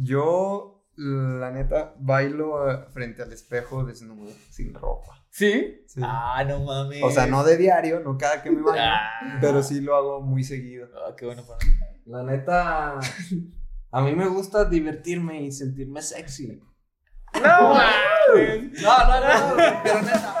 Yo, la neta, bailo eh, frente al espejo desnudo, sin ropa. ¿Sí? Sí. Ah, no mames. O sea, no de diario, no cada que me baño, Ah. pero sí lo hago muy seguido. Ah, qué bueno para La neta, a mí me gusta divertirme y sentirme sexy. No. No, no, no, pero neta.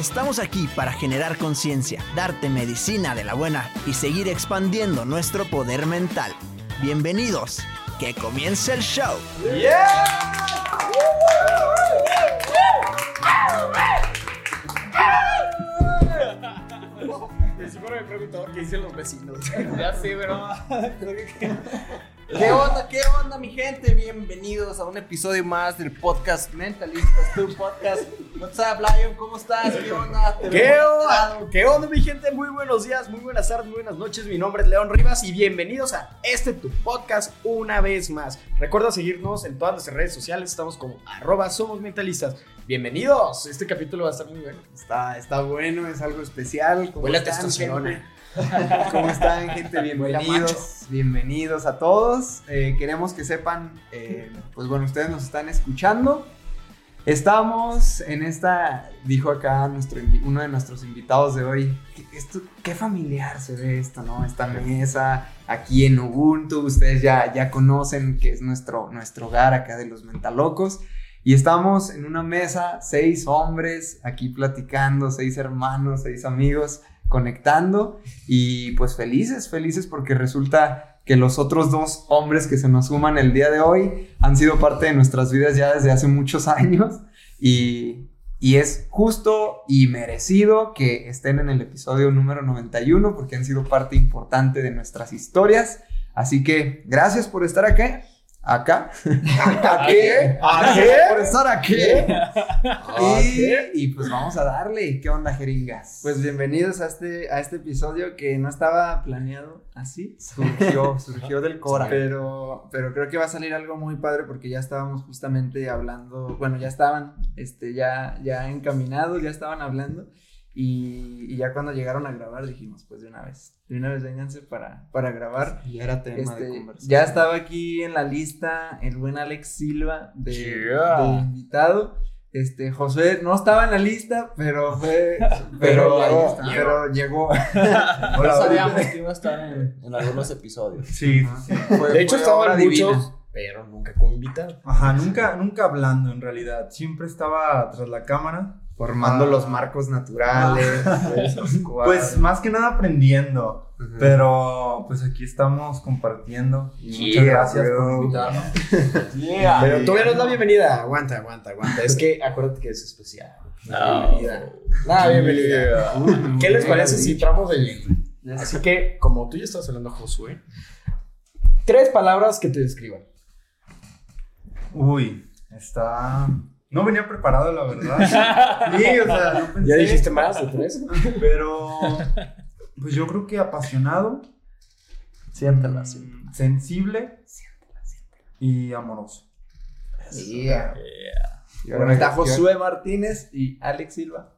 Estamos aquí para generar conciencia, darte medicina de la buena y seguir expandiendo nuestro poder mental. Bienvenidos, que comience el show. Seguro me preguntó qué dicen los vecinos. Ya sé, bro. ¿Qué onda, qué onda, mi gente? Bienvenidos a un episodio más del podcast Mentalistas, tu podcast. What's up, Lion? ¿Cómo estás? ¿Qué onda? Te ¿Qué onda? ¿Qué onda, mi gente? Muy buenos días, muy buenas tardes, muy buenas noches. Mi nombre es León Rivas y bienvenidos a este tu podcast una vez más. Recuerda seguirnos en todas nuestras redes sociales. Estamos como arroba somos mentalistas. Bienvenidos. Este capítulo va a estar muy bueno. Está, está bueno, es algo especial. ¿Cómo Huele a testosterona. ¿Cómo están, gente? Bienvenidos. Bienvenidos a todos. Eh, queremos que sepan, eh, pues bueno, ustedes nos están escuchando. Estamos en esta, dijo acá nuestro, uno de nuestros invitados de hoy, que esto, qué familiar se ve esto, ¿no? Esta mesa aquí en Ubuntu, ustedes ya, ya conocen que es nuestro, nuestro hogar acá de los Mentalocos. Y estamos en una mesa, seis hombres aquí platicando, seis hermanos, seis amigos conectando y pues felices, felices porque resulta que los otros dos hombres que se nos suman el día de hoy han sido parte de nuestras vidas ya desde hace muchos años y, y es justo y merecido que estén en el episodio número 91 porque han sido parte importante de nuestras historias. Así que gracias por estar acá. Acá. ¿A qué? ¿A qué? Por estar aquí. ¿A Y, qué? y pues vamos a darle. ¿Qué onda, jeringas? Pues bienvenidos a este, a este episodio que no estaba planeado así. surgió, surgió del Cora. Pero, pero creo que va a salir algo muy padre porque ya estábamos justamente hablando, bueno, ya estaban este, ya, ya encaminados, ya estaban hablando. Y, y ya cuando llegaron a grabar dijimos, pues de una vez, de una vez vénganse para, para grabar. Ya era tema Este, de conversación. ya estaba aquí en la lista el buen Alex Silva de, Yeah. de invitado. Este, Josué no estaba en la lista, pero fue, Pero pero, ahí llegó, está. pero llegó. No sabíamos que iba a estar en, en algunos episodios. Sí, Fue- De hecho, estaban divina. muchos, pero nunca como invitado. Ajá, nunca, nunca hablando en realidad. Siempre estaba tras la cámara. Formando Ah. los marcos naturales. Pues más que nada aprendiendo. Pero pues aquí estamos compartiendo. Y muchas Yeah, gracias bro. por invitarnos. Pero todavía no es la bienvenida. Aguanta, aguanta, aguanta. Es que acuérdate que es especial. No. Bienvenida. Nada, bienvenida. ¿Qué les parece si entramos de lleno? Así que, como tú ya estás hablando, Josué, tres palabras que te describan. Uy, está. No venía preparado, la verdad. Sí, o sea, no pensé. ¿Ya dijiste más de tres? Pero. Pues yo creo que apasionado. Siéntala, mm, siéntala. Sensible. Y amoroso. Yeah. Y Bueno, está Josué Martínez y Alex Silva.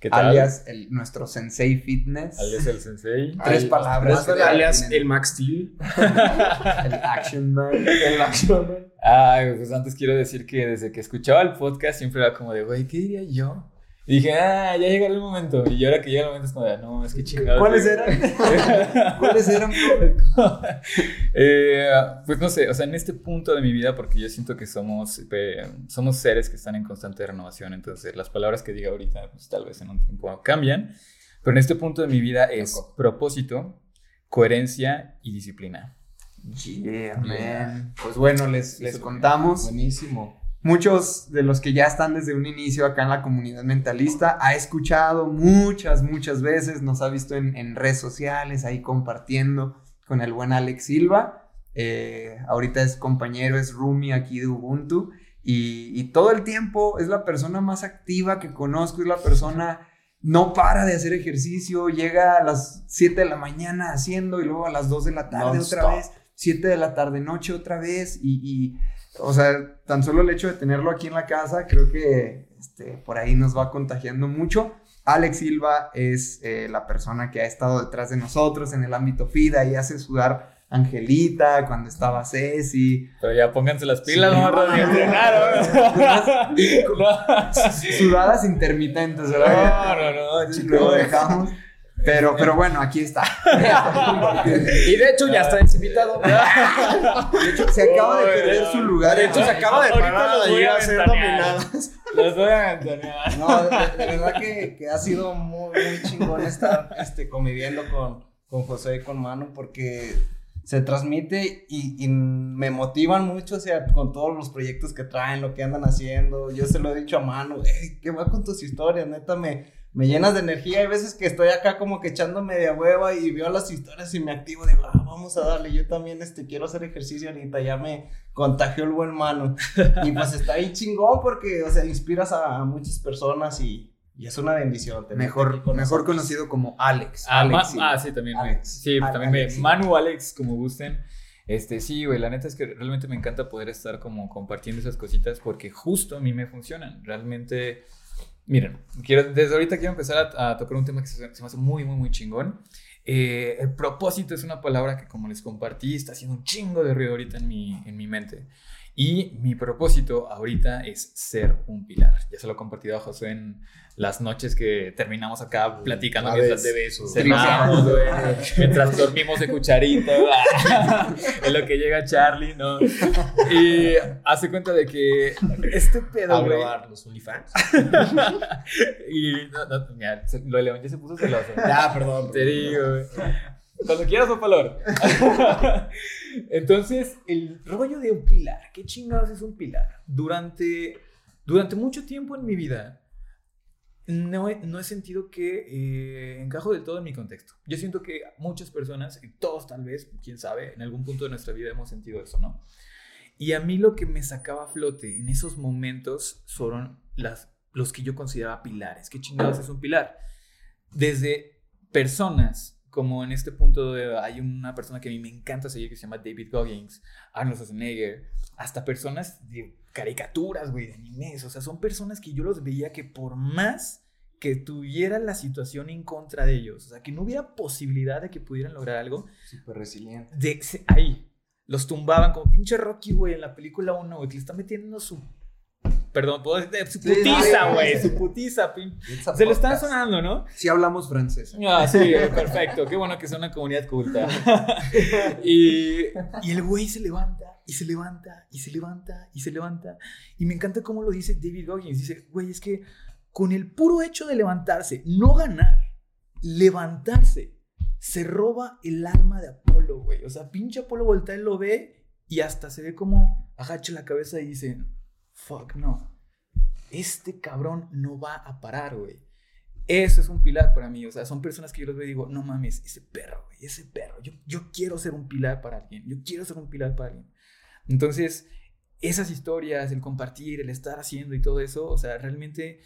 ¿Qué tal? Alias el, nuestro Sensei Fitness. Alias el Sensei. Tres palabras. alias el Max Steel. el Action Man. El Action Man. Ay, pues antes quiero decir que desde que escuchaba el podcast siempre era como de, güey, ¿qué diría yo? Y dije, ah, ya llegará el momento. Y ahora que llega el momento es como de, no, es que chingado. ¿Cuáles eran? ¿Cuáles eran? eh, pues no sé, o sea, en este punto de mi vida, porque yo siento que somos, eh, somos seres que están en constante renovación, entonces las palabras que diga ahorita, pues tal vez en un tiempo cambian, pero en este punto de mi vida es propósito, coherencia y disciplina. Yeah, man. Pues bueno, les, les contamos. Buenísimo muchos de los que ya están desde un inicio acá en la comunidad mentalista, ha escuchado muchas, muchas veces, nos ha visto en, redes sociales, ahí compartiendo con el buen Alex Silva. Eh, ahorita es compañero, es Rumi aquí de Ubuntu. Y, todo el tiempo es la persona más activa que conozco, es la persona no para de hacer ejercicio, llega a las 7 de la mañana haciendo y luego a las 2 de la tarde otra vez, 7 de la tarde noche otra vez y o sea, tan solo el hecho de tenerlo aquí en la casa, creo que este, por ahí nos va contagiando mucho. Alex Silva es eh, la persona que ha estado detrás de nosotros en el ámbito FIDA y hace sudar Angelita, cuando estaba Ceci. Pero ya pónganse las pilas, no, Sudadas intermitentes, ¿verdad? No, no, no, chicos. Dejamos. Pero, pero bueno, aquí está. y de hecho ya está desinvitado. De hecho, se acaba de perder su lugar. De hecho, se acaba de parar de ir a ser dominadas. Los voy a ventanear. No, de, verdad que, que, ha sido muy, muy chingón estar este, conviviendo con, con José y con Manu porque se transmite y, y, me motivan mucho, o sea, con todos los proyectos que traen, lo que andan haciendo. Yo se lo he dicho a Manu, ¿qué va con tus historias? Neta, me me llenas de energía. Hay veces que estoy acá como que echando media hueva y veo las historias y me activo. Digo, ah, vamos a darle. Yo también este, quiero hacer ejercicio ahorita. Ya me contagió el buen mano. y pues está ahí chingón porque, o sea, inspiras a, muchas personas y, y, es una bendición. Mejor, mejor conocido como Alex. Ah, ah sí, también. sí, también me, Manu, Alex, como gusten. Este, sí, güey, la neta es que realmente me encanta poder estar como compartiendo esas cositas porque justo a mí me funcionan. Realmente Miren, quiero, desde ahorita quiero empezar a, tocar un tema que se, me hace muy, muy, muy chingón. Eh, el propósito es una palabra que, como les compartí, está haciendo un chingo de ruido ahorita en mi, en mi mente. Y mi propósito ahorita es ser un pilar. Ya se lo he compartido a José en las noches que terminamos acá platicando mientras de besos. mientras dormimos de cucharita. en lo que llega Charlie, ¿no? Y hace cuenta de que este pedo, güey. los OnlyFans. y no, no, mira, lo de León ya se puso celoso. Ya, perdón. Te digo, güey. Cuando quieras, un valor. Entonces, el rollo de un pilar. ¿Qué chingados es un pilar? Durante, durante mucho tiempo en mi vida, no he, no he sentido que eh, encajo del todo en mi contexto. Yo siento que muchas personas, y todos tal vez, quién sabe, en algún punto de nuestra vida hemos sentido eso, ¿no? Y a mí lo que me sacaba a flote en esos momentos fueron las, los que yo consideraba pilares. ¿Qué chingados es un pilar? Desde personas como en este punto hay una persona que a mí me encanta seguir que se llama David Goggins, Arnold Schwarzenegger, hasta personas de caricaturas, güey, de animes, o sea, son personas que yo los veía que por más que tuvieran la situación en contra de ellos, o sea, que no hubiera posibilidad de que pudieran lograr algo. Súper resiliente. De, ahí, los tumbaban como pinche Rocky, güey, en la película 1, güey, que le está metiendo su Perdón, puedo decir, su putiza, güey, su putiza. Se lo están sonando, ¿no? Sí hablamos francés. Ah, sí, perfecto. Qué bueno que sea una comunidad culta. y, y el güey se levanta, y se levanta, y se levanta, y se levanta. Y me encanta cómo lo dice David Goggins. Dice, güey, es que con el puro hecho de levantarse, no ganar, levantarse, se roba el alma de Apolo, güey. O sea, pinche Apolo voltea y lo ve y hasta se ve como agacha la cabeza y dice fuck no. Este cabrón no va a parar, güey. Eso es un pilar para mí. O sea, son personas que yo los veo y digo, no mames, ese perro, güey, ese perro. Yo, yo quiero ser un pilar para alguien. Yo quiero ser un pilar para alguien. Entonces, esas historias, el compartir, el estar haciendo y todo eso, o sea, realmente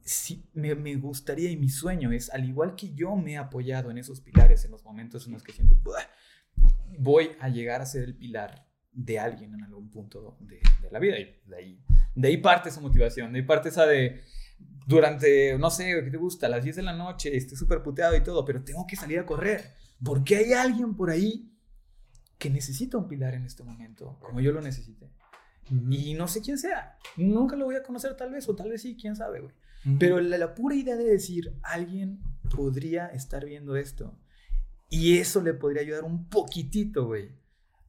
sí, me, me, gustaría y mi sueño es, al igual que yo me he apoyado en esos pilares en los momentos en los que siento, voy a llegar a ser el pilar de alguien en algún punto de, de la vida. Y de ahí, de ahí parte esa motivación, de ahí parte esa de, durante, no sé, ¿qué te gusta? A las 10 de la noche, esté súper puteado y todo, pero tengo que salir a correr. Porque hay alguien por ahí que necesita un pilar en este momento, como yo lo necesité. Y no sé quién sea. Nunca lo voy a conocer tal vez, o tal vez sí, quién sabe, güey. Pero la, la, pura idea de decir, alguien podría estar viendo esto. Y eso le podría ayudar un poquitito, güey.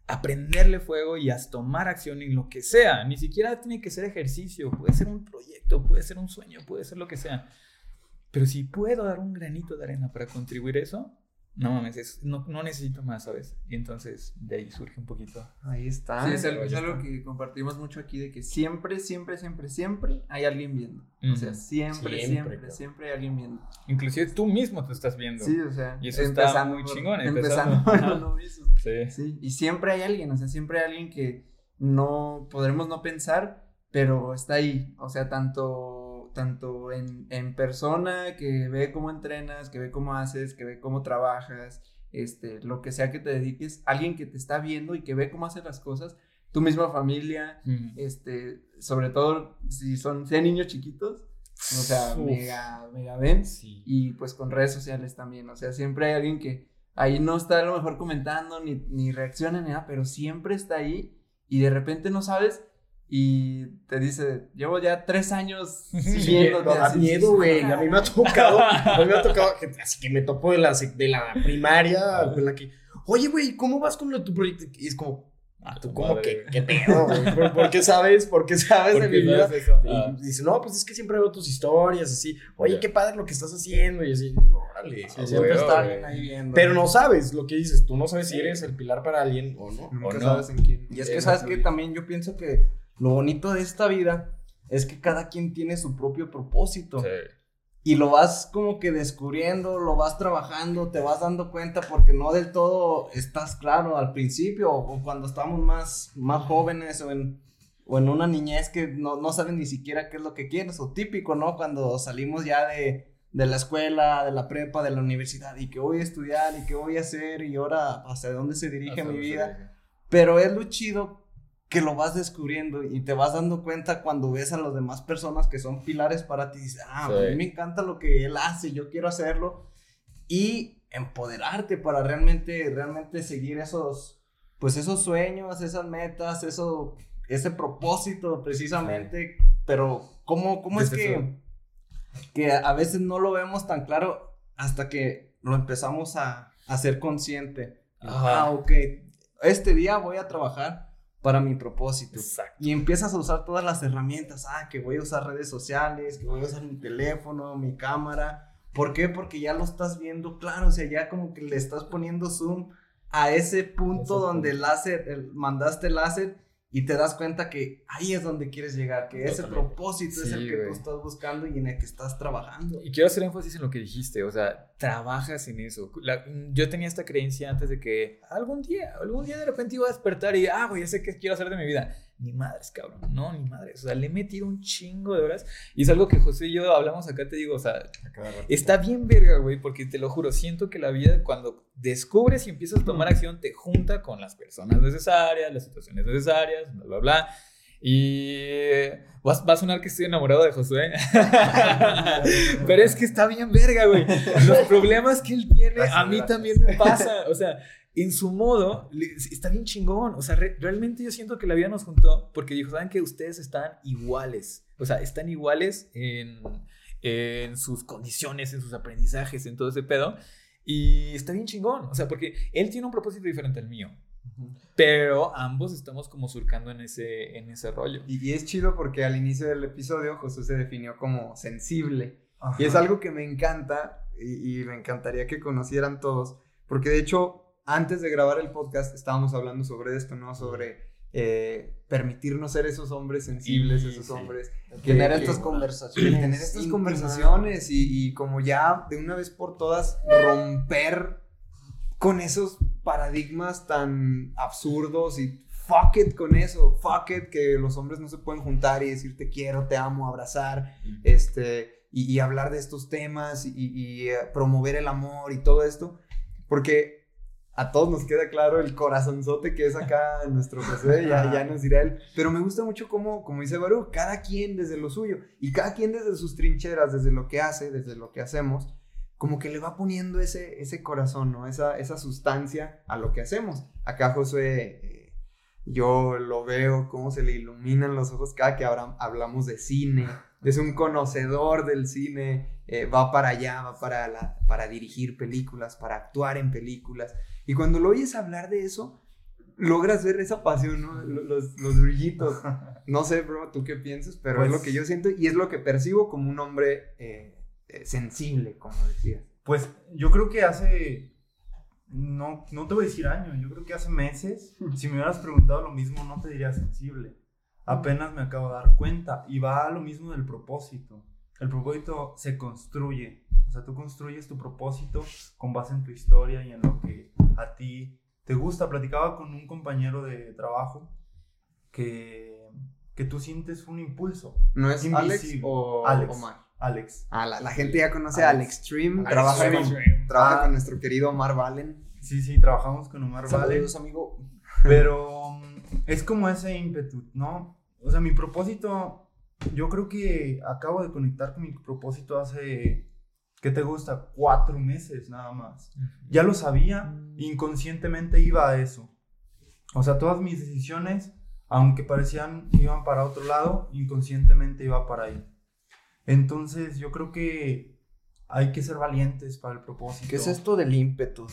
A prenderle fuego y a tomar acción en lo que sea. Ni siquiera tiene que ser ejercicio. Puede ser un proyecto, puede ser un sueño, puede ser lo que sea. Pero si puedo dar un granito de arena para contribuir eso, no mames, no, no, necesito más, ¿sabes? Y entonces de ahí surge un poquito. Ahí está. Sí, es, algo, que compartimos mucho aquí de que siempre, siempre, siempre, siempre hay alguien viendo. O sea, siempre, siempre, siempre, hay alguien viendo. Inclusive tú mismo te estás viendo. Sí, o sea. Y eso está muy chingón. Empezando, empezando mismo. Sí. sí. Y siempre hay alguien, o sea, siempre hay alguien que no podremos no pensar, pero está ahí. O sea, tanto tanto en, en, persona, que ve cómo entrenas, que ve cómo haces, que ve cómo trabajas, este, lo que sea que te dediques, alguien que te está viendo y que ve cómo haces las cosas, tu misma familia, este, sobre todo si son, sean niños chiquitos, o sea, mega, mega ven, y pues con redes sociales también, o sea, siempre hay alguien que ahí no está a lo mejor comentando, ni, ni reacciona, ni nada, pero siempre está ahí, y de repente no sabes y te dice, llevo ya tres años siguiendo. da miedo, güey. A mí me ha tocado, a mí me ha tocado, así que me topo de la, de la primaria, en la que, oye, güey, ¿cómo vas con lo, tu proyecto? Y es como, Ah, tú como que, qué pedo, güey. ¿Por, qué sabes? ¿Por qué sabes de mi vida? Y ah. dice, no, pues es que siempre veo tus historias, así. Oye, qué padre lo que estás haciendo. Y así, digo, órale. siempre está alguien ahí viendo. Pero no sabes lo que dices. Tú no sabes si eres el pilar para alguien o no. Nunca o no. sabes en quién. Y es que, ¿sabes que También yo pienso que lo bonito de esta vida es que cada quien tiene su propio propósito. Y lo vas como que descubriendo, lo vas trabajando, te vas dando cuenta porque no del todo estás claro al principio o cuando estamos más, más jóvenes o en, o en una niñez que no, no saben ni siquiera qué es lo que quieres o típico, ¿no? Cuando salimos ya de, de la escuela, de la prepa, de la universidad y que voy a estudiar y qué voy a hacer y ahora hacia dónde se dirige mi vida. Pero es lo chido que lo vas descubriendo y te vas dando cuenta cuando ves a las demás personas que son pilares para ti. Dices, ah, a mí me encanta lo que él hace, yo quiero hacerlo. Y empoderarte para realmente, realmente seguir esos, pues esos sueños, esas metas, eso, ese propósito precisamente. Pero, ¿cómo, cómo es que, que a veces no lo vemos tan claro hasta que lo empezamos a, a ser consciente? Ah, ok, este día voy a trabajar para mi propósito. Y empiezas a usar todas las herramientas. Ah, que voy a usar redes sociales, que voy a usar mi teléfono, mi cámara. ¿Por qué? Porque ya lo estás viendo claro, o sea, ya como que le estás poniendo zoom a ese punto donde el láser, mandaste el láser y te das cuenta que ahí es donde quieres llegar, que ese propósito es el que tú estás buscando y en el que estás trabajando. Y quiero hacer énfasis en lo que dijiste, o sea, trabajas en eso. yo tenía esta creencia antes de que algún día, algún día de repente iba a despertar y, ah, güey, ya sé qué quiero hacer de mi vida. Ni madres, cabrón, no, ni madres. O sea, le he metido un chingo de horas y es algo que José y yo hablamos acá, te digo, o sea, está bien verga, güey, porque te lo juro, siento que la vida cuando descubres y empiezas a tomar acción te junta con las personas necesarias, las situaciones necesarias, bla, bla, bla. Y va, a sonar que estoy enamorado de Josué. Pero es que está bien verga, güey. Los problemas que él tiene, a mí también me pasa. O sea, en su modo, está bien chingón. O sea, realmente yo siento que la vida nos juntó porque dijo, ¿saben que ustedes están iguales? O sea, están iguales en, en sus condiciones, en sus aprendizajes, en todo ese pedo. Y está bien chingón. O sea, porque él tiene un propósito diferente al mío. Pero ambos estamos como surcando en ese, en ese rollo. Y, es chido porque al inicio del episodio José se definió como sensible. Y es algo que me encanta y, me encantaría que conocieran todos. Porque de hecho, antes de grabar el podcast estábamos hablando sobre esto, ¿no? Sobre eh, permitirnos ser esos hombres sensibles, esos hombres. Que, tener estas conversaciones. Tener estas conversaciones y, y como ya de una vez por todas romper con esos paradigmas tan absurdos y fuck it con eso, fuck it que los hombres no se pueden juntar y decir te quiero, te amo, abrazar, este, y, hablar de estos temas y, eh, promover el amor y todo esto, porque a todos nos queda claro el corazonzote que es acá nuestro José, ya, ya nos dirá él. Pero me gusta mucho como, como dice Baru, cada quien desde lo suyo y cada quien desde sus trincheras, desde lo que hace, desde lo que hacemos, como que le va poniendo ese, ese corazón, ¿no? Esa, esa sustancia a lo que hacemos. Acá José, eh, yo lo veo, cómo se le iluminan los ojos cada que hablamos de cine. Es un conocedor del cine, eh, va para allá, va para, la, para dirigir películas, para actuar en películas. Y cuando lo oyes hablar de eso, logras ver esa pasión, ¿no? Los, los brillitos. No sé, bro, tú qué piensas, pero es lo pues que yo siento y es lo que percibo como un hombre eh, eh, sensible, como decías. Pues yo creo que hace, no, no te voy a decir años, yo creo que hace meses, si me hubieras preguntado lo mismo, no te diría sensible. Apenas me acabo de dar cuenta y va a lo mismo del propósito. El propósito se construye, o sea, tú construyes tu propósito con base en tu historia y en lo que a ti te gusta. Platicaba con un compañero de trabajo que, que tú sientes un impulso. ¿No es Alex o Alex, Omar? Alex. Ah, la, gente ya conoce a Alex Stream. trabaja, Con, trabaja ah. con nuestro querido Omar Valen. Sí, sí, trabajamos con Omar Saludos, amigo. Pero um, es como ese ímpetu, ¿no? O sea, mi propósito, yo creo que acabo de conectar con mi propósito hace ¿Qué te gusta? Cuatro meses nada más. Ya lo sabía, inconscientemente iba a eso. O sea, todas mis decisiones, aunque parecían que iban para otro lado, inconscientemente iba para ahí. Entonces, yo creo que hay que ser valientes para el propósito. ¿Qué es esto del ímpetu?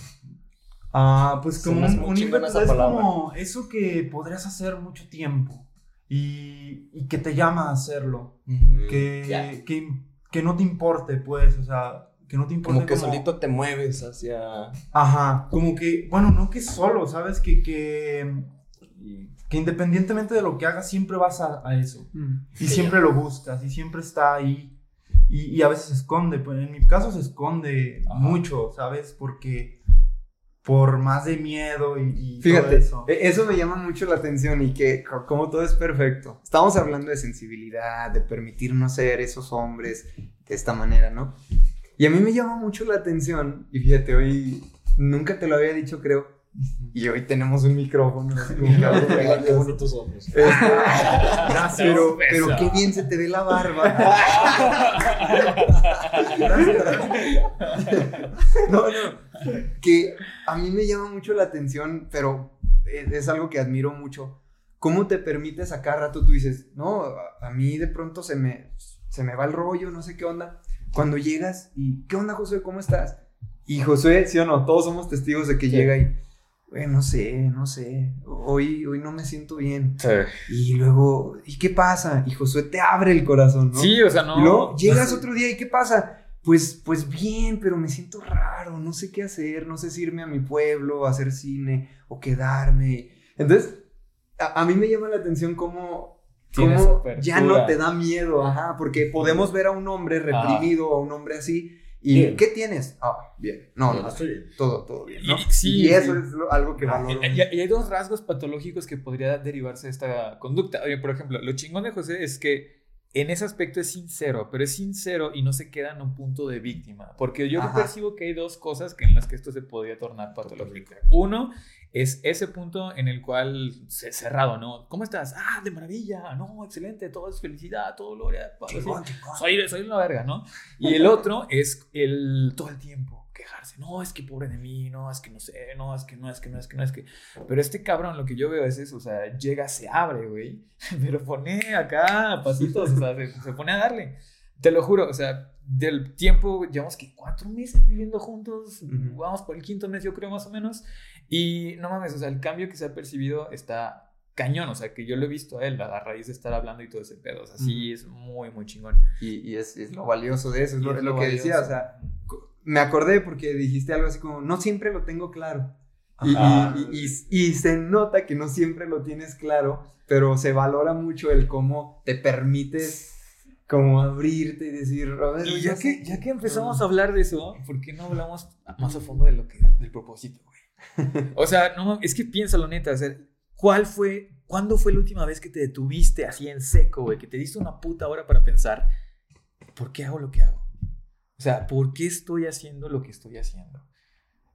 Ah, pues como un, ímpetu es como eso que podrías hacer mucho tiempo y, que te llama a hacerlo. Que, que que no te importe, pues, o sea, que no te importe. Como que solito te mueves hacia. Ajá, como que, bueno, no que solo, ¿sabes? Que, que, que independientemente de lo que hagas, siempre vas a, eso. Mm. Y siempre lo buscas, y siempre está ahí. Y, a veces se esconde, pues en mi caso se esconde mucho, ¿sabes? Porque por más de miedo y, Fíjate, eso. E, eso me llama mucho la atención y que como todo es perfecto. Estamos hablando de sensibilidad, de permitirnos ser esos hombres de esta manera, ¿no? Y a mí me llama mucho la atención, y fíjate, hoy nunca te lo había dicho, creo, y hoy tenemos un micrófono. qué bonitos ojos. Este, gracias. Pero, pero, qué bien se te ve la barba. No, no. Que a mí me llama mucho la atención, pero es, algo que admiro mucho. ¿Cómo te permites a cada rato tú dices, no, a, mí de pronto se me, se me va el rollo, no sé qué onda? Cuando llegas y, ¿qué onda, Josué? ¿Cómo estás? Y Josué, sí o no, todos somos testigos de que llega y no sé, no sé, hoy, hoy no me siento bien. Y luego, ¿y qué pasa? Y Josué te abre el corazón, ¿no? Sí, o sea, no. Y luego llegas otro día y ¿qué pasa? Pues, pues bien, pero me siento raro, no sé qué hacer, no sé si irme a mi pueblo, a hacer cine o quedarme. Entonces, a, mí me llama la atención cómo, cómo ya no te da miedo, ajá, porque podemos ver a un hombre reprimido, a un hombre así, ¿Y qué tienes? Ah, bien. No, no, estoy bien. Todo, todo bien. ¿no? Y, eso es algo que valoro. Y, hay dos rasgos patológicos que podría derivarse de esta conducta. Oye, por ejemplo, lo chingón de José es que en ese aspecto es sincero, pero es sincero y no se queda en un punto de víctima. Porque yo percibo que hay dos cosas que en las que esto se podría tornar patológico. Uno es ese punto en el cual se cerrado, ¿no? ¿Cómo estás? Ah, de maravilla, no, excelente, todo es felicidad, todo gloria. Soy, soy una verga, ¿no? Y el otro es el todo el tiempo quejarse. No, es que pobre de mí, no, es que no sé, no, es que no, es que no, es que no, es que. Pero este cabrón, lo que yo veo es eso, o sea, llega, se abre, güey, pero pone acá pasitos, o sea, se, pone a darle. Te lo juro, o sea, del tiempo, llevamos que cuatro meses viviendo juntos, vamos por el quinto mes, yo creo, más o menos. Y no mames, o sea, el cambio que se ha percibido está cañón, o sea, que yo lo he visto a él a raíz de estar hablando y todo ese pedo, o sea, sí es muy, muy chingón. Y, es, es, lo valioso de eso, es, lo, que decía, o sea, me acordé porque dijiste algo así como, no siempre lo tengo claro. Y, y, se nota que no siempre lo tienes claro, pero se valora mucho el cómo te permites como abrirte y decir, y ya, que, ya que empezamos a hablar de eso, ¿por qué no hablamos más a fondo de lo que, del propósito, güey? O sea, no, es que piénsalo neta, o sea, ¿cuál fue, cuándo fue la última vez que te detuviste así en seco, güey? Que te diste una puta hora para pensar, ¿por qué hago lo que hago? O sea, ¿por qué estoy haciendo lo que estoy haciendo?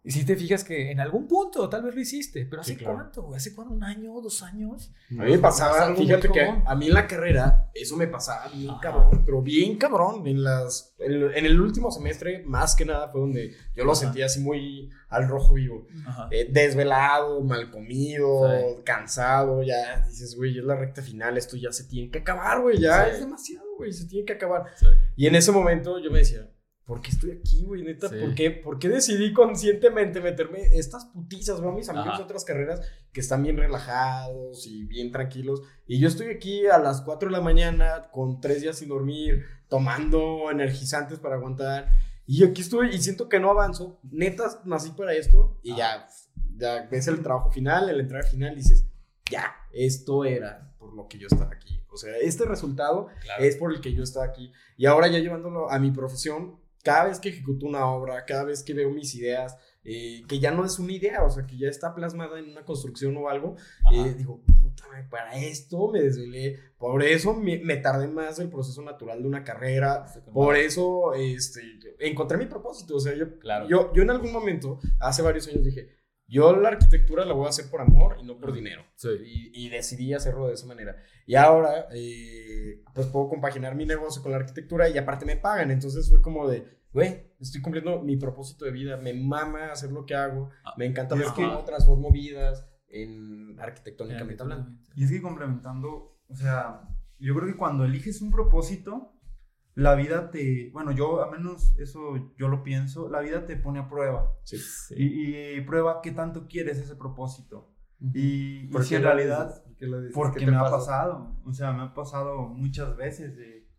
Y si te fijas que en algún punto tal vez lo hiciste, pero ¿hace cuánto, güey? ¿Hace cuánto? ¿Un año? ¿Dos años? A mí me pasaba, fíjate que a mí en la carrera eso me pasaba bien cabrón, pero bien cabrón. En, las, en, el último semestre, más que nada, fue donde yo lo sentía así muy al rojo vivo. Eh, desvelado, mal comido, cansado, ya dices, güey, es la recta final, esto ya se tiene que acabar, güey, ya es demasiado, güey, se tiene que acabar. Y en ese momento yo me decía, ¿por qué estoy aquí, güey? Neta, ¿por, qué, ¿por, qué, decidí conscientemente meterme estas putizas? Veo a mis amigos de otras carreras que están bien relajados y bien tranquilos. Y yo estoy aquí a las 4 de la mañana con tres días sin dormir, tomando energizantes para aguantar. Y aquí estoy y siento que no avanzo. Neta, nací para esto y ya, ya ves el trabajo final, el entrar final, dices, ya, esto era por lo que yo estaba aquí. O sea, este resultado es por el que yo estaba aquí. Y ahora ya llevándolo a mi profesión, cada vez que ejecuto una obra, cada vez que veo mis ideas, eh, que ya no es una idea, o sea, que ya está plasmada en una construcción o algo, eh, digo, puta, para esto me desvelé, por eso me, tardé más el proceso natural de una carrera, por eso este, encontré mi propósito, o sea, yo, yo, yo en algún momento, hace varios años dije, yo la arquitectura la voy a hacer por amor y no por dinero. Y, decidí hacerlo de esa manera. Y ahora, eh, pues puedo compaginar mi negocio con la arquitectura y aparte me pagan. Entonces fue como de, güey, estoy cumpliendo mi propósito de vida. Me mama hacer lo que hago. Ah, me encanta ver cómo transformo vidas en arquitectónicamente hablando. Y es que complementando, o sea, yo creo que cuando eliges un propósito, la vida te, bueno, yo a menos eso yo lo pienso, la vida te pone a prueba. Sí. Y, prueba qué tanto quieres ese propósito. Y, ¿Por si en realidad, porque me ha pasado, o sea, me ha pasado muchas veces de,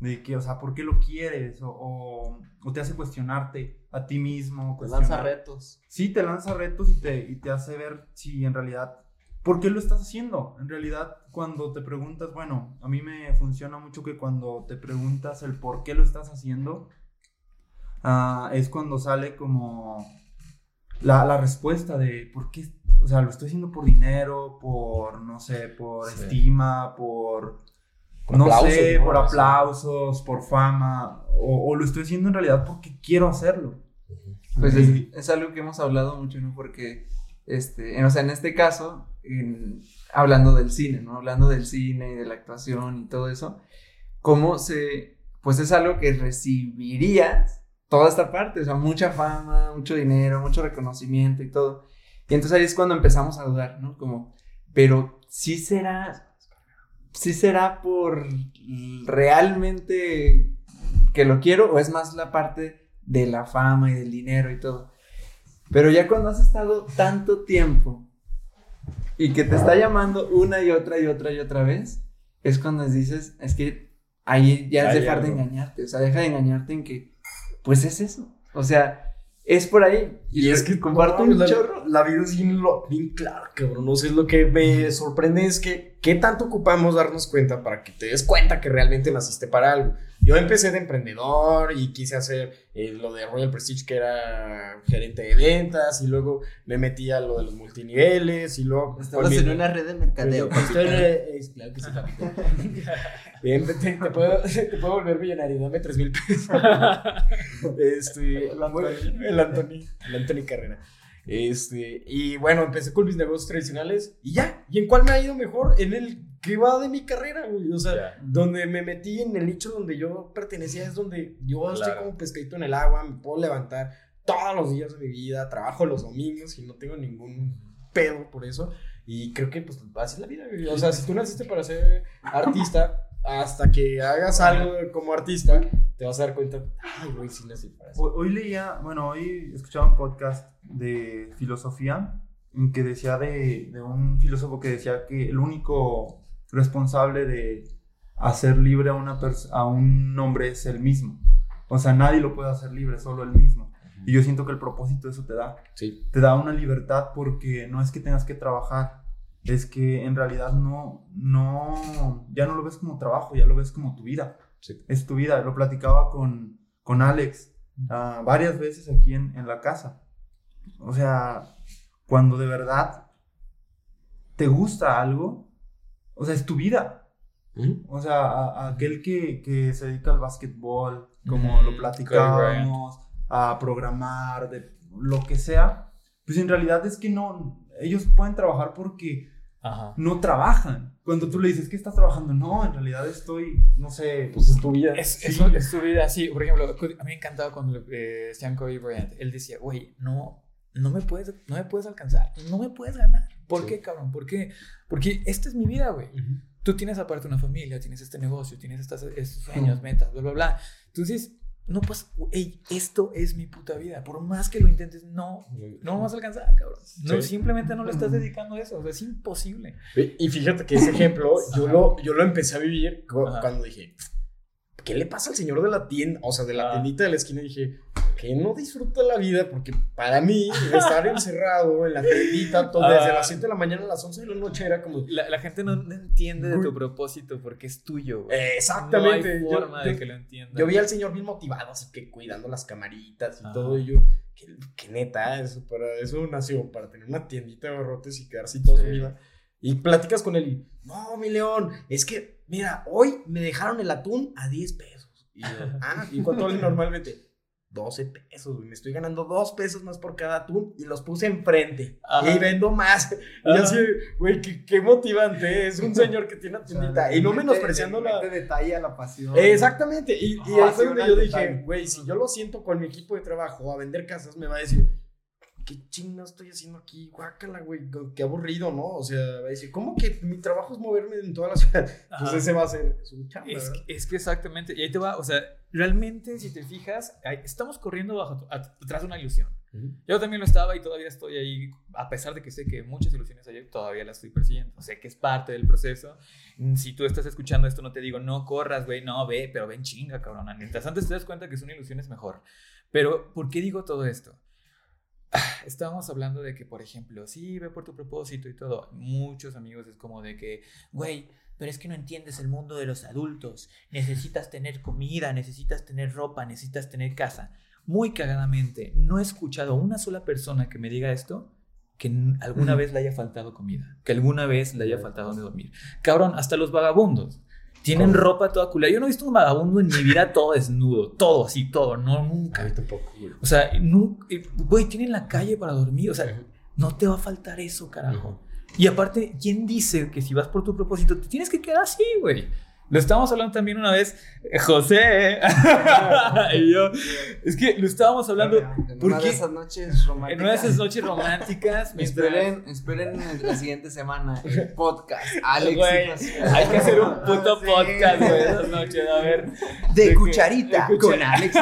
de que, o sea, ¿por qué lo quieres? O, o, te hace cuestionarte a ti mismo. Te lanza retos. Sí, te lanza retos y te, y te hace ver si en realidad ¿Por qué lo estás haciendo? En realidad, cuando te preguntas, bueno, a mí me funciona mucho que cuando te preguntas el por qué lo estás haciendo, ah, es cuando sale como la, respuesta de por qué, o sea, lo estoy haciendo por dinero, por, no sé, por estima, por, no sé, por aplausos, por fama, o, lo estoy haciendo en realidad porque quiero hacerlo. Pues es, es, algo que hemos hablado mucho, ¿no? Porque, este, o sea, en este caso, hablando del cine, ¿no? Hablando del cine y de la actuación y todo eso, cómo se, pues es algo que recibirías toda esta parte, o sea, mucha fama, mucho dinero, mucho reconocimiento y todo. Y entonces ahí es cuando empezamos a dudar, ¿no? Como, pero sí será, sí será por realmente que lo quiero o es más la parte de la fama y del dinero y todo. Pero ya cuando has estado tanto tiempo y que te está llamando una y otra y otra y otra vez, es cuando dices, es que ahí ya es dejar de engañarte, o sea, deja de engañarte en que, pues es eso, o sea, es por ahí. Y, es que comparto un la, chorro. La vida es bien, bien clara, cabrón. No sé, lo que me sorprende es que qué tanto ocupamos darnos cuenta para que te des cuenta que realmente naciste para algo. Yo empecé de emprendedor y quise hacer eh, lo de Royal Prestige, que era gerente de ventas, y luego me metí a lo de los multiniveles, y luego... Estabas en una red de mercadeo. es, claro que sí, Bien, te, puedo, te, puedo, volver millonario, dame 3 mil pesos. este. El Anthony, el Anthony Carrera. Este, y bueno, empecé con mis negocios tradicionales y ya. ¿Y en cuál me ha ido mejor? En el que va de mi carrera, güey. O sea, donde me metí en el nicho donde yo pertenecía, es donde yo estoy como pescadito en el agua, me puedo levantar todos los días de mi vida, trabajo los domingos y no tengo ningún pedo por eso. Y creo que, pues, así es la vida, güey. O sea, si tú naciste para ser artista, hasta que hagas algo como artista, te vas a dar cuenta, ay, güey, sí eso. Hoy, hoy leía, bueno, hoy escuchaba un podcast de filosofía en que decía de, de un filósofo que decía que el único responsable de hacer libre a, una a un hombre es el mismo. O sea, nadie lo puede hacer libre, solo el mismo. Y yo siento que el propósito eso te da. Sí. Te da una libertad porque no es que tengas que trabajar, es que en realidad no, no, ya no lo ves como trabajo, ya lo ves como tu vida. Sí. Es tu vida. Lo platicaba con, con Alex uh, varias veces aquí en, en la casa. O sea, cuando de verdad te gusta algo, o sea, es tu vida. O sea, aquel que, se dedica al básquetbol, como lo platicábamos, a programar, de, lo que sea, pues en realidad es que no, ellos pueden trabajar porque no trabajan. Cuando tú le dices que estás trabajando, no, en realidad estoy, no sé. Pues es tu vida. Es, es, tu vida, sí. Por ejemplo, a mí me encantaba cuando eh, Sean Kobe Bryant, él decía, güey, no, no me puedes, no me puedes alcanzar, no me puedes ganar. ¿Por qué, cabrón? ¿Por qué? Porque esta es mi vida, güey. Tú tienes aparte una familia, tienes este negocio, tienes estas, estos sueños, metas, bla, bla, bla. Entonces, no pues, hey, esto es mi puta vida. Por más que lo intentes, no, no vas a alcanzar, cabrón. No, simplemente no le estás dedicando a eso. O sea, es imposible. Y fíjate que ese ejemplo yo lo, yo lo empecé a vivir cuando dije, ¿qué le pasa al señor de la tienda? O sea, de la tiendita de la esquina. dije, que no disfruta la vida porque para mí estar encerrado en la tiendita todo, desde ah. las 7 de la mañana a las 11 de la noche era como... La, gente no, entiende de tu propósito porque es tuyo. exactamente. No hay forma de que lo entienda. Yo vi al señor bien motivado, así que cuidando las camaritas y todo. Y yo, que, neta, eso, para eso nació, para tener una tiendita de barrotes y quedarse todo su vida. Y platicas con él y, no, mi león, es que, mira, hoy me dejaron el atún a 10 pesos. Y yo, ah, ¿y cuánto vale normalmente? 12 pesos, Me estoy ganando 2 pesos más por cada atún y los puse enfrente. Y vendo más. Y así, güey, qué, motivante. Es un señor que tiene una tiendita. y no menospreciando la. detalle a la pasión. Exactamente. Y, y ahí fue donde yo dije, güey, si yo lo siento con mi equipo de trabajo a vender casas, me va a decir, ¿qué chingo estoy haciendo aquí? Guácala, güey, qué aburrido, ¿no? O sea, va a decir, ¿cómo que mi trabajo es moverme en toda la ciudad? Pues ese va a ser su chamba, es, es, que exactamente, y ahí te va, o sea, realmente, si te fijas, estamos corriendo bajo, atrás de una ilusión. Yo también lo estaba y todavía estoy ahí, a pesar de que sé que muchas ilusiones hay, todavía las estoy persiguiendo. Sé que es parte del proceso. Si tú estás escuchando esto, no te digo, no corras, güey, no, ve, pero ven chinga, cabrón. Mientras antes te das cuenta que es una ilusión es mejor. Pero, ¿por qué digo todo esto? estábamos hablando de que, por ejemplo, sí, ve por tu propósito y todo. Muchos amigos es como de que, güey, pero es que no entiendes el mundo de los adultos. Necesitas tener comida, necesitas tener ropa, necesitas tener casa. Muy cagadamente, no he escuchado a una sola persona que me diga esto que alguna vez le haya faltado comida, que alguna vez le haya faltado donde dormir. Cabrón, hasta los vagabundos. Tienen ropa toda culera. Yo no he visto un vagabundo en mi vida todo desnudo. Todo así, todo. No, nunca. A tampoco, O sea, nunca, güey, tienen la calle para dormir. O sea, no te va a faltar eso, carajo. Y aparte, ¿quién dice que si vas por tu propósito te tienes que quedar así, güey? Lo estábamos hablando también una vez, eh, José y yo. Es que lo estábamos hablando. En una de esas noches románticas. En una de esas noches románticas. esperen, esperen la siguiente semana el podcast. Alex. hay que hacer un puto podcast, güey, esas noches. A ver. De, cucharita con Alex.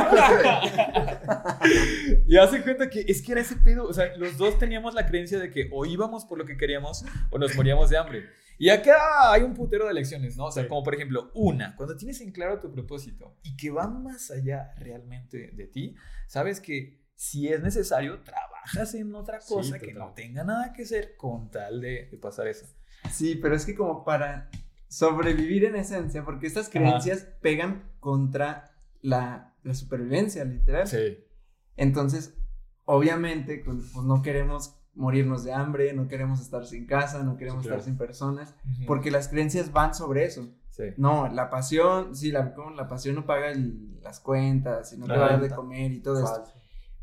y hace cuenta que es que era ese pedo. O sea, los dos teníamos la creencia de que o íbamos por lo que queríamos o nos moríamos de hambre. Y acá hay un putero de lecciones, ¿no? O sea, como por ejemplo, una, cuando tienes en claro tu propósito y que va más allá realmente de ti, sabes que si es necesario, trabajas en otra cosa que no tenga nada que ver con tal de, pasar eso. Sí, pero es que como para sobrevivir en esencia, porque estas creencias pegan contra la, la, supervivencia, literal. Sí. Entonces, obviamente, pues, pues no queremos morirnos de hambre, no queremos estar sin casa, no queremos estar sin personas, porque las creencias van sobre eso. No, la pasión, sí, la, la pasión no paga las cuentas y no te va a dar de comer y todo eso.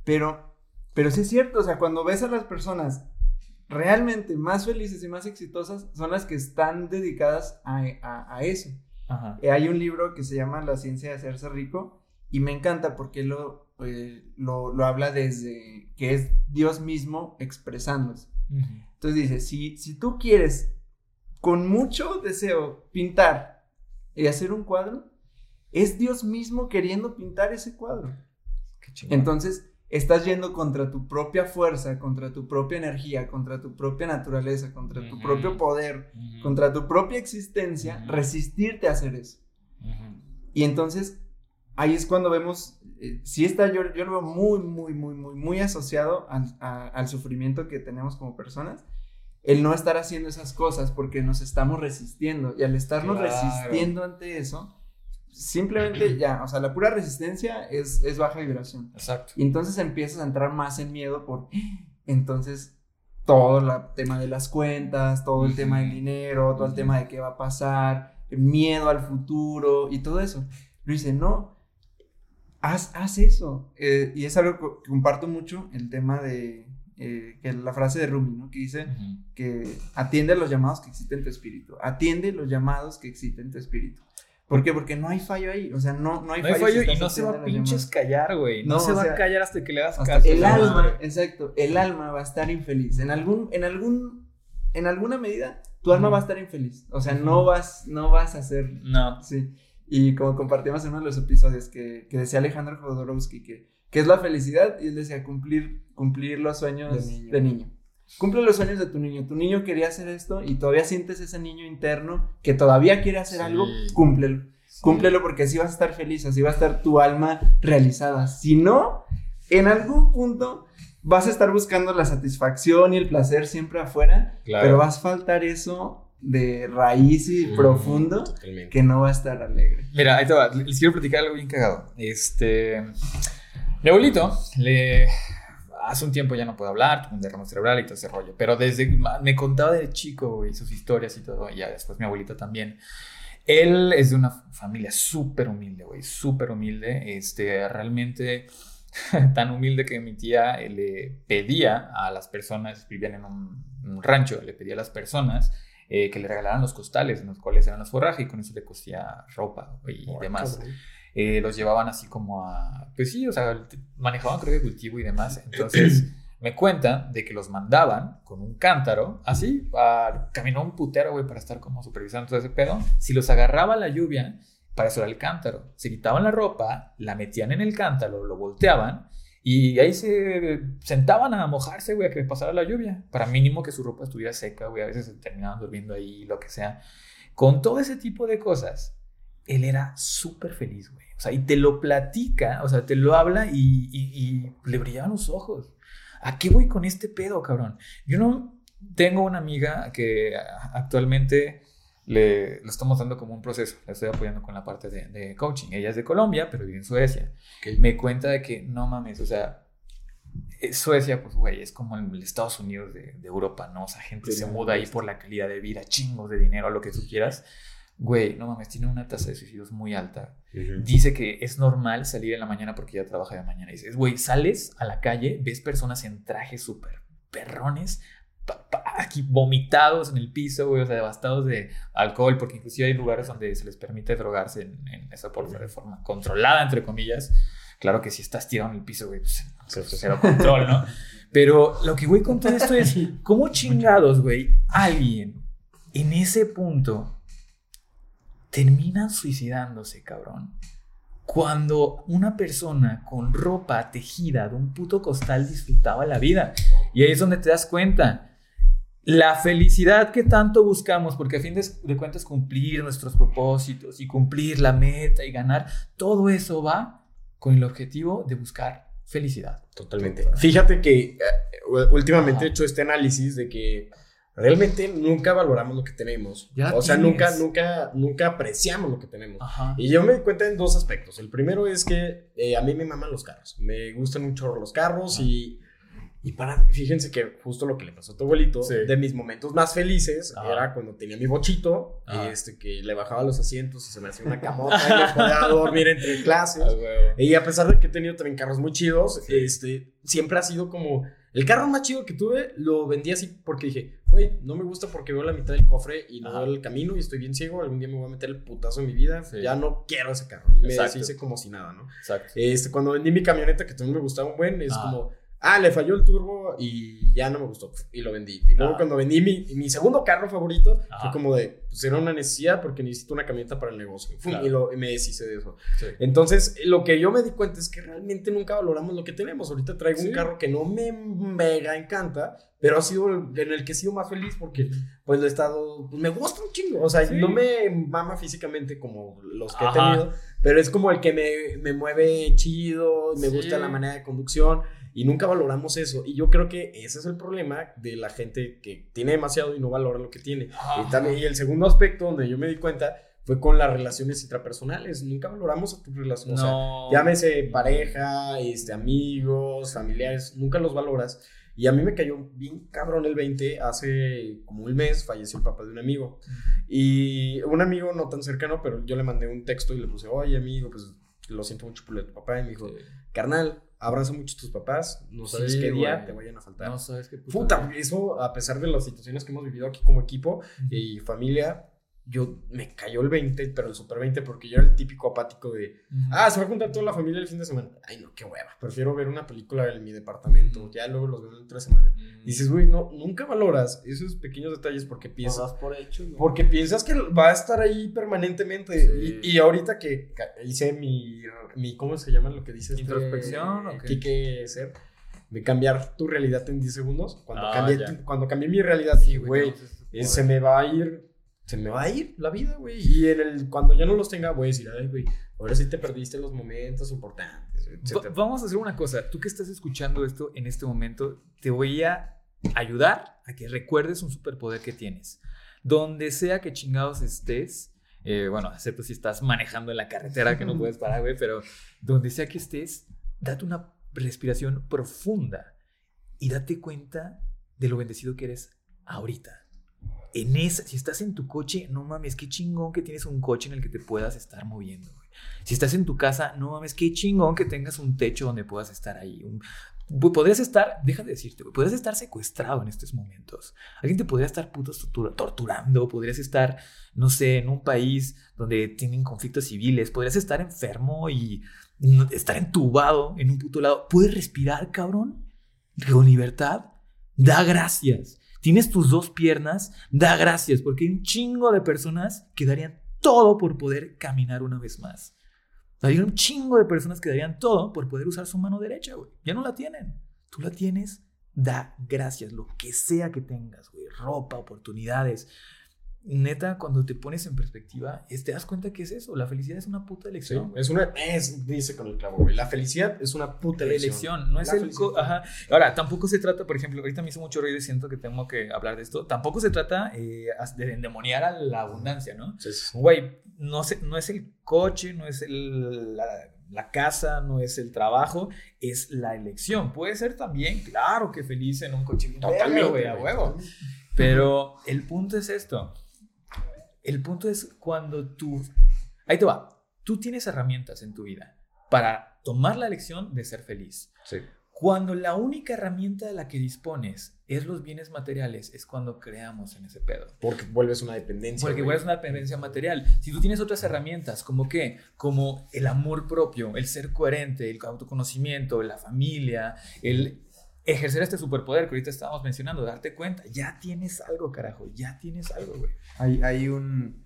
Pero, pero sí es cierto, o sea, cuando ves a las personas realmente más felices y más exitosas, son las que están dedicadas a, eso. Eh, hay un libro que se llama La ciencia de hacerse rico y me encanta porque lo, eh, lo, lo, habla desde que es Dios mismo expresándose. Entonces dice, si, si tú quieres con mucho deseo pintar y hacer un cuadro, es Dios mismo queriendo pintar ese cuadro. Entonces, estás yendo contra tu propia fuerza, contra tu propia energía, contra tu propia naturaleza, contra tu propio poder, contra tu propia existencia, resistirte a hacer eso. Y entonces, ahí es cuando vemos eh, sí está, yo, yo, lo veo muy, muy, muy, muy, muy asociado al, sufrimiento que tenemos como personas. El no estar haciendo esas cosas porque nos estamos resistiendo. Y al estarnos resistiendo ante eso, simplemente ya, o sea, la pura resistencia es, es baja vibración. Exacto. Y entonces empiezas a entrar más en miedo por, entonces, todo el tema de las cuentas, todo el tema del dinero, todo el tema de qué va a pasar, el miedo al futuro y todo eso. Lo dice, no, haz, haz eso. Eh, y es algo que comparto mucho, el tema de eh, que la frase de Rumi, ¿no? Que dice que atiende los llamados que existen en tu espíritu. Atiende los llamados que existen en tu espíritu. ¿Por qué? Porque no hay fallo ahí. O sea, no, no hay no fallo. y no se va a pinches callar, güey. No, se va a callar hasta que le hagas caso. El alma, exacto. El alma va a estar infeliz. En algún, en algún, en alguna medida, tu alma va a estar infeliz. O sea, no vas, no vas a hacer. No. Sí. Y como compartimos en uno de los episodios que, que decía Alejandro Jodorowsky que, que es la felicidad, y él decía cumplir, cumplir los sueños de niño. Cumple los sueños de tu niño. Tu niño quería hacer esto y todavía sientes ese niño interno que todavía quiere hacer algo, cúmplelo. Cúmplelo porque así vas a estar feliz, así va a estar tu alma realizada. Si no, en algún punto vas a estar buscando la satisfacción y el placer siempre afuera, pero vas a faltar eso de raíz y profundo que no va a estar alegre. Mira, ahí te va, les quiero platicar algo bien cagado. Este, mi abuelito le hace un tiempo ya no puedo hablar, tuvo un derrame cerebral y todo ese rollo, pero desde me contaba de chico y sus historias y todo, y ya después mi abuelito también. Él es de una familia súper humilde, güey, súper humilde, este, realmente tan humilde que mi tía le pedía a las personas, vivían en un, rancho, le pedía a las personas eh, que le regalaran los costales en los cuales eran los forrajes y con eso le costía ropa y demás. Eh, los llevaban así como a, pues sí, o sea, manejaban creo que cultivo y demás. Entonces me cuentan de que los mandaban con un cántaro, así, a, caminó un putero, güey, para estar como supervisando todo ese pedo. Si los agarraba la lluvia, para eso era el cántaro. Se quitaban la ropa, la metían en el cántaro, lo volteaban y ahí se sentaban a mojarse, güey, a que pasara la lluvia. Para mínimo que su ropa estuviera seca, güey. A veces terminaban durmiendo ahí, lo que sea. Con todo ese tipo de cosas, él era súper feliz, güey. O sea, y te lo platica, o sea, te lo habla y, le brillaban los ojos. ¿A qué voy con este pedo, cabrón? Yo no tengo una amiga que actualmente le lo estamos dando como un proceso. La estoy apoyando con la parte de, coaching. Ella es de Colombia, pero vive en Suecia. Me cuenta de que no mames, o sea, eh, Suecia, pues, güey, es como el Estados Unidos de, Europa, ¿no? O sea, gente se muda ahí por la calidad de vida, chingos de dinero, lo que tú quieras güey, no mames, tiene una tasa de suicidios muy alta. Dice que es normal salir en la mañana porque ya trabaja de mañana. Dices, güey, sales a la calle, ves personas en trajes súper perrones, aquí vomitados en el piso, güey, o sea, devastados de alcohol, porque inclusive hay lugares donde se les permite drogarse en, en esa de forma controlada, entre comillas. Claro que si estás tirado en el piso, güey, pues cero control, ¿no? Pero lo que voy con todo esto es, ¿cómo chingados, güey, alguien en ese punto terminan suicidándose, cabrón. Cuando una persona con ropa tejida de un puto costal disfrutaba la vida. Y ahí es donde te das cuenta. La felicidad que tanto buscamos, porque a fin de, cuentas cumplir nuestros propósitos y cumplir la meta y ganar, todo eso va con el objetivo de buscar felicidad. Totalmente. Fíjate que eh, últimamente he hecho este análisis de que realmente nunca valoramos lo que tenemos. o sea, nunca, nunca, nunca apreciamos lo que tenemos. Y yo me di cuenta en dos aspectos. El primero es que eh, a mí me maman los carros. Me gustan chorro los carros y, y para, fíjense que justo lo que le pasó a tu abuelito, de mis momentos más felices era cuando tenía mi bochito, este, que le bajaba los asientos y se me hacía una camota y me podía dormir entre clases. y a pesar de que he tenido también carros muy chidos, este, siempre ha sido como el carro más chido que tuve lo vendí así porque dije, güey, no me gusta porque veo la mitad del cofre y no veo el camino y estoy bien ciego. Algún día me voy a meter el putazo en mi vida. Ya no quiero ese carro. Y me deshice como si nada, ¿no? Exacto. Este, cuando vendí mi camioneta, que también me gustaba un buen, es como Ah, le falló el turbo y ya no me gustó. Y lo vendí. Y luego ah. cuando vendí mi, mi, segundo carro favorito, fue como de, pues era una necesidad porque necesito una camioneta para el negocio. Y, lo, me deshice de eso. Entonces, lo que yo me di cuenta es que realmente nunca valoramos lo que tenemos. Ahorita traigo un carro que no me mega encanta, pero ha sido en el que he sido más feliz porque pues lo he estado, pues me gusta un chingo. O sea, no me mama físicamente como los que he tenido, pero es como el que me, me mueve chido, me gusta la manera de conducción. Y nunca valoramos eso. Y yo creo que ese es el problema de la gente que tiene demasiado y no valora lo que tiene. Y, también, y el segundo aspecto donde yo me di cuenta fue con las relaciones intrapersonales. Nunca valoramos a tus relaciones. No. llámese pareja, este, amigos, familiares, nunca los valoras. Y a mí me cayó bien cabrón el 20. Hace como un mes falleció el papá de un amigo. Y un amigo no tan cercano, pero yo le mandé un texto y le puse, oye amigo, pues lo siento mucho por tu papá. Y me dijo, carnal, abraza mucho a tus papás. No Sí, sabes qué día güey. te vayan a faltar. No sabes qué puta Puta, eso, a pesar de las situaciones que hemos vivido aquí como equipo y familia, yo me cayó el 20, pero el super 20, porque yo era el típico apático de, ah, se va a juntar toda la familia el fin de semana. Ay, no, qué hueva. Prefiero ver una película en mi departamento. Ya luego los veo en tres semanas. Dices, güey, no, nunca valoras esos pequeños detalles porque piensas. por hecho, güey. Porque piensas que va a estar ahí permanentemente. Sí. Y, y ahorita que hice mi, mi. ¿Cómo se llama lo que dice? este- ¿Introspección o qué? ¿Qué qué ser? De cambiar tu realidad en 10 segundos. Cuando, Ah, cambié, cuando cambié mi realidad, Sí, güey, ese eh, se me va a ir. Se me va a ir la vida, güey. Y en el, cuando ya no los tenga, voy a decir, ay, güey, ahora sí te perdiste los momentos importantes, Va- vamos a hacer una cosa. Tú que estás escuchando esto en este momento, te voy a ayudar a que recuerdes un superpoder que tienes. Donde sea que chingados estés, eh, bueno, excepto si estás manejando en la carretera que no puedes parar, güey, pero donde sea que estés, date una respiración profunda y date cuenta de lo bendecido que eres ahorita. En esa, si estás en tu coche, no mames, qué chingón que tienes un coche en el que te puedas estar moviendo. Si estás en tu casa, no mames, qué chingón que tengas un techo donde puedas estar ahí. Un- podrías estar, deja de decirte, güey, podrías estar secuestrado en estos momentos. Alguien te podría estar puto tortura- torturando, podrías estar, no sé, en un país donde tienen conflictos civiles, podrías estar enfermo y estar entubado en un puto lado. Puedes respirar, cabrón, con libertad. Da gracias. Tienes tus dos piernas, da gracias, porque hay un chingo de personas que darían todo por poder caminar una vez más. Hay un chingo de personas que darían todo por poder usar su mano derecha, güey. Ya no la tienen. Tú la tienes, da gracias, lo que sea que tengas, güey. Ropa, oportunidades. Neta, cuando te pones en perspectiva, es- te das cuenta que es eso. La felicidad es una puta elección. es una. Es, dice con el clavo, güey. La felicidad es una puta elección. elección, no es La el... Ajá. Ahora, tampoco se trata, por ejemplo, ahorita me hizo mucho ruido y siento que tengo que hablar de esto. Tampoco se trata eh, de endemoniar a la abundancia, ¿no? Sí, sí. Güey, no, se- no es el coche, no es el- la, la casa, no es el trabajo, es la elección. Puede ser también, claro que feliz en un coche. Totalmente, güey, a huevo. Pero el punto es esto. El punto es cuando tú... Ahí te va. Tú tienes herramientas en tu vida para tomar la elección de ser feliz. Sí. Cuando la única herramienta de la que dispones es los bienes materiales, es cuando creamos en ese pedo. Porque vuelves una dependencia. Porque güey. igual es una dependencia material. Si tú tienes otras herramientas, como qué? Como el amor propio, el ser coherente, el autoconocimiento, la familia, el ejercer este superpoder que ahorita estábamos mencionando, darte cuenta, ya tienes algo, carajo, ya tienes algo, güey. Hay, hay un.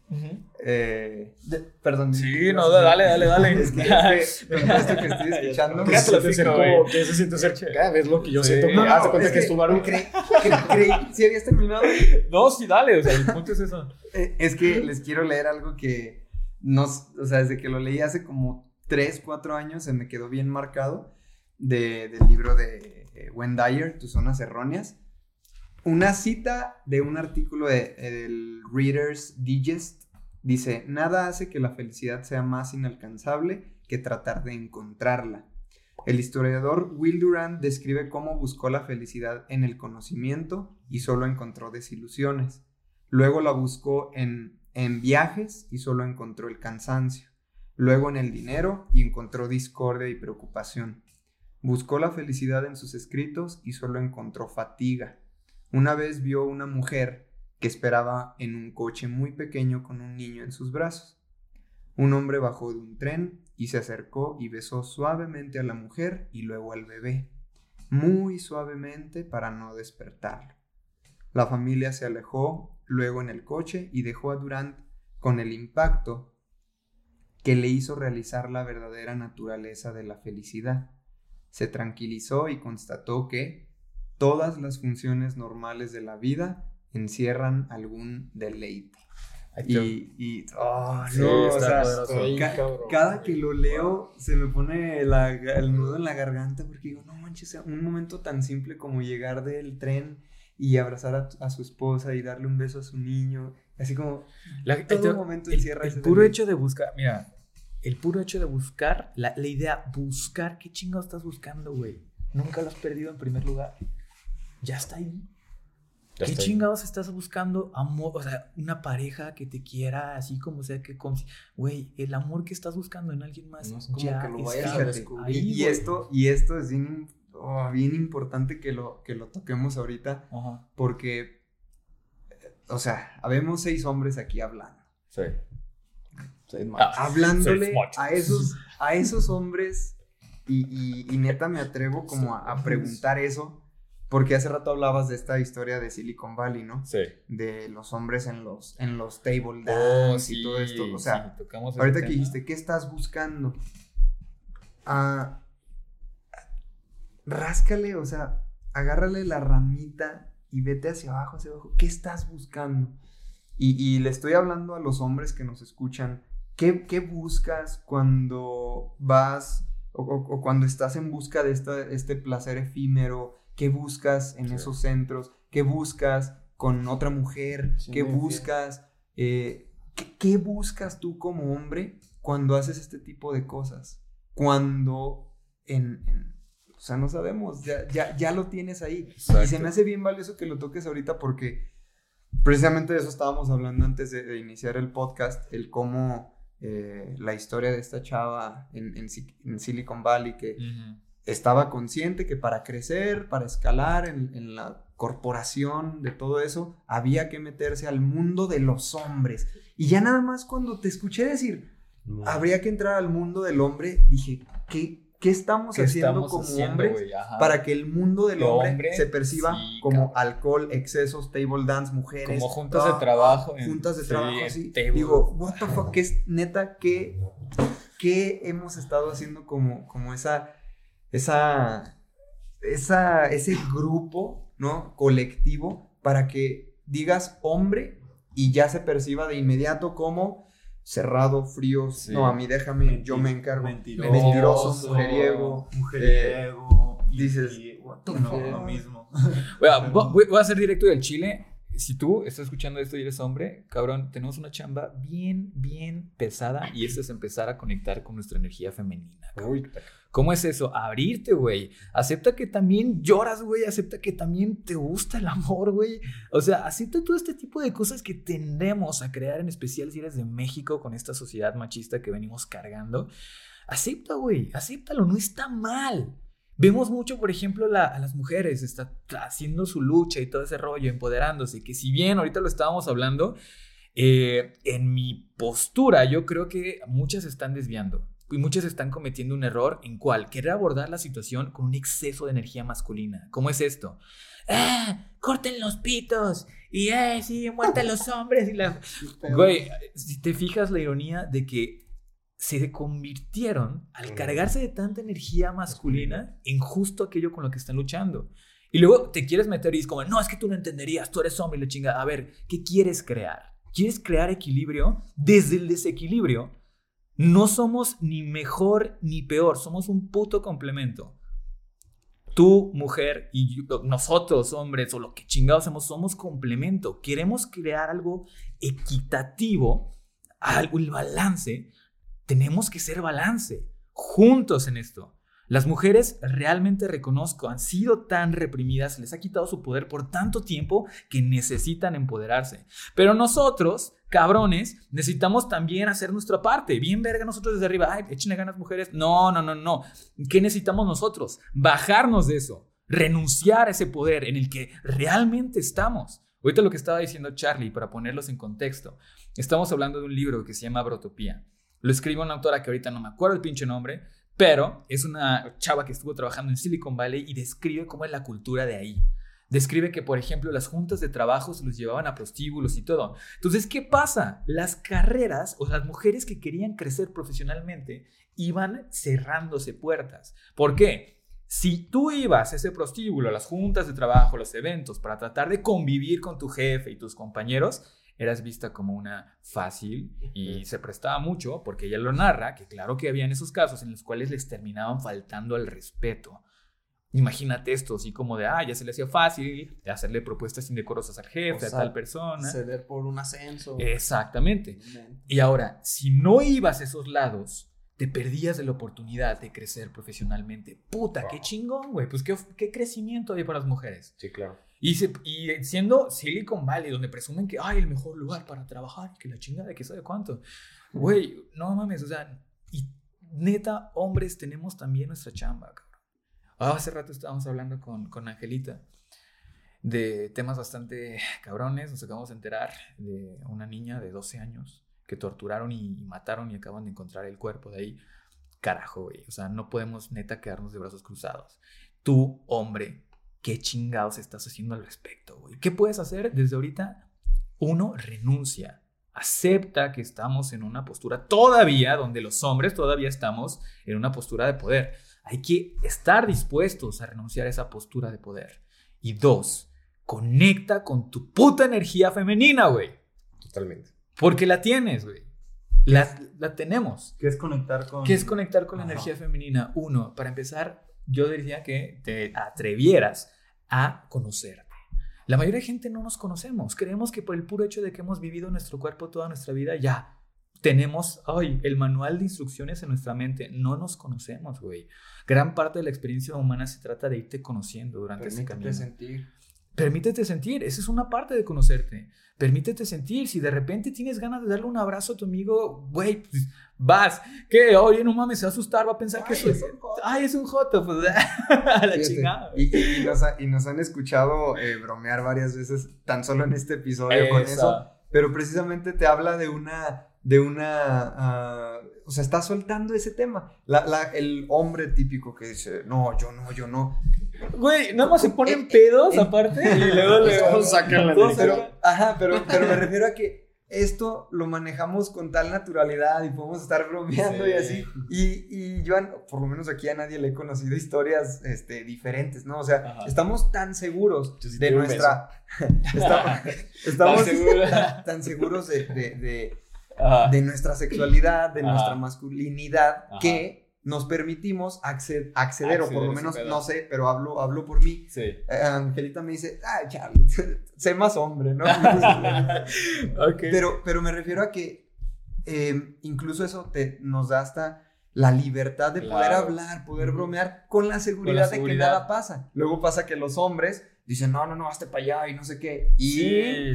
eh, de- perdón. Sí, no, dale, dale, dale. Es que, es que con esto que estoy escuchando. ¿Qué se siente ser Hocico, como- güey. qué se siente ser cada vez lo que yo Sí. siento? No, No, no, cuenta es que, es tu Baruch. Creí, cre- creí- ¿sí habías terminado? No, sí, dale, o sea, el punto es eso. Eh, Es que les quiero leer algo que nos, o sea, desde que lo leí hace como 3, 4 años se me quedó bien marcado de- del libro de eh, Tus zonas erróneas. Una cita de un artículo de, eh, del Reader's Digest dice, nada hace que la felicidad sea más inalcanzable que tratar de encontrarla. El historiador Will Durant describe cómo buscó la felicidad en el conocimiento y solo encontró desilusiones. Luego la buscó en, en viajes y solo encontró el cansancio. Luego en el dinero y encontró discordia y preocupación. Buscó la felicidad en sus escritos y solo encontró fatiga. Una vez vio una mujer que esperaba en un coche muy pequeño con un niño en sus brazos. Un hombre bajó de un tren y se acercó y besó suavemente a la mujer y luego al bebé, muy suavemente para no despertarlo. La familia se alejó luego en el coche y dejó a Durant con el impacto que le hizo realizar la verdadera naturaleza de la felicidad. Se tranquilizó y constató que todas las funciones normales de la vida encierran algún deleite. Y, y oh, Sí, no, o sea, poderoso. ca- cada que lo leo se me pone la- el nudo en la garganta porque digo, no manches, o sea, un momento tan simple como llegar del tren y abrazar a, a su esposa y darle un beso a su niño, así como La- todo el- momento el, encierra el ese puro deleite. hecho de buscar, mira, el puro hecho de buscar, la, la idea, buscar, ¿qué chingados estás buscando, güey? Nunca lo has perdido en primer lugar. Ya está ahí. ¿Qué chingados estás buscando? Amor, o sea, una pareja que te quiera así como sea que... Güey, el amor que estás buscando en alguien más no es como ya que lo vayas a descubrir. ahí, y, esto, y esto es bien, oh, bien importante que lo, que lo toquemos ahorita, porque, eh, o sea, habemos seis hombres aquí hablando. Sí. Ah, hablándole a esos, a esos hombres y, y- y neta me atrevo como a, a preguntar eso, porque hace rato hablabas de esta historia de Silicon Valley, ¿no? Sí. De los hombres en los, en los table dance Oh, y sí, todo esto. O sea, sí, ahorita que tema. dijiste, ¿qué estás buscando? Ah, ráscale, o sea, agárrale la ramita y vete hacia abajo, hacia abajo. ¿Qué estás buscando? Y, y le estoy hablando a los hombres que nos escuchan. ¿Qué, qué buscas cuando vas o, o- o cuando estás en busca de esta- este placer efímero? ¿Qué buscas en Sí. esos centros? ¿Qué buscas con otra mujer? Siendo ¿Qué buscas? Eh, ¿qué, qué buscas tú como hombre cuando haces este tipo de cosas? Cuando en... en- o sea, no sabemos, ya, ya, ya lo tienes ahí. Y se me hace bien valioso que lo toques ahorita porque precisamente de eso estábamos hablando antes de, de iniciar el podcast, el cómo eh, la historia de esta chava en, en Si- en Silicon Valley que estaba consciente que para crecer, para escalar en, en la corporación de todo eso, había que meterse al mundo de los hombres. Y ya nada más cuando te escuché decir, habría que entrar al mundo del hombre, dije, ¿qué, qué estamos ¿Qué haciendo estamos como haciendo, hombres para que el mundo del El hombre, hombre, se perciba sí, como cabrón. alcohol, excesos, table dance, mujeres. Como juntas ah, de trabajo. en- juntas de sí, trabajo, table. Digo, what the fuck, ¿qué es neta? ¿Qué, qué hemos estado haciendo como, como esa, esa, esa, ese grupo, ¿no? Colectivo para que digas hombre y ya se perciba de inmediato como cerrado, frío, Sí. no, a mí déjame, yo me encargo. Mentiroso, Mentiroso, mujeriego, mujeriego. y- dices, y- no, lo mismo. Voy a, voy- voy a ser directo del Chile. Si tú estás escuchando esto y eres hombre, cabrón, tenemos una chamba bien, bien pesada y esto es empezar a conectar con nuestra energía femenina. cabrón. ¿Cómo es eso? Abrirte, güey. Acepta que también lloras, güey. Acepta que también te gusta el amor, güey. O sea, acepta todo este tipo de cosas que tendemos a crear, en especial si eres de México, con esta sociedad machista que venimos cargando. Acepta, güey. Acéptalo. No está mal. Vemos mucho, por ejemplo, a las mujeres está haciendo su lucha y todo ese rollo, empoderándose, que si bien ahorita lo estábamos hablando, eh, en mi postura yo creo que muchas están desviando y muchas están cometiendo un error en cual querer abordar la situación con un exceso de energía masculina. ¿Cómo es esto? ¡Ah! ¡Corten los pitos! Y ¡eh! ¡Sí! ¡Muerten los hombres! Y la... Güey, si te fijas la ironía de que se convirtieron al cargarse de tanta energía masculina en justo aquello con lo que están luchando. Y luego te quieres meter y es como, no, es que tú no entenderías, tú eres hombre y la chinga. A ver, ¿qué quieres crear? ¿Quieres crear equilibrio? Desde el desequilibrio, no somos ni mejor ni peor, somos un puto complemento. Tú, mujer, y nosotros, hombres, o lo que chingados hacemos, somos complemento. Queremos crear algo equitativo, algo, el balance. Tenemos que ser balance, juntos en esto. Las mujeres realmente reconozco, han sido tan reprimidas, les ha quitado su poder por tanto tiempo que necesitan empoderarse. Pero nosotros, cabrones, necesitamos también hacer nuestra parte. Bien verga nosotros desde arriba, ay, échenle ganas mujeres. No, no, no, no. ¿Qué necesitamos nosotros? Bajarnos de eso, renunciar a ese poder en el que realmente estamos. Ahorita lo que estaba diciendo Charlie, para ponerlos en contexto, estamos hablando de un libro que se llama Brotopía. Lo escribe una autora que ahorita no me acuerdo el pinche nombre, pero es una chava que estuvo trabajando en Silicon Valley y describe cómo es la cultura de ahí. Describe que, por ejemplo, las juntas de trabajo se los llevaban a prostíbulos y todo. Entonces, ¿qué pasa? Las carreras o las mujeres que querían crecer profesionalmente iban cerrándose puertas. ¿Por qué? Si tú ibas a ese prostíbulo, a las juntas de trabajo, los eventos, para tratar de convivir con tu jefe y tus compañeros, eras vista como una fácil y se prestaba mucho, porque ella lo narra, que claro que habían esos casos en los cuales les terminaban faltando al respeto. Imagínate esto, así como de, ah, ya se le hacía fácil de hacerle propuestas indecorosas al jefe, O a tal persona. Ceder por un ascenso. Exactamente. Y ahora, si no ibas a esos lados, te perdías de la oportunidad de crecer profesionalmente. Puta, qué chingón, güey. Pues qué, qué crecimiento hay para las mujeres. Sí, claro. Y, se, y siendo Silicon Valley, donde presumen que hay el mejor lugar para trabajar y que la chingada, que sabe cuánto. Güey, no mames, o sea, y neta, hombres, tenemos también nuestra chamba, cabrón. Ah, hace rato estábamos hablando con, con Angelita de temas bastante cabrones. Nos acabamos de enterar de una niña de 12 años que torturaron y, mataron y acaban de encontrar el cuerpo de ahí. Carajo, güey. O sea, no podemos neta quedarnos de brazos cruzados. Tú, hombre, ¿qué chingados estás haciendo al respecto, güey? ¿Qué puedes hacer desde ahorita? Uno, renuncia. Acepta que estamos en una postura todavía donde los hombres todavía estamos en una postura de poder. Hay que estar dispuestos a renunciar a esa postura de poder. Y dos, conecta con tu puta energía femenina, güey. Totalmente. Porque la tienes, güey. La, la, tenemos. ¿Qué es conectar con...? ¿Qué es conectar con la energía femenina? Uno, para empezar, yo diría que te atrevieras a conocerte. La mayoría de gente no nos conocemos. Creemos que por el puro hecho de que hemos vivido nuestro cuerpo toda nuestra vida, ya tenemos hoy el manual de instrucciones en nuestra mente. No nos conocemos, güey. Gran parte de la experiencia humana se trata de irte conociendo durante ese camino. sentir. Permítete sentir, esa es una parte de conocerte. Permítete sentir, si de repente tienes ganas de darle un abrazo a tu amigo, güey, pues, vas, que oye, no mames, se va a asustar, va a pensar que es, un ay, es un joto, pues a la chingada. Y, y, nos han escuchado eh, bromear varias veces, tan solo en este episodio con eso, pero precisamente te habla de una, de una, uh, o sea, está soltando ese tema. La, la, el hombre típico que dice, no, yo no, yo no. Güey, nada más se ponen pedos aparte y luego le sacan la pero, Ajá, pero, pero me refiero a que esto lo manejamos con tal naturalidad y podemos estar bromeando y así. Y, y yo, por lo menos aquí a nadie le he conocido historias este, diferentes, ¿no? O sea, estamos tan seguros de nuestra... estamos, tan, seguros de, de, de, nuestra sexualidad, de nuestra masculinidad, que nos permitimos acceder, o por lo menos, no sé, pero hablo, hablo por mí. Sí. Eh, Angelita me dice, ay, Charlie, sé más hombre, ¿no? pero, pero me refiero a que em, incluso eso te, nos da hasta la libertad de poder hablar, poder bromear con la, seguridad de que nada pasa. Luego pasa que los hombres dicen, no, no, no, hazte para allá y no sé qué. Y,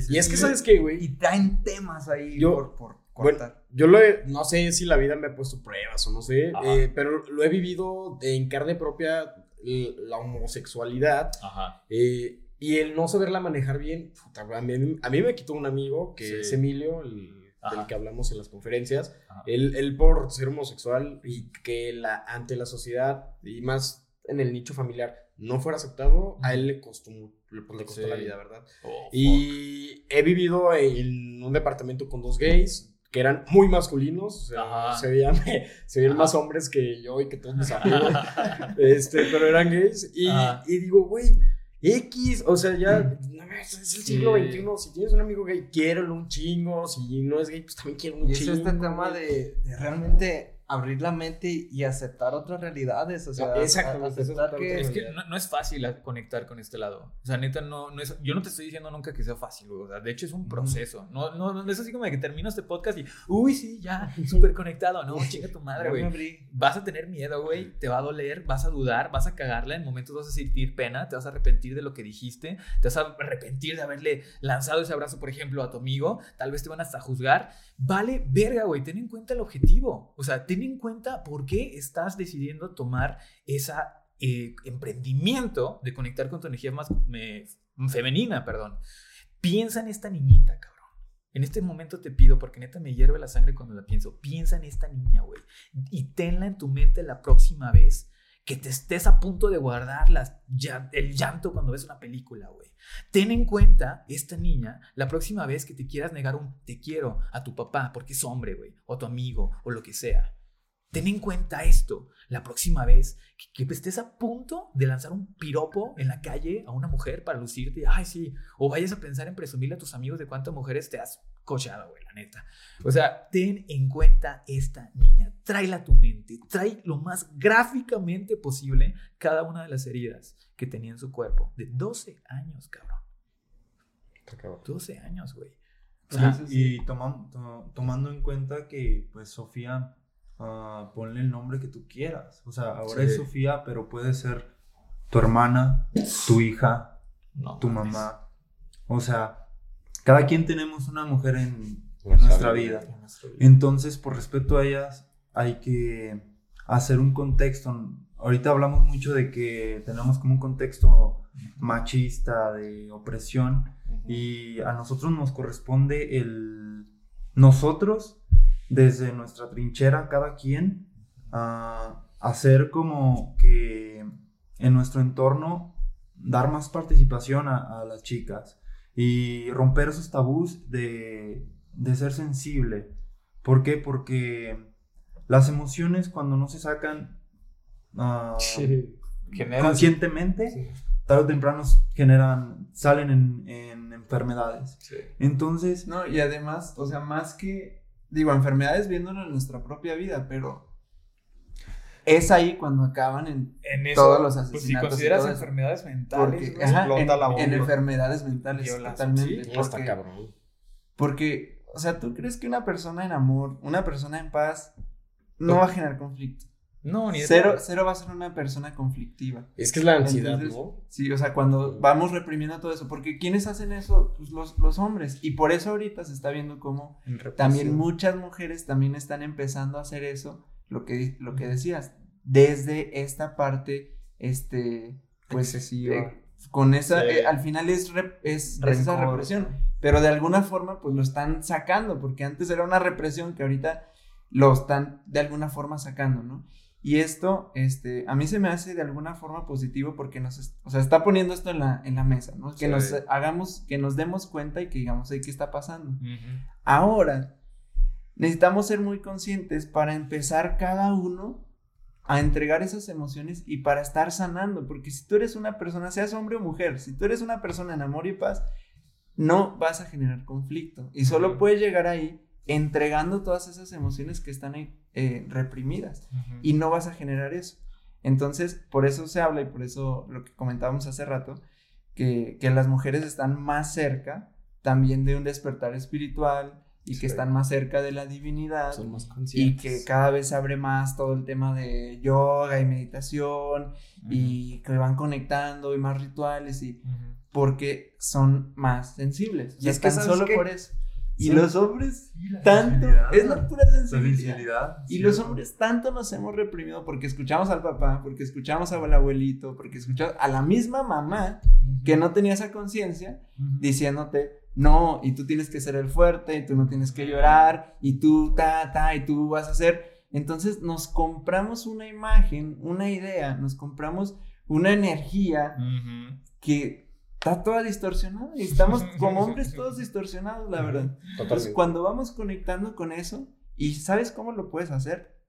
y es que, ¿sabes qué, güey? Y traen temas ahí por, por bueno, yo lo he, no sé si la vida me ha puesto pruebas o no sé, eh, pero lo he vivido en carne propia la homosexualidad. Ajá. Eh, y el no saberla manejar bien, a, mí, a, mí, me quitó un amigo que es Emilio, el, del que hablamos en las conferencias. Él, él, por ser homosexual y que la, ante la sociedad y más en el nicho familiar no fuera aceptado, a él le costó, le, pues, costó la vida, ¿verdad? Oh, y he vivido en un departamento con dos gays que eran muy masculinos, se veían, se veían más hombres que yo y que todos mis amigos, este, pero eran gays, y, y digo, güey, X, o sea, ya, es el siglo XXI, si tienes un amigo gay, quiérelo un chingo, si no es gay, pues también quiero un y chingo. Y es el tema de, de realmente abrir la mente y aceptar otras realidades, o sea, Exactamente, aceptar que... Es que no, es fácil conectar con este lado, o sea, neta, no, no es, yo no te estoy diciendo nunca que sea fácil, o sea, de hecho es un proceso, no, no, no es así como de que termino este podcast y, uy, sí, ya, súper conectado, no, chinga tu madre, güey, vas a tener miedo, güey, te va a doler, vas a dudar, vas a cagarla, en momentos vas a sentir pena, te vas a arrepentir de lo que dijiste, te vas a arrepentir de haberle lanzado ese abrazo, por ejemplo, a tu amigo, tal vez te van hasta a juzgar, vale, verga, güey, ten en cuenta el objetivo, o sea, ten en cuenta por qué estás decidiendo tomar ese eh, emprendimiento de conectar con tu energía más femenina, perdón. Piensa en esta niñita, cabrón. En este momento te pido, porque neta me hierve la sangre cuando la pienso, piensa en esta niña, güey. Y tenla en tu mente la próxima vez que te estés a punto de guardar el llanto cuando ves una película, güey. Ten en cuenta, esta niña, la próxima vez que te quieras negar un te quiero a tu papá porque es hombre, güey, o a tu amigo, o lo que sea. Ten en cuenta esto la próxima vez que, estés a punto de lanzar un piropo en la calle a una mujer para lucirte, ay sí, o vayas a pensar en presumirle a tus amigos de cuántas mujeres te has cochado, güey, la neta. O sea, ten en cuenta esta niña, tráela a tu mente, trae lo más gráficamente posible cada una de las heridas que tenía en su cuerpo. De 12 años, cabrón. 12 años, güey. y tomando en cuenta que, pues, Sofía uh, ponle el nombre que tú quieras. O sea, ahora es Sofía, pero puede ser tu hermana, tu hija, tu mamá. O sea, cada quien tenemos una mujer en, nuestra vida. Entonces, por respeto a ellas, hay que hacer un contexto. Ahorita hablamos mucho de que tenemos como un contexto machista, de opresión, y a nosotros nos corresponde el... Nosotros, desde nuestra trinchera, cada quien, a hacer como que en nuestro entorno dar más participación a, las chicas y romper esos tabús de, ser sensible. ¿Por qué? Porque las emociones cuando no se sacan uh, conscientemente, tarde o temprano generan, salen en, enfermedades. Entonces... No, y además, o sea, más que, digo, enfermedades viéndolo en nuestra propia vida, pero es ahí cuando acaban en, todos los asesinatos. Pues si consideras enfermedades mentales, porque, en, enfermedades mentales, totalmente. Sí, porque, cabrón. Porque, o sea, ¿tú crees que una persona en amor, una persona en paz, no va a generar conflicto? No, ni cero, cero va a ser una persona conflictiva. Es que es la ansiedad, ¿no? Sí, o sea, cuando vamos reprimiendo todo eso, porque ¿quiénes hacen eso? Pues los, los hombres. Y por eso ahorita se está viendo como también muchas mujeres también están empezando a hacer eso lo que, lo que decías, desde esta parte, este, pues, eh, con esa, eh, al final es, es, esa represión, pero de alguna forma, pues lo están sacando, porque antes era una represión que ahorita lo están de alguna forma sacando, ¿no? Y esto, este, a mí se me hace de alguna forma positivo porque nos, o sea, está poniendo esto en la, en la mesa, ¿no? Que nos hagamos, que nos demos cuenta y que digamos, ¿qué está pasando? Ahora, necesitamos ser muy conscientes para empezar cada uno a entregar esas emociones y para estar sanando, porque si tú eres una persona, seas hombre o mujer, si tú eres una persona en amor y paz, no vas a generar conflicto y solo puedes llegar ahí entregando todas esas emociones que están ahí, eh, reprimidas y no vas a generar eso. Entonces, por eso se habla y por eso lo que comentábamos hace rato, que, que las mujeres están más cerca también de un despertar espiritual, y que están más cerca de la divinidad Son más y que cada vez abre más todo el tema de yoga y meditación y que van conectando y más rituales y porque son más sensibles. Y es que solo por eso. Y los hombres tanto es la pura sensibilidad, y los hombres tanto nos hemos reprimido porque escuchamos al papá porque escuchamos al abuelito porque escuchamos a la misma mamá que no tenía esa conciencia diciéndote no, y tú tienes que ser el fuerte, y tú no tienes que llorar, y tú, ta, ta, y tú vas a hacer. Entonces nos compramos una imagen, una idea, nos compramos una energía que está toda distorsionada y estamos como hombres todos distorsionados, la verdad. Entonces cuando vamos conectando con eso, ¿y sabes cómo lo puedes hacer?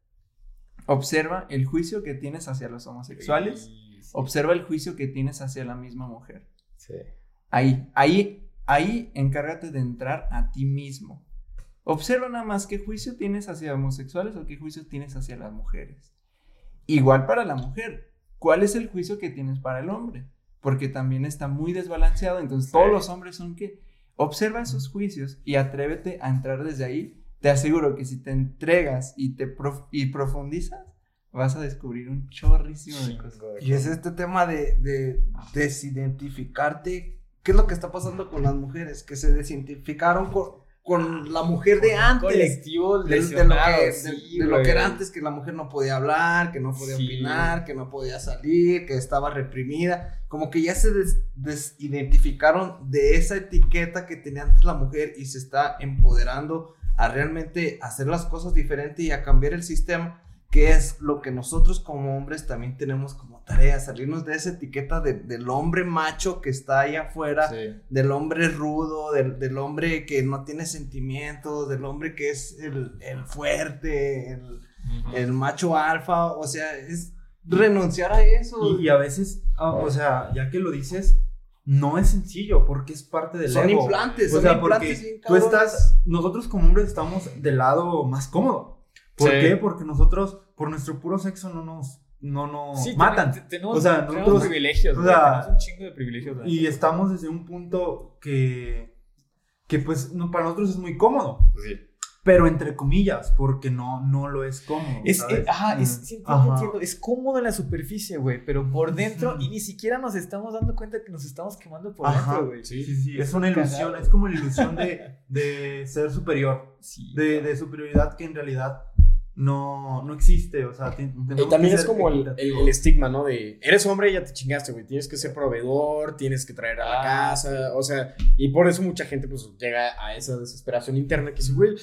Observa el juicio que tienes hacia los homosexuales, observa el juicio que tienes hacia la misma mujer. Sí. Ahí, ahí Ahí encárgate de entrar a ti mismo. Observa nada más qué juicio tienes hacia homosexuales o qué juicio tienes hacia las mujeres. Igual para la mujer, ¿cuál es el juicio que tienes para el hombre? Porque también está muy desbalanceado, entonces todos los hombres son que observa esos juicios y atrévete a entrar desde ahí. Te aseguro que si te entregas y te y profundizas, vas a descubrir un chorrísimo de cosas. Y es este tema de, de desidentificarte ¿Qué es lo que está pasando con las mujeres? Que se desidentificaron con, la mujer de antes. Colectivo de, de, lo que, de, lo que, era antes, que la mujer no podía hablar, que no podía opinar, que no podía salir, que estaba reprimida. Como que ya se desidentificaron de esa etiqueta que tenía antes la mujer y se está empoderando a realmente hacer las cosas diferentes y a cambiar el sistema que es lo que nosotros como hombres también tenemos como tarea, salirnos de esa etiqueta del hombre macho que está ahí afuera, del hombre rudo, del, hombre que no tiene sentimientos, del hombre que es el, fuerte, el, macho alfa, o sea, es renunciar a eso. Y, a veces, ah, o sea, ya que lo dices, no es sencillo porque es parte del son implantes, o sea, implantes porque tú estás, nosotros como hombres estamos del lado más cómodo. ¿Por qué? Porque nosotros, por nuestro puro sexo, no nos, no nos matan. Tenemos, o sea, nosotros, privilegios, o sea, un chingo de privilegios. Y estamos desde un punto que, que pues, no, para nosotros es muy cómodo. Sí. pero entre comillas, porque no, no lo es cómodo. Es, ¿sabes? eh, ajá, es, Mm. sí, entiendo, Ajá. entiendo. es cómodo en la superficie, güey, pero por dentro, y ni siquiera nos estamos dando cuenta que nos estamos quemando por Ajá, dentro, güey. sí, sí, sí, es una ilusión, es como la ilusión de, de ser superior, Sí, de, de superioridad que en realidad no, no existe, o sea, Y también es como el, el- el estigma, ¿no? De eres hombre y ya te chingaste, güey. Tienes que ser proveedor, tienes que traer a la Ah, casa, o sea, y por eso mucha gente pues llega a esa desesperación interna que dice, güey,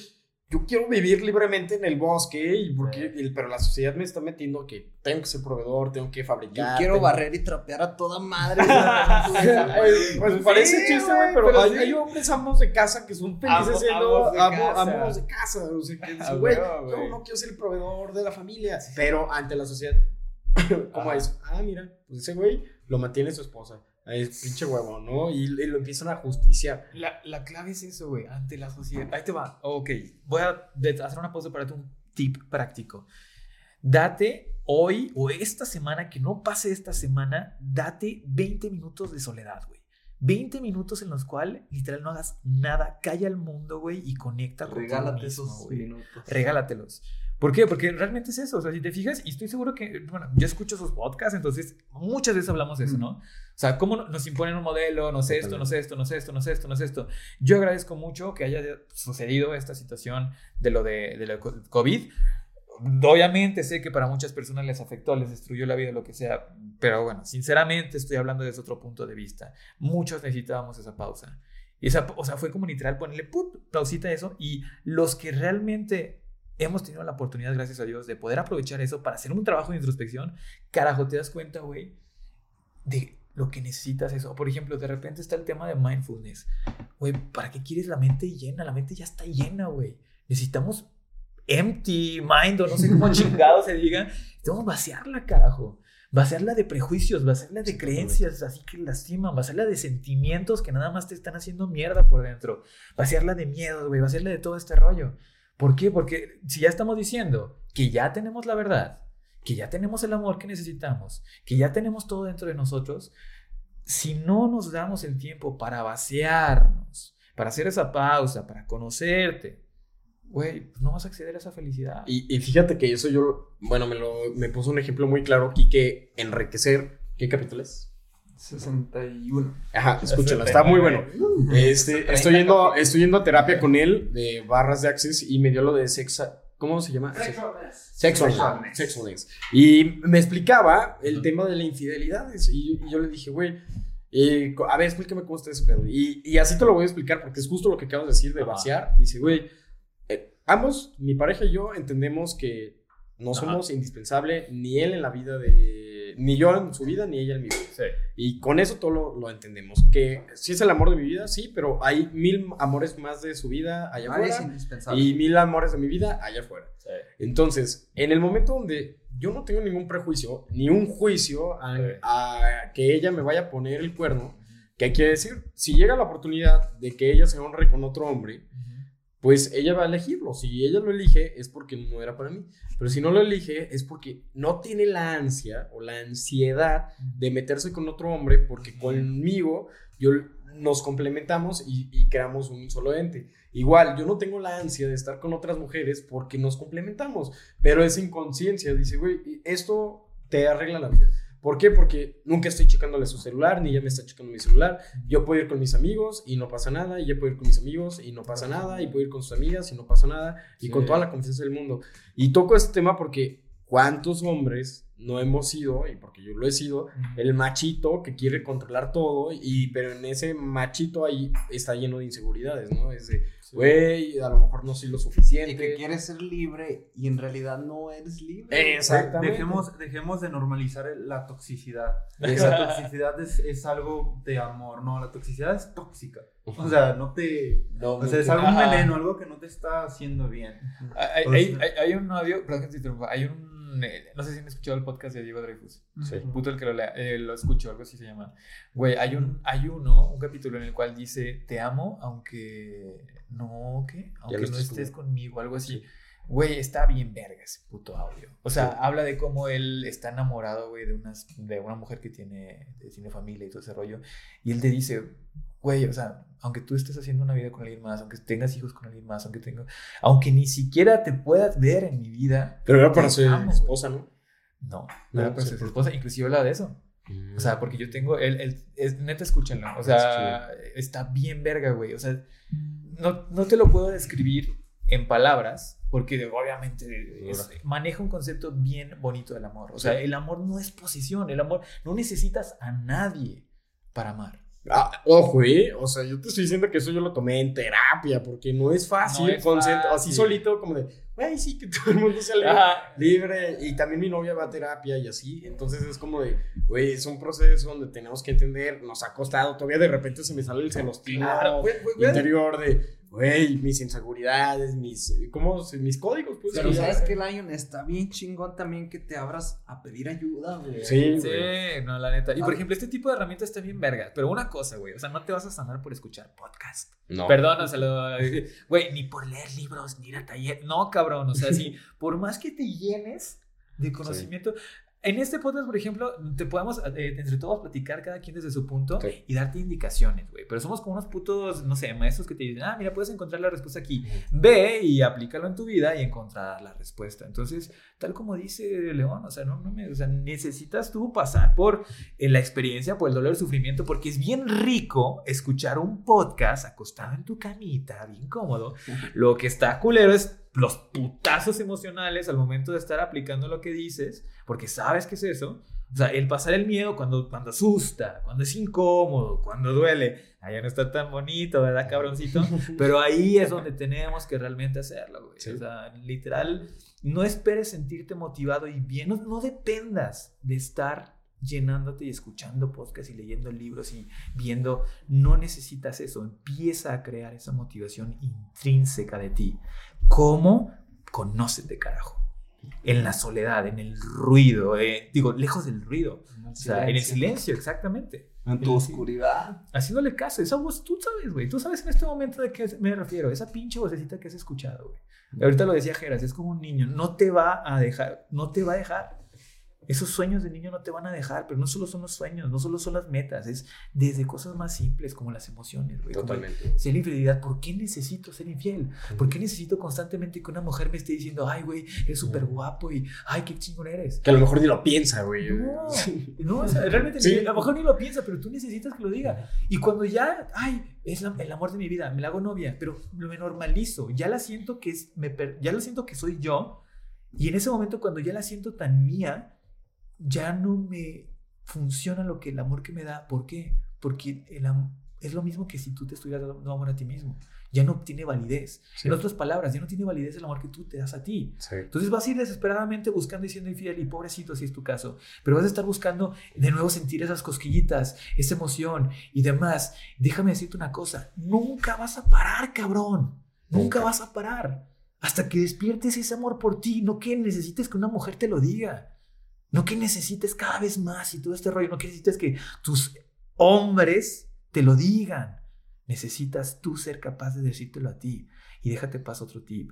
yo quiero vivir libremente en el bosque, y porque, y- pero la sociedad me está metiendo que tengo que ser proveedor, tengo que Yo fabricar. quiero tengo- barrer y trapear a toda madre. Pues parece Sí, chiste, güey, pero, pero hay, sí. hay hombres amos de casa que son felices Amo- siendo amos de amo- casa. amos de casa. O sea, que A dicen, güey, yo no quiero ser el proveedor de la familia. Pero ante la sociedad, como Ajá. es, ah, mira, pues ese güey lo mantiene su esposa. Es pinche huevo, ¿no? Y, y lo empiezan a justiciar. La, la clave es eso, güey, ante la sociedad. Ahí te va. Ok, voy a hacer una pausa para darte un tip práctico. Date hoy o esta semana, que no pase esta semana, date 20 minutos de soledad, güey. 20 minutos en los cuales literal no hagas nada, calla al mundo, güey, y conecta con Regálate esos güey. minutos. Regálatelos. ¿Por qué? Porque realmente es eso. O sea, si te fijas, y estoy seguro que, bueno, yo escucho sus podcasts, entonces muchas veces hablamos de eso, ¿no? O sea, cómo no- nos imponen un modelo, no sé esto, no sé esto, no sé esto, no sé esto, no sé esto. Yo agradezco mucho que haya sucedido esta situación de lo de, de lo COVID. Obviamente sé que para muchas personas les afectó, les destruyó la vida, lo que sea, pero bueno, sinceramente estoy hablando desde otro punto de vista. Muchos necesitábamos esa pausa. Y esa, o sea, fue como literal ponerle put, pausita a eso y los que realmente hemos tenido la oportunidad, gracias a Dios, de poder aprovechar eso para hacer un trabajo de introspección, carajo, te das cuenta, güey, de lo que necesitas eso. Por ejemplo, de repente está el tema de mindfulness. Güey, ¿para qué quieres la mente llena? La mente ya está llena, güey. Necesitamos empty mind o no sé cómo chingado se diga. Necesitamos vaciarla, carajo. Vaciarla de prejuicios, vaciarla de creencias así que lastiman, vaciarla de sentimientos que nada más te están haciendo mierda por dentro. Vaciarla de miedo, güey, vaciarla de todo este rollo. ¿Por qué? Porque si ya estamos diciendo que ya tenemos la verdad, que ya tenemos el amor que necesitamos, que ya tenemos todo dentro de nosotros, si no nos damos el tiempo para vaciarnos, para hacer esa pausa, para conocerte, güey, pues no vas a acceder a esa felicidad. Y, y fíjate que eso yo, bueno, me, lo, me puso un ejemplo muy claro aquí que enriquecer, ¿qué capítulo es? 61. Ajá, escúchenlo, está muy bueno. Este, estoy, yendo, estoy yendo a terapia con él de barras de Access y me dio lo de sexa. ¿Cómo se llama? Sexualness. Sexualness. Y me explicaba el tema de la infidelidad. Y, y yo le dije, güey, eh, a ver, explícame cómo está ese pedo. Y, y así te lo voy a explicar porque es justo lo que acabas de decir de vaciar. Dice, güey, eh, ambos, mi pareja y yo, entendemos que no Ajá. somos indispensable ni él en la vida de. Ni yo en su vida, ni ella en mi vida. Sí. Y con eso todo lo, lo entendemos. Que sí es el amor de mi vida, sí, pero hay mil amores más de su vida allá afuera indispensable. y mil amores de mi vida allá afuera. Entonces, en el momento donde yo no tengo ningún prejuicio, ni un juicio a, Sí. a que ella me vaya a poner el cuerno, ¿qué quiere decir? Si llega la oportunidad de que ella se honre con otro hombre, pues ella va a elegirlo. Si ella lo elige es porque no era para mí. Pero si no lo elige es porque no tiene la ansia o la ansiedad de meterse con otro hombre porque conmigo yo nos complementamos y, y creamos un solo ente. Igual, yo no tengo la ansia de estar con otras mujeres porque nos complementamos, pero esa inconsciencia dice, güey, esto te arregla la vida. ¿Por qué? Porque nunca estoy checándole su celular, ni ella me está checando mi celular. Yo puedo ir con mis amigos y no pasa nada, y ella puede ir con mis amigos y no pasa nada, y puedo ir con sus amigas y no pasa nada, y con toda la confianza del mundo. Y toco este tema porque cuántos hombres no hemos sido, y porque yo lo he sido, el machito que quiere controlar todo, y pero en ese machito ahí está lleno de inseguridades, ¿no? Es de, güey, a lo mejor no soy lo Y que suficiente. quieres ser libre y en realidad no eres libre. Exactamente. Dejemos, dejemos de normalizar el- la toxicidad. La toxicidad es, es algo de amor, no, la toxicidad es tóxica. O sea, no te... No, O sea, es algo veneno, algo que no te está haciendo bien. Hay, hay, hay- hay un audio, perdón que te interrumpa, hay un, no sé si han escuchado el podcast de Diego Dreyfus. Sí. Puto el que lo, lea, eh, lo escucho, algo así se llama. Güey, hay, un, hay uno, un capítulo en el cual dice, te amo aunque no, ¿qué? Aunque no estés estés conmigo. algo así. Güey, está bien verga ese puto audio. O sea, habla de cómo él está enamorado, güey, de, unas, de una mujer que tiene, que tiene familia y todo ese rollo. Y él te dice, güey, o sea, aunque tú estés haciendo una vida con alguien más, aunque tengas hijos con alguien más, aunque tenga, aunque ni siquiera te puedas ver en mi vida. Pero era para su esposa, ¿no? No, no era para su esposa, inclusive habla de eso. O sea, porque yo tengo, el, el, es, neta, escúchenlo. O sea, está bien verga, güey. O sea, no, no te lo puedo describir en palabras, porque obviamente maneja un concepto bien bonito del amor. O sea, el amor no es posición, el amor, no necesitas a nadie para amar. Ah, ojo, eh. O sea, yo te estoy diciendo que eso yo lo tomé en terapia, porque no es fácil, así solito, como de, güey, sí, que todo el mundo sea libre, Y también mi novia va a terapia y así. Entonces es como de, güey, es un proceso donde tenemos que entender, nos ha costado, todavía de repente se me sale el celostino interior de, güey, mis inseguridades, mis, ¿cómo? Mis códigos, pues. Pero sabes que Lion está bien chingón también que te abras a pedir ayuda, güey. Sí, sí, no, la neta. Y por ejemplo, este tipo de herramientas está bien verga. Pero una cosa, güey, o sea, no te vas a sanar por escuchar podcast. No. Perdón, o sea, güey, ni por leer libros, ni ir a taller. No, cabrón, o sea, sí, por más que te llenes de conocimiento, en este podcast, por ejemplo, te podemos eh, entre todos platicar cada quien desde su punto y darte indicaciones, güey. Pero somos como unos putos, no sé, maestros que te dicen, ah, mira, puedes encontrar la respuesta aquí. Ve y aplícalo en tu vida y encontrar la respuesta. Entonces, tal como dice León, o sea, no, no me, o sea, necesitas tú pasar por eh, la experiencia, por el dolor, el sufrimiento, porque es bien rico escuchar un podcast acostado en tu camita, bien cómodo. Lo que está culero es los putazos emocionales al momento de estar aplicando lo que dices, porque sabes que es eso. O sea, el pasar el miedo cuando, cuando asusta, cuando es incómodo, cuando duele, allá no está tan bonito, ¿verdad, cabroncito? Pero ahí es donde tenemos que realmente hacerlo, güey. O sea, literal, no esperes sentirte motivado y bien, no, no dependas de estar llenándote y escuchando podcasts y leyendo libros y viendo, no necesitas eso, empieza a crear esa motivación intrínseca de ti. ¿Cómo? Conócete, carajo. En la soledad, en el ruido, eh, digo, lejos del ruido, o sea, en el silencio, exactamente. En tu oscuridad. Haciéndole caso. Esa voz, tú sabes, güey. Tú sabes en este momento de qué me refiero. Esa pinche vocecita que has escuchado, güey. Ahorita lo decía Geras, es como un niño. No te va a dejar, no te va a dejar esos sueños de niño no te van a dejar, pero no solo son los sueños, no solo son las metas, es desde cosas más simples como las emociones, güey. Totalmente. Ser infidelidad, ¿por qué necesito ser infiel? ¿Por qué necesito constantemente que una mujer me esté diciendo, ay, güey, eres súper guapo y, ay, qué chingón eres? Que a lo mejor ni lo piensa, güey. No, no o sea, realmente a lo mejor ni lo piensa, pero tú necesitas que lo diga. Y cuando ya, ay, es el amor de mi vida, me la hago novia, pero me normalizo, ya la siento que es, me, ya la siento que soy yo. Y en ese momento, cuando ya la siento tan mía, ya no me funciona lo que el amor que me da. ¿Por qué? Porque el es lo mismo que si tú te estuvieras dando amor a ti mismo. Ya no tiene validez. En otras palabras, ya no tiene validez el amor que tú te das a ti. Entonces vas a ir desesperadamente buscando y siendo infiel y pobrecito si es tu caso. Pero vas a estar buscando de nuevo sentir esas cosquillitas, esa emoción y demás. Déjame decirte una cosa. Nunca vas a parar, cabrón. Nunca vas a parar. Hasta que despiertes ese amor por ti. No que necesites que una mujer te lo diga. No que necesites cada vez más y todo este rollo, no que necesites que tus hombres te lo digan. Necesitas tú ser capaz de decírtelo a ti. Y déjate pasar otro tip.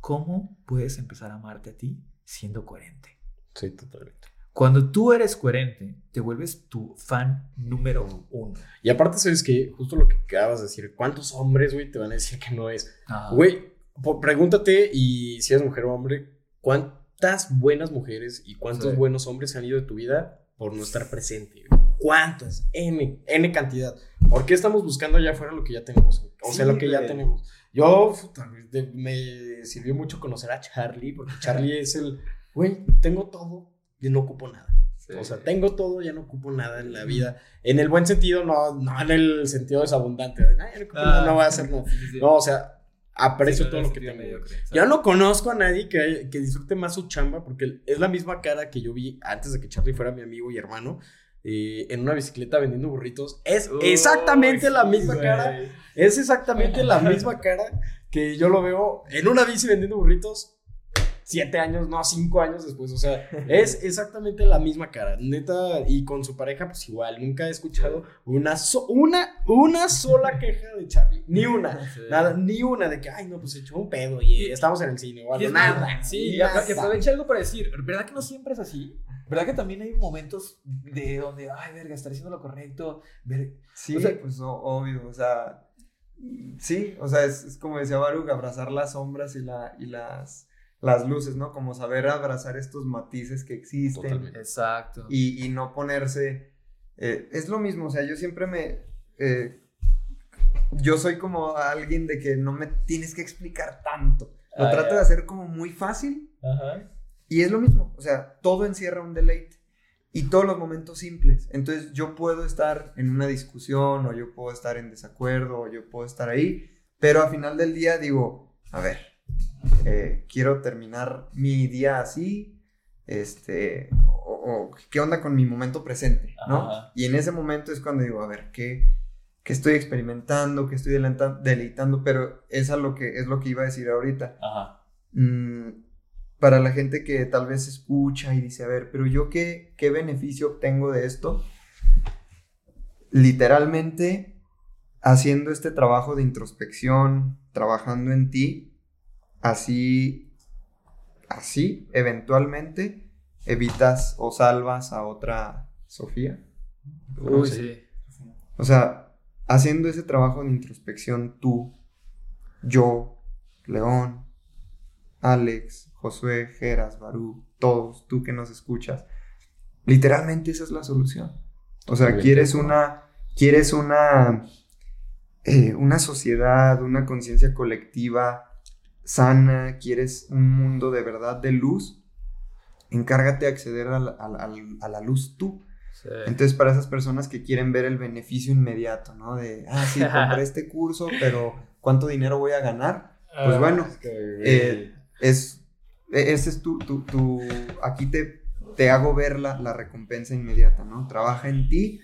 ¿Cómo puedes empezar a amarte a ti siendo coherente? Sí, totalmente. Cuando tú eres coherente, te vuelves tu fan número uno. Y aparte, sabes que justo lo que acabas de decir, ¿cuántos hombres, güey, te van a decir que no es? Güey, pregúntate y si eres mujer o hombre, ¿cuánto cuántas buenas mujeres y cuántos buenos hombres han ido de tu vida por no estar presente. ¿Cuántas? N, N cantidad. ¿Por qué estamos buscando allá afuera lo que ya tenemos? O sea, lo que ya tenemos. Yo me sirvió mucho conocer a Charlie, porque Charlie es el, güey, tengo todo y no ocupo nada. O sea, tengo todo, ya no ocupo nada en la vida. En el buen sentido, no, no en el sentido desabundante. no, ah, no voy a hacer nada. No, o sea, aprecio todo lo que tengo. Yo no conozco a nadie que, que, disfrute más su chamba porque es la misma cara que yo vi antes de que Charlie fuera mi amigo y hermano. Eh, en una bicicleta vendiendo burritos. Es exactamente la misma cara. Es exactamente la misma cara que yo lo veo en una bici vendiendo burritos siete años, no, cinco años después. O sea, es exactamente la misma cara. Neta, y con su pareja, pues igual. Nunca he escuchado una, una, una sola queja de Charlie. Ni una. Nada, ni una de que, ay, no, pues echó un pedo y estamos en el cine o algo. Nada. Sí, y, aprovecha algo para decir, ¿verdad que no siempre es así? ¿Verdad que también hay momentos de donde, ay, verga, estar haciendo lo correcto? Sí, pues obvio, o sea, sí, o sea, es, como decía Baruch, abrazar las sombras y, la, y las, las luces, ¿no? Como saber abrazar estos matices que existen. Exacto. Y, no ponerse, eh, es lo mismo, o sea, yo siempre me, eh, yo soy como alguien de que no me tienes que explicar tanto. Lo ah, trato de hacer como muy fácil. Ajá. Y es lo mismo, o sea, todo encierra un deleite y todos los momentos simples. Entonces yo puedo estar en una discusión o yo puedo estar en desacuerdo o yo puedo estar ahí, pero al final del día digo, a ver, eh, quiero terminar mi día así, este, o, qué onda con mi momento presente, ¿no? Y en ese momento es cuando digo, a ver, ¿qué, qué estoy experimentando, qué estoy deleitando? Pero es, lo que, es lo que iba a decir ahorita. Ajá. Mm, para la gente que tal vez escucha y dice, a ver, pero yo qué, qué beneficio tengo de esto? Literalmente, haciendo este trabajo de introspección, trabajando en ti, así, así, eventualmente, evitas o salvas a otra Sofía. Uy, sí. O sea, haciendo ese trabajo de introspección, tú, yo, León, Alex, Josué, Geras, Barú, todos, tú que nos escuchas. Literalmente esa es la solución. O sea, quieres una, quieres una, eh, una sociedad, una conciencia colectiva sana, quieres un mundo de verdad de luz, encárgate de acceder a la, luz tú. Entonces, para esas personas que quieren ver el beneficio inmediato, ¿no? De, ah, sí, compré este curso, pero ¿cuánto dinero voy a ganar? Pues ah, bueno, eh, es e-, ese es tu, tu, tu aquí te, te hago ver la, la, recompensa inmediata, ¿no? Trabaja en ti,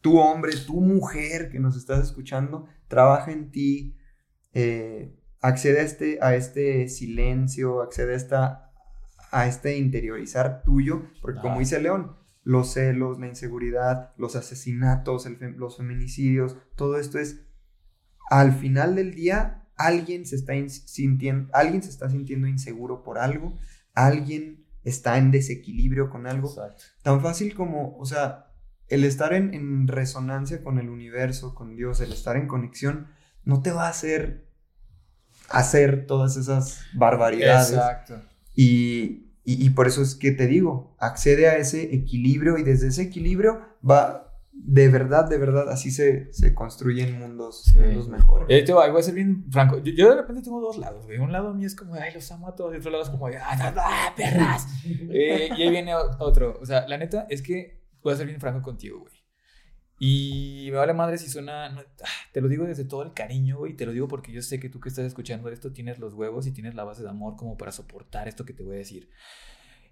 tu hombre, tu mujer que nos estás escuchando, trabaja en ti, eh, accede a este, a este silencio, accede a, esta, a este interiorizar tuyo, porque como dice León, los celos, la inseguridad, los asesinatos, los feminicidios, todo esto es, al final del día, alguien se está sintiendo, alguien se está sintiendo inseguro por algo, alguien está en desequilibrio con algo. Tan fácil como, o sea, el estar en, resonancia con el universo, con Dios, el estar en conexión, no te va a hacer hacer todas esas barbaridades. Exacto. Y, y por eso es que te digo, accede a ese equilibrio y desde ese equilibrio va, de verdad, de verdad, así se, se construyen mundos, mundos mejores. Eh, te voy, a ser bien franco. Yo, de repente tengo dos lados, güey. Un lado mío es como, ay, los amo a todos. Y otro lado es como, ah, ah perras. Eh, y ahí viene otro. O sea, la neta es que voy a ser bien franco contigo, güey. Y me vale madre si suena. Ah, te lo digo desde todo el cariño, güey. Te lo digo porque yo sé que tú que estás escuchando esto tienes los huevos y tienes la base de amor como para soportar esto que te voy a decir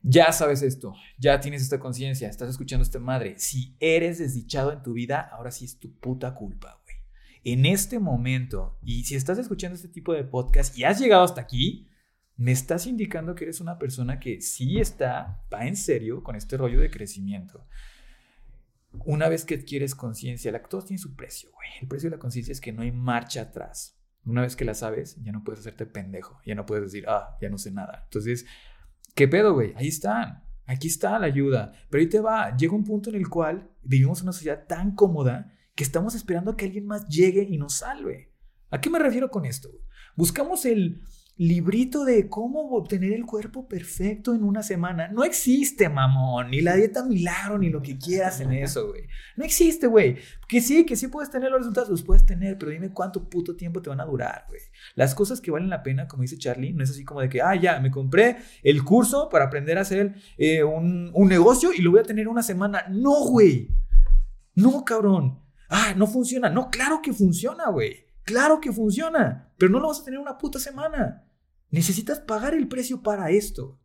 ya sabes esto, ya tienes esta conciencia, estás escuchando a esta madre. Si eres desdichado en tu vida, ahora sí es tu puta culpa, güey. En este momento, y si estás escuchando este tipo de podcast y has llegado hasta aquí, me estás indicando que eres una persona que sí está, va en serio con este rollo de crecimiento. Una vez que adquieres conciencia, la todo tiene su precio, güey. El precio de la conciencia es que no hay marcha atrás. Una vez que la sabes, ya no puedes hacerte pendejo, ya no puedes decir, ah, ya no sé nada. Entonces, ¿Qué pedo, güey? Ahí están. Aquí está la ayuda. Pero ahí te va. Llega un punto en el cual vivimos una sociedad tan cómoda que estamos esperando que alguien más llegue y nos salve. ¿A qué me refiero con esto? Buscamos el, librito de cómo obtener el cuerpo perfecto en una semana. No existe, mamón. Ni la dieta milagro, ni lo que quieras en eso, güey. No existe, güey. Que sí, que sí puedes tener los resultados, los puedes tener, pero dime cuánto puto tiempo te van a durar, güey. Las cosas que valen la pena, como dice Charlie, no es así como de que, ah, ya, me compré el curso para aprender a hacer eh, un, un negocio y lo voy a tener una semana. No, güey. No, cabrón. Ah, no funciona. No, claro que funciona, güey. Claro que funciona, pero no lo vas a tener una puta semana. Necesitas pagar el precio para esto.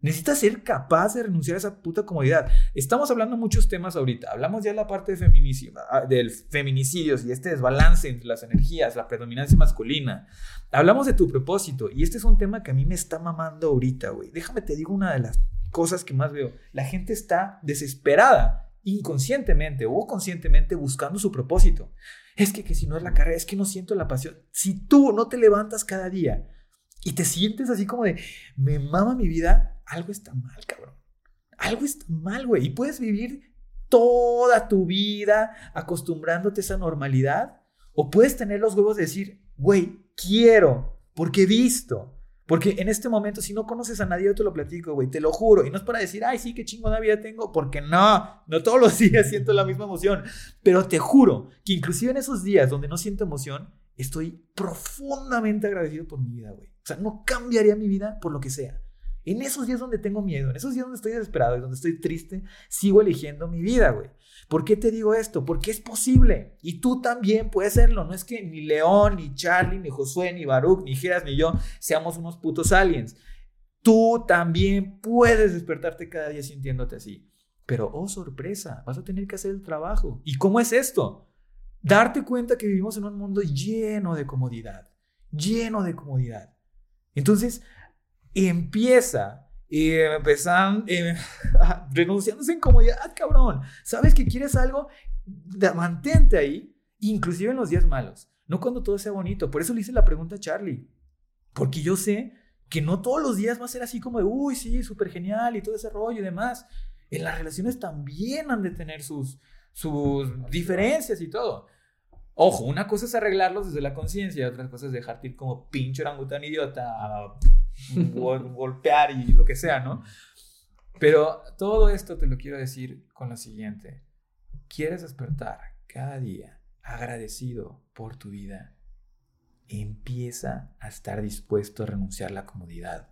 Necesitas ser capaz de renunciar a esa puta comodidad. Estamos hablando muchos temas ahorita. Hablamos ya de la parte de feminicidio, ah, del feminicidios y este desbalance entre las energías, la predominancia masculina. Hablamos de tu propósito y este es un tema que a mí me está mamando ahorita, güey. Déjame te digo una de las cosas que más veo. La gente está desesperada, inconscientemente o conscientemente buscando su propósito. Es que, que si no es la carrera, es que no siento la pasión. Si tú no te levantas cada día y te sientes así como de, me mama mi vida, algo está mal, cabrón. algo está mal, güey. Y puedes vivir toda tu vida acostumbrándote a esa normalidad. O puedes tener los huevos de decir, güey, quiero, porque he visto. Porque en este momento, si no conoces a nadie, yo te lo platico, güey, te lo juro. Y no es para decir, ay, sí, qué chingona vida tengo, porque no, no todos los días siento la misma emoción. Pero te juro que inclusive en esos días donde no siento emoción, estoy profundamente agradecido por mi vida, güey. O sea, no cambiaría mi vida por lo que sea. En esos días donde tengo miedo, en esos días donde estoy desesperado y donde estoy triste, sigo eligiendo mi vida, güey. ¿Por qué te digo esto? Porque es posible. Y tú también puedes serlo. No es que ni León, ni Charlie, ni Josué, ni Baruch, ni Geras, ni yo seamos unos putos aliens. Tú también puedes despertarte cada día sintiéndote así. Pero, oh sorpresa, vas a tener que hacer el trabajo. ¿Y cómo es esto? Darte cuenta que vivimos en un mundo lleno de comodidad. Lleno de comodidad. Entonces, empieza y empezan eh, renunciándose en comodidad, cabrón. ¿Sabes que quieres algo? Mantente ahí, inclusive en los días malos. No cuando todo sea bonito. Por eso le hice la pregunta a Charlie. Porque yo sé que no todos los días va a ser así como de, uy, sí, súper genial y todo ese rollo y demás. En las relaciones también han de tener sus, sus diferencias y todo. Ojo, una cosa es arreglarlos desde la conciencia, y otra cosa es dejarte ir como pinche orangután idiota golpear y lo que sea, ¿no? Pero todo esto te lo quiero decir con lo siguiente. ¿Quieres despertar cada día agradecido por tu vida? Empieza a estar dispuesto a renunciar a la comodidad.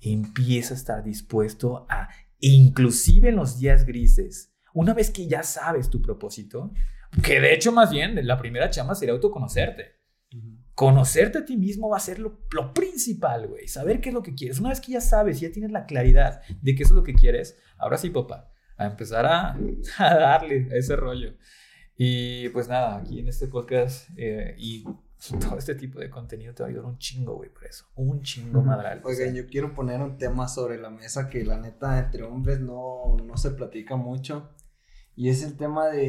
Empieza a estar dispuesto a, inclusive en los días grises, una vez que ya sabes tu propósito, que de hecho más bien la primera chama sería autoconocerte. Conocerte a ti mismo va a ser lo, principal, güey. Saber qué es lo que quieres. Una vez que ya sabes, ya tienes la claridad de qué es lo que quieres, ahora sí, papá, a empezar a, darle a ese rollo. Y pues nada, aquí en este podcast eh, y todo este tipo de contenido te va a ayudar un chingo, güey, por eso. Un chingo madral. Oigan, yo quiero poner un tema sobre la mesa que la neta entre hombres no, no se platica mucho. Y es el tema de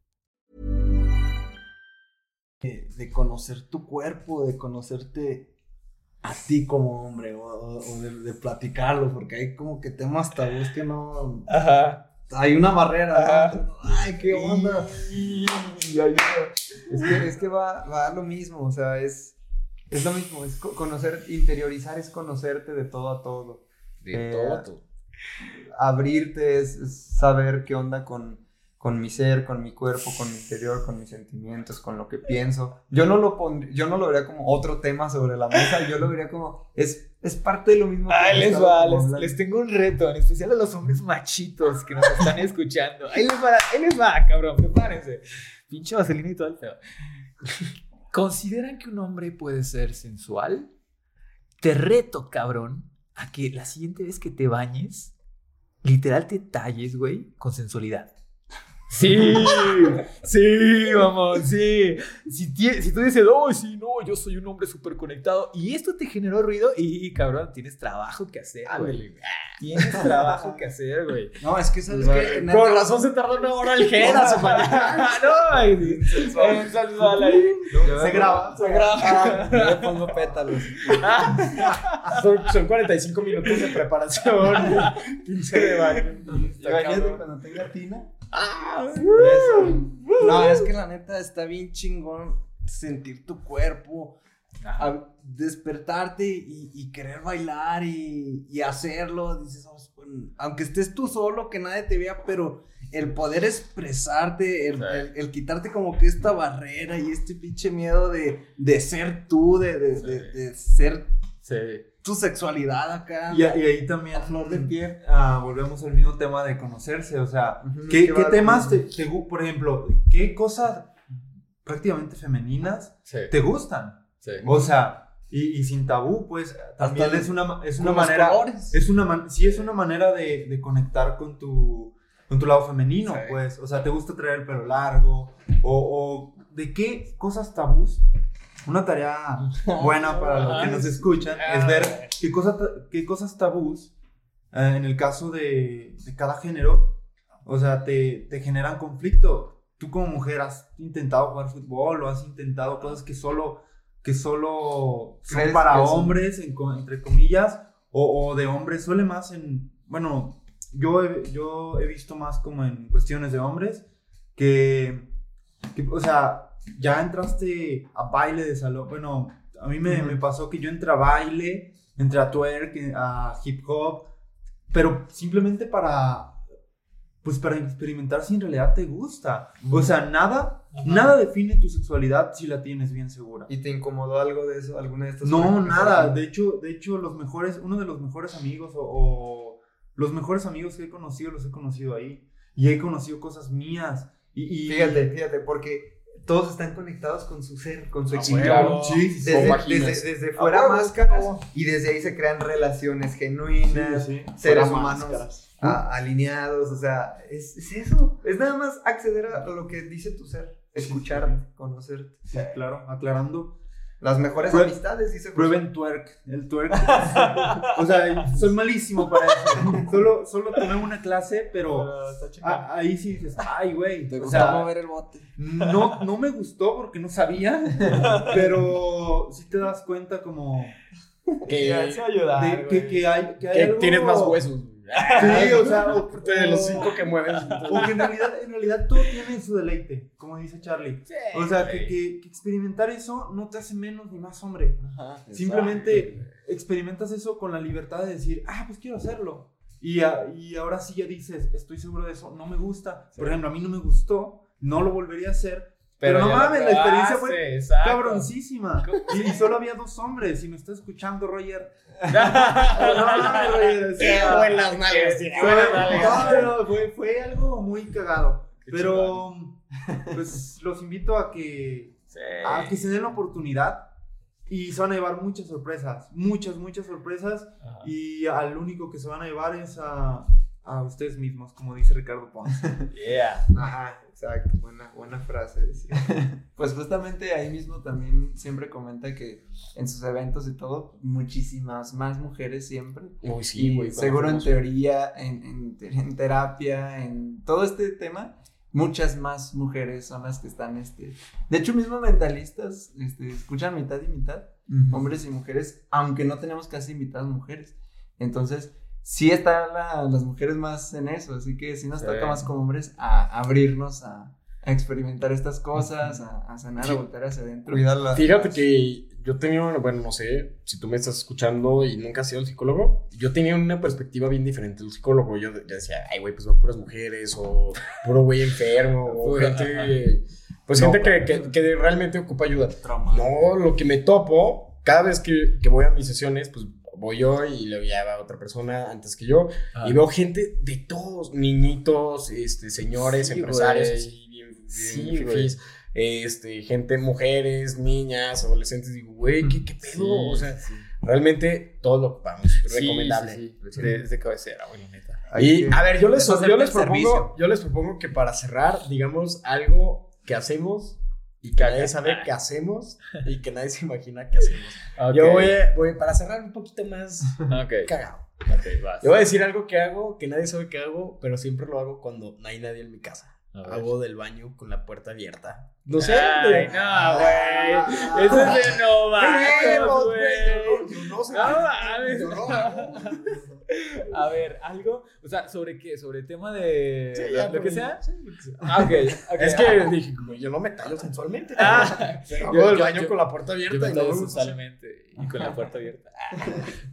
de conocer tu cuerpo, de conocerte a ti como hombre o, de, platicarlo, porque hay como que temas tabús que no... Ajá. Hay una barrera. Ay, qué onda. es que, es que va, va a lo mismo, o sea, es, es lo mismo, es conocer, interiorizar es conocerte de todo a todo. De todo a todo. Abrirte es saber qué onda con con mi ser, con mi cuerpo, con mi interior, con mis sentimientos, con lo que pienso. Yo no lo yo no lo vería como otro tema sobre la mesa, yo lo vería como es, es parte de lo mismo. Ahí les va, les, tengo un reto, en especial a los hombres machitos que nos están escuchando. Ahí les va, ahí les va, cabrón, prepárense. Pinche vaselina y todo el feo. ¿Consideran que un hombre puede ser sensual? Te reto, cabrón, a que la siguiente vez que te bañes, literal te talles, güey, con sensualidad. Sí, sí, vamos, sí. Si, si tú dices, oh, sí, no, yo soy un hombre súper conectado y esto te generó ruido y, cabrón, tienes trabajo que hacer, güey. Tienes trabajo que hacer, güey. No, es que sabes que. Por razón se tardó una hora el Geras, No, ay, sensual ahí. Se graba, se graba. Yo le pongo pétalos. son, son 45 minutos de preparación. 15 de baño. Imagínate cuando tenga tina. No, es que la neta está bien chingón sentir tu cuerpo, despertarte y, querer bailar y, hacerlo. Dices, oh, aunque estés tú solo, que nadie te vea, pero el poder expresarte, el, quitarte como que esta barrera y este pinche miedo de, ser tú, de, de ser tu sexualidad acá. Y, ahí también, a flor de piel, ah, volvemos al mismo tema de conocerse. O sea, ¿qué, temas te, por ejemplo, qué cosas prácticamente femeninas te gustan? O sea, y, sin tabú, pues también es una, es una manera, es una, sí es una manera de, de, conectar con tu, con tu lado femenino, pues, o sea, te gusta traer el pelo largo, o, o de qué cosas tabús una tarea buena para los que nos escuchan es ver qué, cosa, qué cosas tabús, eh, en el caso de, de, cada género, o sea, te, te, generan conflicto. Tú como mujer has intentado jugar fútbol o has intentado cosas que solo que solo son para hombres, entre comillas, o, o, de hombres, suele más en, bueno, yo he, yo he visto más como en cuestiones de hombres, que, que, o sea, ya entraste a baile de salón, bueno, a mí me, me pasó que yo entré a baile, entré a twerk, a hip hop, pero simplemente para pues para experimentar si en realidad te gusta. O sea, nada, nada define tu sexualidad si la tienes bien segura. ¿Y te incomodó algo de eso, alguna de estas No, nada. De hecho, de hecho, los mejores, uno de los mejores amigos o, los mejores amigos que he conocido los he conocido ahí. Y he conocido cosas mías. Y, Fíjate, fíjate, porque todos están conectados con su ser, con su ah, Sí, desde, desde, fuera máscaras y desde ahí se crean relaciones genuinas, seres humanos alineados, o sea, es, eso, es nada más acceder a lo que dice tu ser, escucharte, conocerte. Sí, claro, aclarando. Las mejores amistades, dice Prueben twerk, el twerk. o sea, soy malísimo para eso. Solo, solo tomé una clase, pero ahí sí dices, ay, güey. Te gustó mover el bote. No, no me gustó porque no sabía, pero sí te das cuenta como... Que, ayudar, que, que, hay, que, hay tienes más huesos. Sí, o sea, de los cinco que mueven. Porque en realidad, en realidad todo tiene su deleite, como dice Charlie. o sea, que, que, experimentar eso no te hace menos ni más hombre. Simplemente experimentas eso con la libertad de decir, ah, pues quiero hacerlo. Y, y ahora sí ya dices, estoy seguro de eso, no me gusta. Por ejemplo, a mí no me gustó, no lo volvería a hacer. Pero, no mames, la experiencia fue cabroncísima. Y, y, solo había dos hombres. Y me está escuchando, Roger no, fue, fue algo muy cagado. pero, pues, los invito a que, a que se den la oportunidad. Y se van a llevar muchas sorpresas, muchas, muchas sorpresas. Y al único que se van a llevar es a, a ustedes mismos, como dice Ricardo Ponce. Yeah. Ajá, exacto. Buena, buena frase. pues justamente ahí mismo también siempre comenta que en sus eventos y todo, muchísimas más mujeres siempre. Uy, sí, güey. Seguro en teoría, en, en, terapia, en todo este tema. Muchas más mujeres son las que están, este, de hecho, mismo mentalistas, este, escuchan mitad y mitad, hombres y mujeres, aunque no tenemos casi invitadas mujeres. Entonces, sí están las mujeres más en eso, así que sí nos toca más como hombres a abrirnos a, experimentar estas cosas, a, sanar, a volver hacia adentro. Fíjate que yo tenía, bueno, no sé si tú me estás escuchando y nunca has sido el psicólogo, yo tenía una perspectiva bien diferente del psicólogo. Yo, decía, ay, güey, pues van puras mujeres, o puro güey enfermo, o gente, pues gente que, que, realmente ocupa ayuda. No, lo que me topo, cada vez que, que voy a mis sesiones, pues voy yo y le lleva a otra persona antes que yo. Ah. Y veo gente de todos, niñitos, este, señores, empresarios, así, bien, bien este, gente, mujeres, niñas, adolescentes. Digo, güey, ¿qué, qué pedo? o sea, realmente todo lo ocupamos. recomendable. Desde cabecera, bueno, neta. Y a ver, yo les, yo les, propongo, yo les propongo que para cerrar, digamos, algo que hacemos y que nadie sabe qué hacemos y que nadie se imagina qué hacemos. Yo voy, voy, para cerrar un poquito más cagado. Yo voy a decir algo que hago, que nadie sabe que hago, pero siempre lo hago cuando no hay nadie en mi casa. Hago del baño con la puerta abierta. No sé. Ay, no, güey. Eso es de novatos, güey. No sé. A ver, algo, o sea, ¿sobre qué? ¿Sobre el tema de sí, ya, lo, que sea? Sí, ah, ok. Es que dije, yo no me tallo sensualmente. Ah, hago del baño con la puerta abierta. Yo me tallo sensualmente y con la puerta abierta.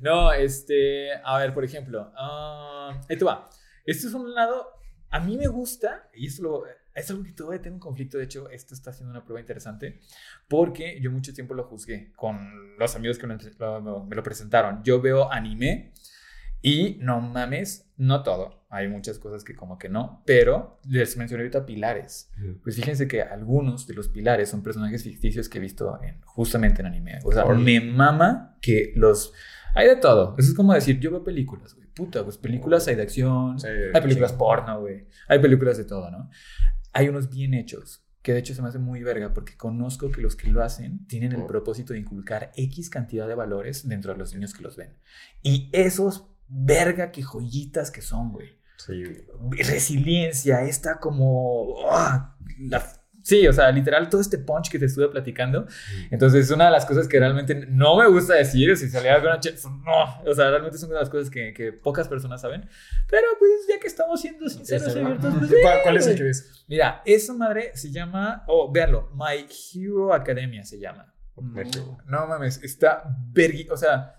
No, este, a ver, por ejemplo, uh, esto va. Esto es un lado a mí me gusta, y esto lo, es algo que todavía tengo un conflicto, de hecho, esto está haciendo una prueba interesante, porque yo mucho tiempo lo juzgué con los amigos que me, lo presentaron. Yo veo anime Y no mames, no todo. Hay muchas cosas que como que no, pero les mencioné ahorita pilares. Pues fíjense que algunos de los pilares son personajes ficticios que he visto en, justamente en anime. O sea, me mama que los... Hay de todo. Eso es como decir, yo veo películas, güey. Puta, pues películas hay de acción, hay películas porno, güey. Hay películas de todo, ¿no? Hay unos bien hechos que de hecho se me hace muy verga porque conozco que los que lo hacen tienen el propósito de inculcar X cantidad de valores dentro de los niños que los ven. Y esos verga que joyitas que son, güey. Sí, Resiliencia, esta como... Ah, sí, o sea, literal todo este punch que te estuve platicando. Entonces, es una de las cosas que realmente no me gusta decir. Si salía alguna no, o sea, realmente son una de las cosas que, que, pocas personas saben. Pero pues, ya que estamos siendo sinceros y abiertos, pues, ¿Cuál, es el que? Mira, esa madre se llama, oh, véanlo, My Hero Academia se llama. No, mames, está vergui, o sea,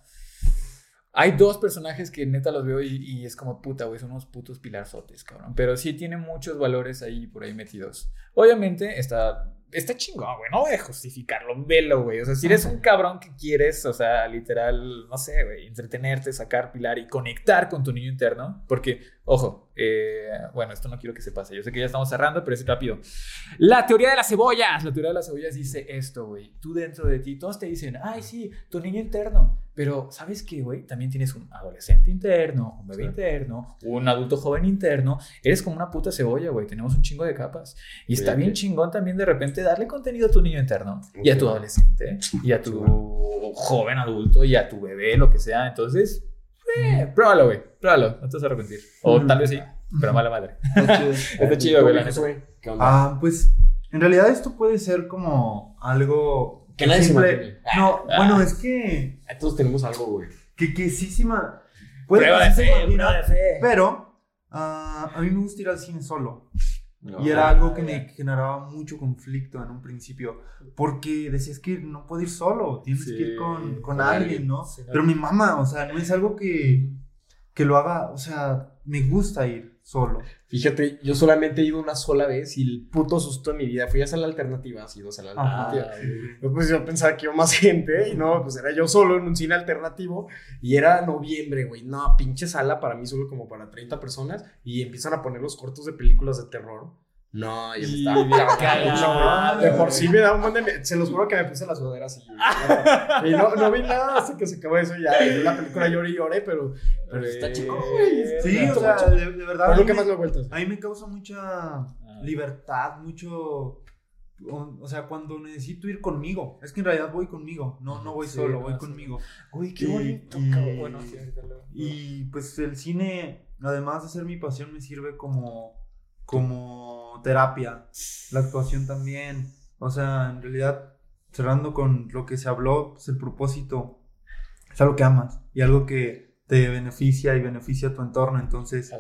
hay dos personajes que neta los veo y, es como puta, güey, son unos putos pilarzotes, cabrón. Pero sí tiene muchos valores ahí por ahí metidos. Obviamente está, está chingón, güey, no voy a justificarlo, velo, güey. O sea, si eres un cabrón que quieres, o sea, literal, no sé, güey, entretenerte, sacar pilar y conectar con tu niño interno, porque, ojo, eh, bueno, esto no quiero que se pase. Yo sé que ya estamos cerrando, pero es rápido. La teoría de las cebollas. La teoría de las cebollas dice esto, güey. Tú dentro de ti, todos te dicen, ay, sí, tu niño interno. Pero, ¿sabes qué, güey? También tienes un adolescente interno, un bebé interno, un adulto joven interno. Eres como una puta cebolla, güey. Tenemos un chingo de capas. Y está bien chingón también de repente darle contenido a tu niño interno y a tu adolescente y a tu joven adulto y a tu bebé, lo que sea. Entonces, eh, pruébalo, güey. Pruébalo. No te vas a arrepentir. O tal vez sí, pero mala madre. Está chido, güey. Ah, pues en realidad esto puede ser como algo. Que nadie simple... se No, ah. bueno, es que. Todos tenemos algo, güey. Que, que sí, sí, ma... Puede prueba de fe, prueba de fe. Pero uh, a mí me gusta ir al cine solo y era algo que me generaba mucho conflicto en un principio, porque decías que no puedo ir solo, tienes que ir con, con alguien, ¿no? Pero mi mamá, o sea, no es algo que, que lo haga, o sea, me gusta ir solo. Fíjate, yo solamente he ido una sola vez y el puto susto de mi vida fue a la alternativa, ha sido a la alternativa. pues yo pensaba que iba más gente y no, pues era yo solo en un cine alternativo y era noviembre, güey. No, pinche sala para mí solo como para 30 personas y empiezan a poner los cortos de películas de terror. No, yo me estaba cagando. De por sí me da un montón de. Se los juro que me puse las sudaderas así. y no, no vi nada hasta que se acabó eso. Ya en la película lloré y lloré, pero, pero está chico, güey. Sí, o sea, de, verdad. Pero más lo vueltas. A mí me causa mucha ah. libertad, mucho. O, sea, cuando necesito ir conmigo. Es que en realidad voy conmigo. No, no voy solo, voy conmigo. Uy, qué bonito. bueno, y pues el cine, además de ser mi pasión, me sirve como. como terapia, la actuación también. O sea, en realidad, cerrando con lo que se habló, pues el propósito es algo que amas y algo que te beneficia y beneficia a tu entorno. Entonces,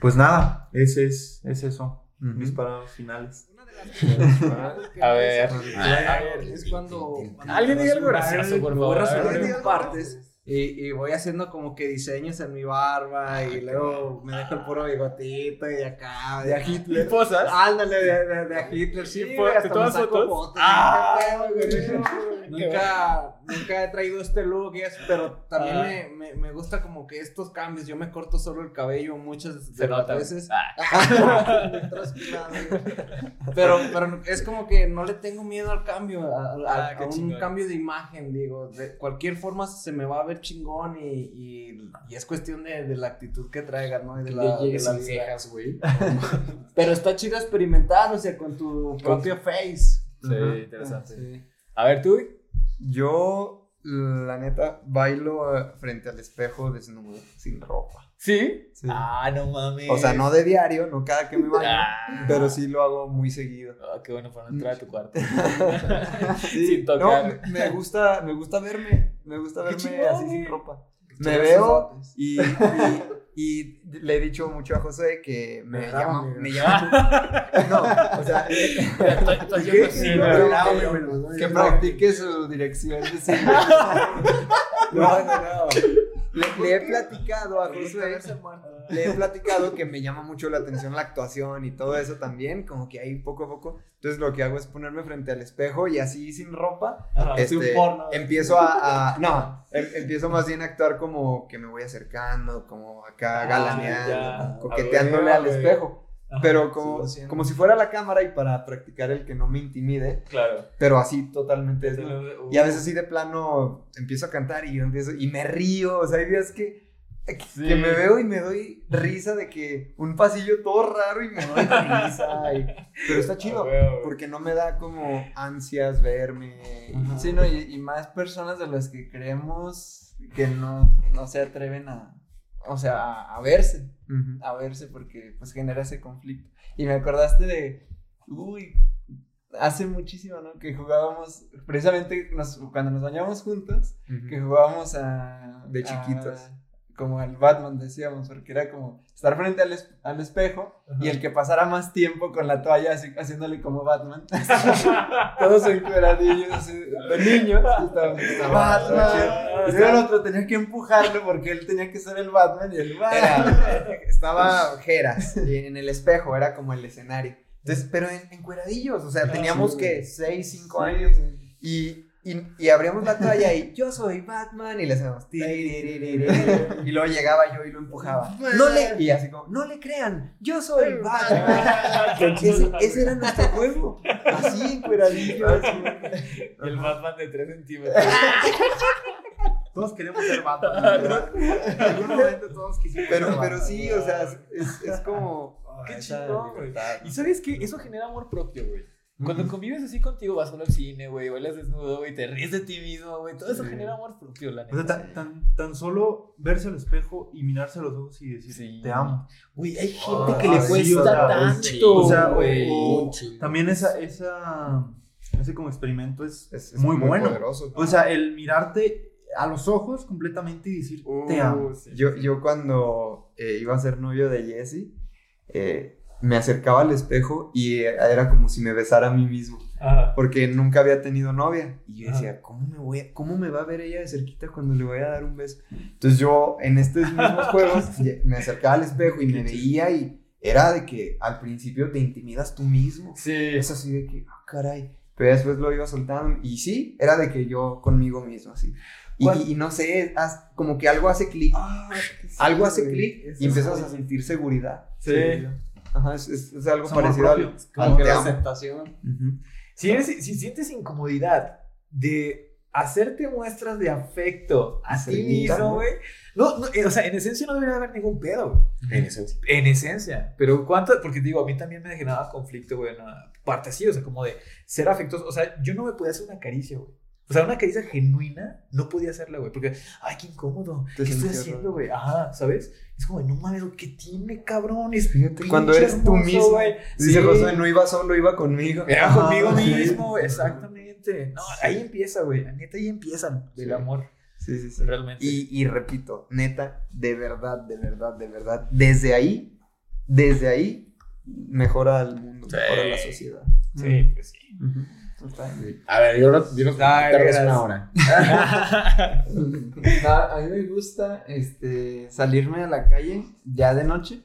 pues nada, ese es, es eso, mis palabras finales. a ver, es cuando, alguien diga algo gracioso, por favor. partes y, y, voy haciendo como que diseños en mi barba y luego me dejo el puro bigotito y de acá. De a Hitler. ¿Posas? Ándale, de, de, de, a Hitler, sí. sí hasta me saco fotos. ah, nunca, nunca he traído este look, y eso, pero también ah. me, me, me, gusta como que estos cambios. Yo me corto solo el cabello muchas de las veces. Ah. pero, pero es como que no le tengo miedo al cambio, a, a, a un cambio de imagen, digo. De cualquier forma se me va a ver chingón y, y, y es cuestión de, de, la actitud que traigas, ¿no? Y de la, de las cejas, güey. Pero está chido experimentar, o sea, con tu propio face. Sí, interesante. A ver, tú. Yo, la neta, bailo eh, frente al espejo desnudo, sin ropa. ¿Sí? ¿Sí? Ah, no mames. O sea, no de diario, no cada que me baño, ah. pero sí lo hago muy seguido. Ah, qué bueno para no entrar a tu cuarto. sí, sin tocar. No, me gusta, me gusta verme, me gusta verme así sin ropa. Me veo y, y, y, le he dicho mucho a José que me, llama, me llama. no, o sea, que practique su dirección de no, no, no. Le, he platicado a Josué, le he platicado que me llama mucho la atención la actuación y todo eso también, como que ahí poco a poco. Entonces lo que hago es ponerme frente al espejo y así sin ropa, este, un porno. empiezo a, no, em, empiezo más bien a actuar como que me voy acercando, como acá ah, galaneando, coqueteándole al espejo pero como, como si fuera la cámara y para practicar el que no me intimide. Claro. Pero así totalmente. Y a veces así de plano empiezo a cantar y yo empiezo y me río. O sea, hay días que, que, me veo y me doy risa de que un pasillo todo raro y me doy risa. pero está chido porque no me da como ansias verme. Sí, no, y, más personas de las que creemos que no, no se atreven a, o sea, a, verse, a verse porque pues genera ese conflicto. Y me acordaste de, uy, hace muchísimo, ¿no? Que jugábamos, precisamente cuando nos bañábamos juntos, que jugábamos a... De chiquitos como el Batman decíamos, porque era como estar frente al, al espejo y el que pasara más tiempo con la toalla así, haciéndole como Batman. Todos encueradillos de niños. Batman. Y el otro tenía que empujarlo porque él tenía que ser el Batman y el Batman. estaba Geras en el espejo, era como el escenario. Entonces, pero en, encueradillos, o sea, ah, teníamos que 6, 5 años. Y y, y, abríamos la toalla y yo soy Batman y le hacemos y luego llegaba yo y lo empujaba. No le, y así como, no le crean, yo soy Batman. ese, ese, era nuestro juego. Así, encueradillo. El Batman de 3 centímetros. Todos queremos ser Batman. En algún momento todos quisimos pero, ser Pero sí, o sea, es, es como. Qué chido, güey. Y sabes que eso genera amor propio, güey. Cuando convives así contigo, vas solo al cine, güey, bailas desnudo, güey, te ríes de ti mismo, güey. Todo eso genera amor propio, la neta. O sea, tan, tan, solo verse al espejo y mirarse a los ojos y decir, te amo. Güey, hay gente que le cuesta tanto, o sea, güey. También esa, esa, ese como experimento es, es, muy, bueno. O sea, el mirarte a los ojos completamente y decir, te amo. Yo, yo cuando eh, iba a ser novio de Jesse, eh, me acercaba al espejo y era como si me besara a mí mismo. Porque nunca había tenido novia. Y yo decía, ¿cómo me, voy ¿cómo me va a ver ella de cerquita cuando le voy a dar un beso? Entonces yo en estos mismos juegos me acercaba al espejo y me veía y era de que al principio te intimidas tú mismo. Sí. Es así de que, ah, caray. Pero después lo iba soltando. Y sí, era de que yo conmigo mismo, así. Y, no sé, como que algo hace clic. Ah, algo hace clic y empiezas a sentir seguridad. Sí. Ajá, es, es, algo parecido al, como que la aceptación. si, si sientes incomodidad de hacerte muestras de afecto a ti mismo, güey. No, no, eh, o sea, en esencia no debería haber ningún pedo. En esencia. En esencia. Pero cuánto, porque digo, a mí también me generaba conflicto, güey, en una parte así, o sea, como de ser afectuoso. O sea, yo no me podía hacer una caricia, güey. O sea, una caricia genuina no podía hacerla, güey, porque, ay, qué incómodo. ¿Qué estoy haciendo, güey? Ajá, ¿sabes? Es como, no mames, ¿qué tiene, cabrón? Es cuando eres tú mismo. Güey. Dice José, no iba solo, iba conmigo. Era conmigo mismo, exactamente. No, ahí empieza, güey. Neta, ahí empieza el amor. Sí, sí, sí. Realmente. Y, y repito, neta, de verdad, de verdad, de verdad. Desde ahí, desde ahí, mejora el mundo, mejora la sociedad. Sí, pues sí. A ver, yo no, yo no una hora. a mí me gusta este, salirme a la calle ya de noche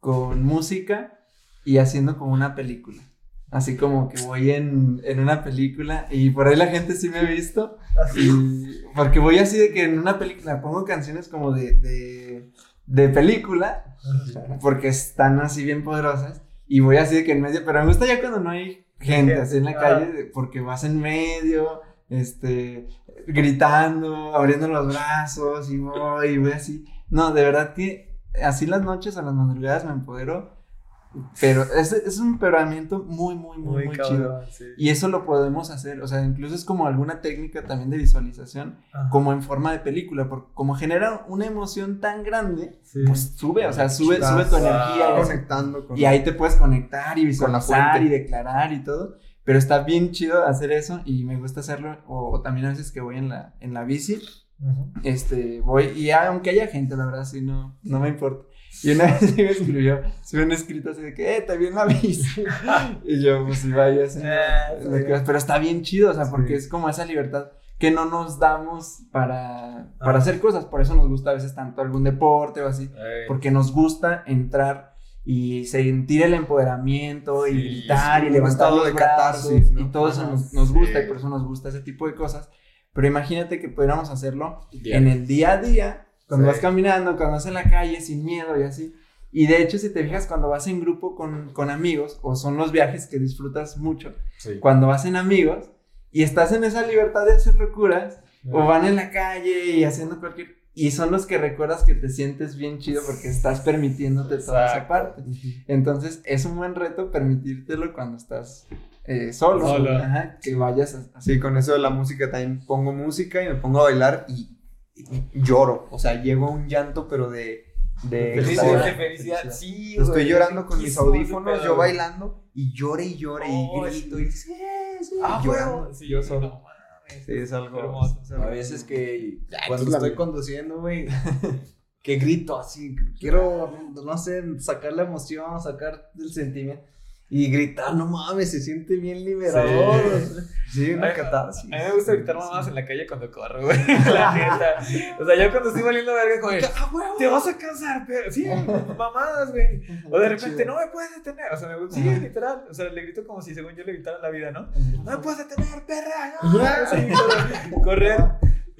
con música y haciendo como una película. Así como que voy en, en una película y por ahí la gente sí me ha visto. Y, porque voy así de que en una película pongo canciones como de, de, de película, porque están así bien poderosas. Y voy así de que en medio, pero me gusta ya cuando no hay gente así en la calle porque vas en medio, este, gritando, abriendo los brazos y voy, y voy así. No, de verdad que así las noches a las madrugadas me empodero pero es, es un empeoramiento muy, muy, muy, muy, chido. Y eso lo podemos hacer, o sea, incluso es como alguna técnica también de visualización, como en forma de película, porque como genera una emoción tan grande, pues sube, o sea, sube, sube tu energía. conectando y ahí te puedes conectar y visualizar y declarar y todo. Pero está bien chido hacer eso y me gusta hacerlo, o, también a veces que voy en la, en la bici, este, voy, y aunque haya gente, la verdad, sí, no, no me importa y una vez me escribió, se me un escrito así de que, eh, te vi en la bici. y yo, pues si vaya, así, ah, pero está bien chido, o sea, porque es como esa libertad que no nos damos para, para hacer cosas. Por eso nos gusta a veces tanto algún deporte o así, porque nos gusta entrar y sentir el empoderamiento y gritar y levantar los brazos y todo eso nos, nos gusta y por eso nos gusta ese tipo de cosas. Pero imagínate que pudiéramos hacerlo en el día a día, cuando vas caminando, cuando vas en la calle sin miedo y así. Y de hecho, si te fijas, cuando vas en grupo con, con amigos, o son los viajes que disfrutas mucho, cuando vas en amigos y estás en esa libertad de hacer locuras, o van en la calle y haciendo cualquier y son los que recuerdas que te sientes bien chido porque estás permitiéndote toda esa parte. Entonces, es un buen reto permitírtelo cuando estás eh, solo. Ajá, que vayas así. con eso de la música también pongo música y me pongo a bailar y, lloro. O sea, llego a un llanto, pero de. De felicidad, Sí, Estoy llorando con mis audífonos, yo bailando y llore y llore y grito y, sí, sí, ah, llorando. Sí, yo solo. Sí, es algo hermoso. A veces que cuando estoy conduciendo, güey, que grito así, quiero, no sé, sacar la emoción, sacar el sentimiento. Y gritar, no mames, se siente bien liberador. Sí, una catarsis. A mí me gusta gritar más en la calle cuando corro, güey. La neta. O sea, yo cuando estoy valiendo verga, güey. Ah, te vas a cansar, pero. Sí, mamadas, güey. O de repente, no me puedes detener. O sea, me gusta. Sí, literal. O sea, le grito como si según yo le gritara la vida, ¿no? No me puedes detener, perra. No. correr.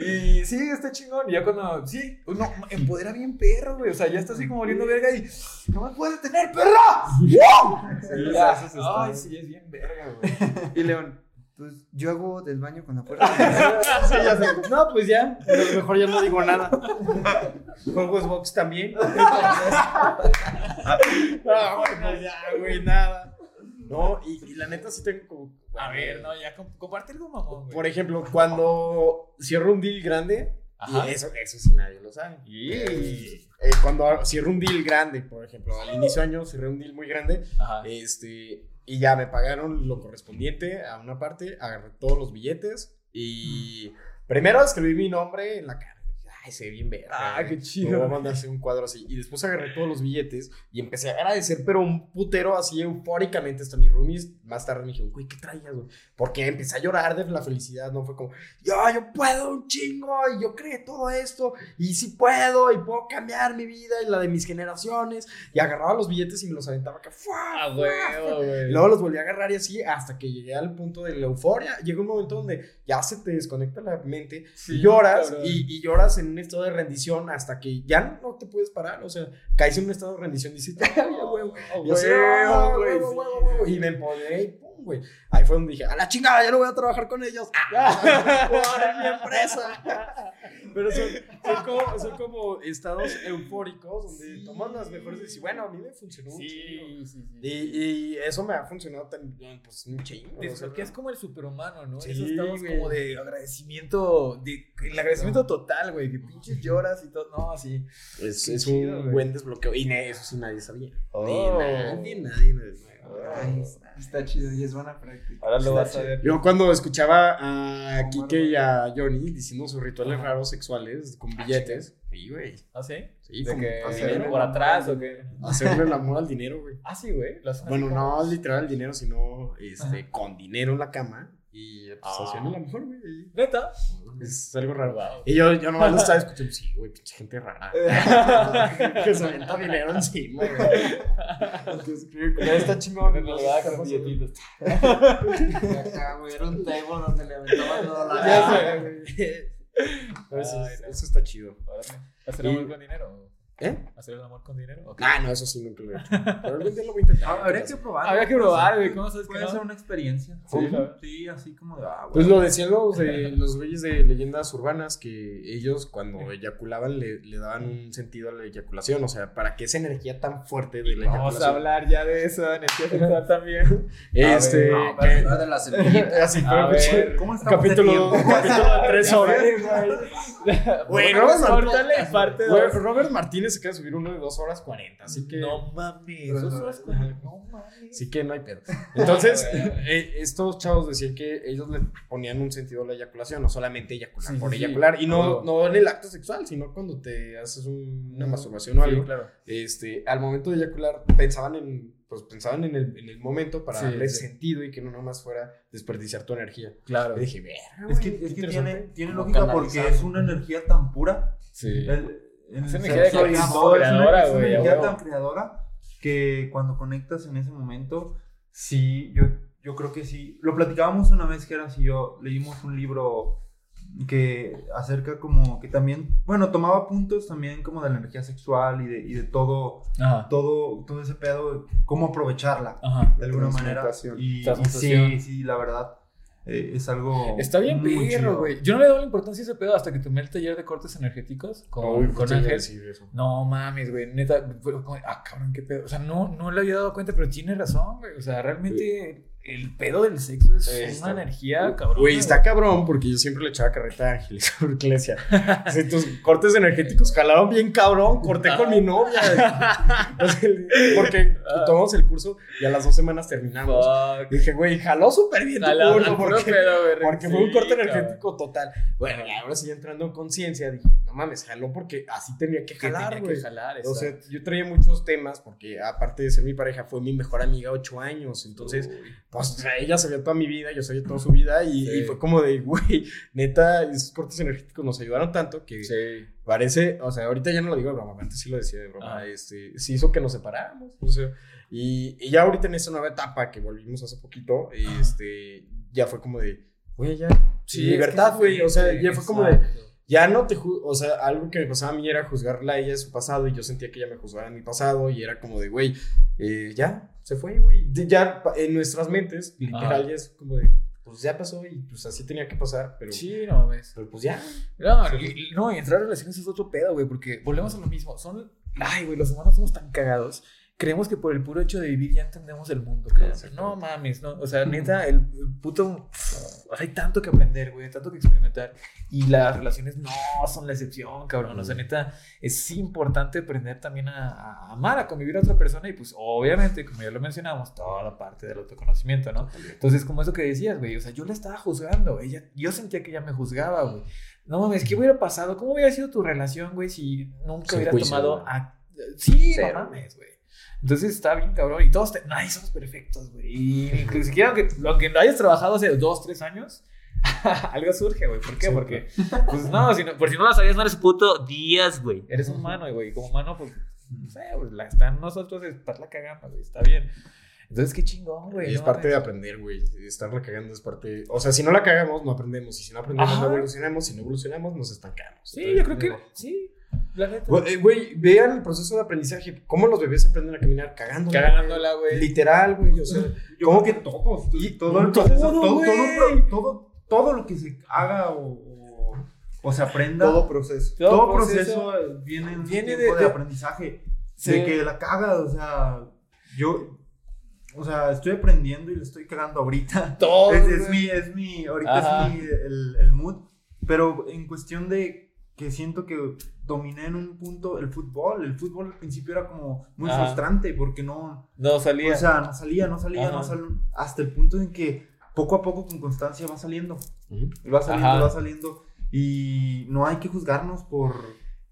Y sí, está chingón. Y ya cuando, sí, uno empodera bien perro, güey. O sea, ya está así como volviendo verga y no me puedes detener, perra. Sí, Ay, sí, es bien verga, güey. Y León, pues yo hago del baño con la puerta. sí, ya sé. No, pues ya, a lo mejor ya no digo nada. Juego Xbox también. no, bueno, ya, güey, nada. No, y, la neta sí tengo como. A ver, no, ya comparte algo, mamón. Por ejemplo, cuando cierro un deal grande, y eso, eso sí nadie lo sabe. Y eh, cuando cierro un deal grande, por ejemplo, al inicio de año cerré un deal muy grande, este, y ya me pagaron lo correspondiente a una parte, agarré todos los billetes y primero escribí mi nombre en la cara ay, se ve bien verga. Ah, qué chido. Voy a mandarse un cuadro así. Y después agarré todos los billetes y empecé a agradecer, pero un putero así eufóricamente hasta mis roomies. Más tarde me dijeron, güey, ¿qué traías, güey? Porque empecé a llorar de la felicidad, ¿no? Fue como, yo, yo puedo un chingo y yo creé todo esto y sí puedo y puedo cambiar mi vida y la de mis generaciones. Y agarraba los billetes y me los aventaba acá. Ah, güey, güey. Luego los volví a agarrar y así hasta que llegué al punto de la euforia. Llega un momento donde ya se te desconecta la mente y lloras y, y lloras en un estado de rendición hasta que ya no te puedes parar. O sea, caes en un estado de rendición y dices, y me empoderé y güey. Ahí fue donde dije, a la chingada, ya no voy a trabajar con ellos. ¡Ah! mi empresa! Pero son, son, como, son, como, estados eufóricos donde tomas las mejores decisiones. Y bueno, a mí me funcionó sí, sí, sí. Y, y, eso me ha funcionado también, pues, un chingo. Porque es como el superhumano, ¿no? Esos estados como de agradecimiento, de, el agradecimiento total, güey, que pinches lloras y todo. No, sí. Es, es un buen desbloqueo. Y eso sí nadie sabía. Oh. Ni nadie, nadie, nadie. Está chido y es buena práctica. Ahora lo vas a ver. Yo cuando escuchaba a Kike y a Johnny diciendo sus rituales raros sexuales con ah, billetes. Sí, güey. ¿Ah, sí? Sí, ¿De que hacer por atrás o qué? Hacerle el amor al dinero, güey. Ah, sí, güey. Bueno, no literal al dinero, sino este, con dinero en la cama y pues ah. haciendo la mejor, güey. ¿Neta? Es algo raro. Y yo, yo nomás lo estaba escuchando. Sí, güey, pinche gente rara. que se avienta dinero encima, güey. Ya está chingón. En realidad, con billetitos. Acá, güey, era un table donde le aventaban dólares. Ya sé, güey. Eso, eso está chido. ¿Hacer amor con dinero? ¿Eh? ¿Hacer el amor con dinero? Ah, no, eso sí nunca lo he hecho. Pero algún día lo voy a intentar. Ah, habría que probar. Habría que probar, güey. ¿Cómo sabes Puede ser una experiencia. Sí, sí, así como de. Ah, pues lo decían los, de, los güeyes de leyendas urbanas que ellos cuando eyaculaban le, le, daban un sentido a la eyaculación. O sea, para que esa energía tan fuerte de la eyaculación. Vamos a hablar ya de eso, energía sexual también. este. No, pero de las Así. Capítulo, capítulo de tres horas. Robert, Robert Martínez se queda subir uno de dos horas 40. Así que. No mames. Dos horas 40. No mames. Así que no hay pedo. Entonces, eh, estos chavos decían que ellos le ponían un sentido a la eyaculación, no solamente eyacular por eyacular. Y no, no en el acto sexual, sino cuando te haces una masturbación o algo. Claro. Este, al momento de eyacular, pensaban en pues pensaban en el, en el momento para darle sentido y que no nomás fuera desperdiciar tu energía. Claro. Y dije, verga, Es que, es que tiene, lógica porque es una energía tan pura. Sí. El- una- creadora, güey, tan creadora que cuando conectas en ese momento, sí, yo, yo creo que sí. Lo platicábamos una vez que era si yo leímos un libro que acerca como que también, bueno, tomaba puntos también como de la energía sexual y de, y de todo, Ajá. todo, todo ese pedo, cómo aprovecharla Ajá. de alguna manera. Y, y sí, sí, la verdad, eh, es algo... Está bien muy perro, güey. Yo no le doy la importancia a ese pedo hasta que tomé el taller de cortes energéticos con, Uy, con Ángel. eso. No mames, güey. Neta, fue como, ah, cabrón, qué pedo. O sea, no, no le había dado cuenta, pero tiene razón, güey. O sea, realmente el pedo del sexo es una energía, cabrón. Güey, está cabrón porque yo siempre le echaba carreta a Ángeles porque le decía, si tus cortes energéticos jalaron bien cabrón, corté con mi novia. O sea, porque tomamos el curso y a las dos semanas terminamos. Fuck. Dije, güey, jaló súper bien tu curso porque, Sí, fue un corte cabrón. energético total. Bueno, y ahora sí entrando en conciencia, dije, no mames, jaló porque así tenía que jalar, tenía güey. que jalar, O sea, yo traía muchos temas porque aparte de ser mi pareja, fue mi mejor amiga ocho años. Entonces, Uy. O sea, ella sabía toda mi vida, yo sabía toda su vida y, Sí. y fue como de, güey, neta, esos cortes energéticos nos ayudaron tanto que Sí. parece, o sea, ahorita ya no lo digo de broma, antes sí lo decía de broma, Ah. este, sí hizo que nos separáramos, o sea, y, y ya ahorita en esta nueva etapa que volvimos hace poquito, este, ya fue como de, güey, ya, Sí, es libertad, que güey, o sea, ya fue como de, exacto. ya no te o sea, algo que me pasaba a mí era juzgarla a ella de su pasado y yo sentía que ella me juzgaba en mi pasado y era como de, güey, eh, ya, se fue, güey. Ya en nuestras mentes, literal, ya es como de, pues ya pasó y pues así tenía que pasar, pero, Sí, no mames. pero pues ya. No, y- no, entrar a relaciones es otro pedo, güey, porque volvemos a lo mismo. Son, ay, güey, los humanos somos tan cagados. Creemos que por el puro hecho de vivir ya entendemos el mundo, cabrón. No mames, no. O sea, neta, el, el puto. Hay tanto que aprender, güey, tanto que experimentar. Y las relaciones no son la excepción, cabrón. O sea, neta, es importante aprender también a, a amar, a convivir a otra persona. Y pues, obviamente, como ya lo mencionamos, toda parte del autoconocimiento, ¿no? Entonces, como eso que decías, güey, o sea, yo la estaba juzgando, ella, yo sentía que ella me juzgaba, güey. No mames, ¿qué hubiera pasado? ¿Cómo hubiera sido tu relación, güey, si nunca Sin hubieras juicio, tomado a... Sí, no mames, güey. Entonces está bien, cabrón. Y todos, te... nadie somos perfectos, güey. Y ni siquiera aunque, aunque no hayas trabajado hace dos, tres años, algo surge, güey. ¿Por qué? Sí, Porque, pues no, si no, por si no lo sabías, no eres puto días, güey. Eres humano, güey. Y como humano, pues, no sé, pues la está en nosotros estarla cagando, güey. Está bien. Entonces, qué chingón, güey. Y es no parte de aprender, güey. Estarla cagando es parte. O sea, si no la cagamos, no aprendemos. Y si no aprendemos, Ajá. no evolucionamos. Si no evolucionamos, nos estancamos. Sí, yo creo que sí. Güey, eh, Güey, vean el proceso de aprendizaje. ¿Cómo los bebés aprenden a caminar? Cagando. Cagándola, güey. Literal, güey. O sea, Yo ¿cómo creo que que todos, Y- todo el todo, proceso, todo, todo, todo, todo lo que se haga o, o, se aprenda, Todo todo, proceso. proceso, eh, viene en un viene tiempo de- de, de- aprendizaje, Sí. de que la caga, o sea, yo, o sea, estoy aprendiendo y le estoy cagando ahorita. Todo, es, mi, es mi, ahorita Ajá. es mi, el, el mood, pero en cuestión de que siento que dominé en un punto el fútbol, el fútbol al principio era como muy Ajá. frustrante porque no, No salía. o sea, no salía, no salía, Ajá. no salía, hasta el punto en que poco a poco con constancia va saliendo, y va saliendo, Ajá. va saliendo, y no hay que juzgarnos por,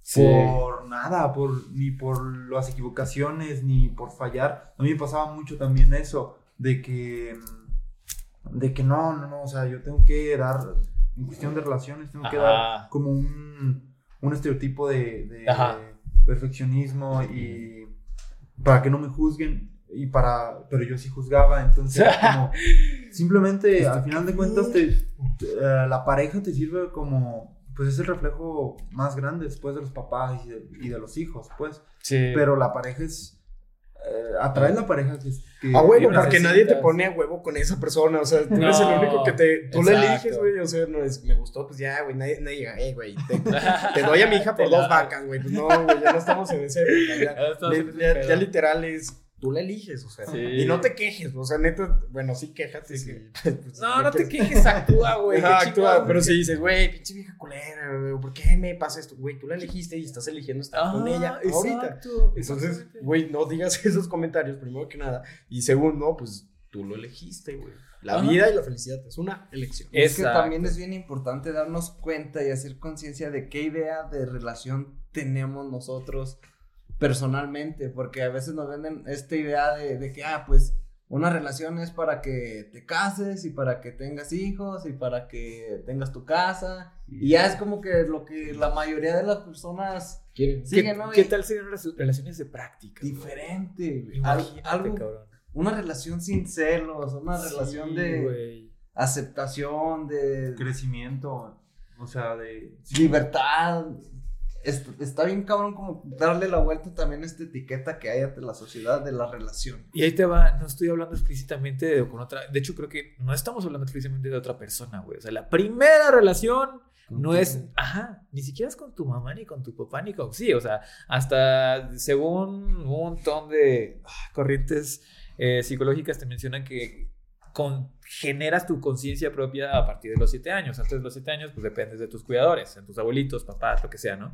Sí. por nada, por, ni por las equivocaciones, ni por fallar. A mí me pasaba mucho también eso, de que, de que no, no, no, o sea, yo tengo que dar, en cuestión de relaciones, tengo que dar como un, un estereotipo de, perfeccionismo y para que no me juzguen y para pero yo sí juzgaba entonces como simplemente al final de cuentas te, te- eh, la pareja te sirve como pues es el reflejo más grande después de los papás y de, y de los hijos pues. Sí. pero la pareja es eh, atrae la pareja que, es- que A huevo, Necesitas. porque nadie te pone a huevo con esa persona. O sea, tú eres el único que te. Tú la exacto. eliges, güey. O sea, no es. Me gustó, pues ya, güey. Nadie, nadie diga, eh, güey. Te, te doy a mi hija por la- dos vacas, güey. Pues no, güey. Ya no estamos en ese. Ya, Ya ya literal es. Tú la eliges, o sea. Sí. Y no te quejes, o sea, neta. Bueno, sí, quéjate. Sí. Pues, No, no te quejes, actúa, güey. Actúa, pero si dices, güey, pinche vieja culera, güey, ¿por qué me pasa esto? Güey, tú la elegiste y estás eligiendo estar con Ah, ella ahorita. Entonces, güey, no digas esos comentarios, primero que nada. Y segundo, pues tú lo elegiste, güey. La Ajá. vida y la felicidad es una elección. Es que también es bien importante darnos cuenta y hacer conciencia de qué idea de relación tenemos nosotros personalmente, porque a veces nos venden esta idea de, de que, ah, pues una relación es para que te cases y para que tengas hijos y para que tengas tu casa. Y ya es como que lo que la mayoría de las personas quieren. siguen, ¿Qué, ¿no? ¿Qué Y- tal serían las relaciones de práctica? Diferente, güey. Algo, cabrón. una relación sin celos, una Sí, relación de güey. aceptación, de Crecimiento, o sea, de... libertad. Es- está bien cabrón como darle la vuelta también a esta etiqueta que hay ante la sociedad de la relación. Y ahí te va, no estoy hablando explícitamente de con otra. De hecho, creo que no estamos hablando explícitamente de otra persona, güey. O sea, la primera relación no es. Ajá, ni siquiera es con tu mamá, ni con tu papá, ni con. Sí, o sea, hasta según un montón de ah, corrientes eh, psicológicas te mencionan que con, generas tu conciencia propia a partir de los siete años. Antes de los siete años, pues dependes de tus cuidadores, en tus abuelitos, papás, lo que sea, ¿no?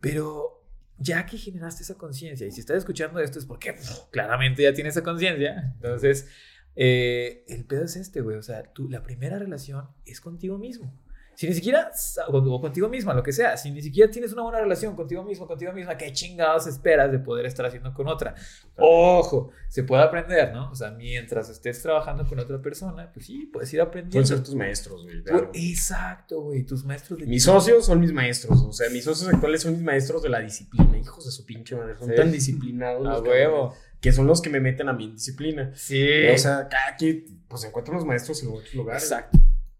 Pero ya que generaste esa conciencia, y si estás escuchando esto es porque claramente ya tienes esa conciencia, entonces eh, el pedo es este, güey, o sea, tú, la primera relación es contigo mismo. Si ni siquiera, o, o contigo misma, lo que sea, si ni siquiera tienes una buena relación contigo mismo, contigo misma, ¿qué chingados esperas de poder estar haciendo con otra? Ojo, se puede aprender, ¿no? O sea, mientras estés trabajando con otra persona, pues sí, puedes ir aprendiendo. Pueden ser tus maestros, güey. algo. Exacto, güey, tus maestros de Mis socios son mis maestros, o sea, mis socios actuales son mis maestros de la disciplina, hijos de su pinche madre, son Sí. tan disciplinados A huevo. que son los que me meten a mi disciplina. Sí. O sea, cada quien, pues encuentro los maestros en otros lugares. Exacto.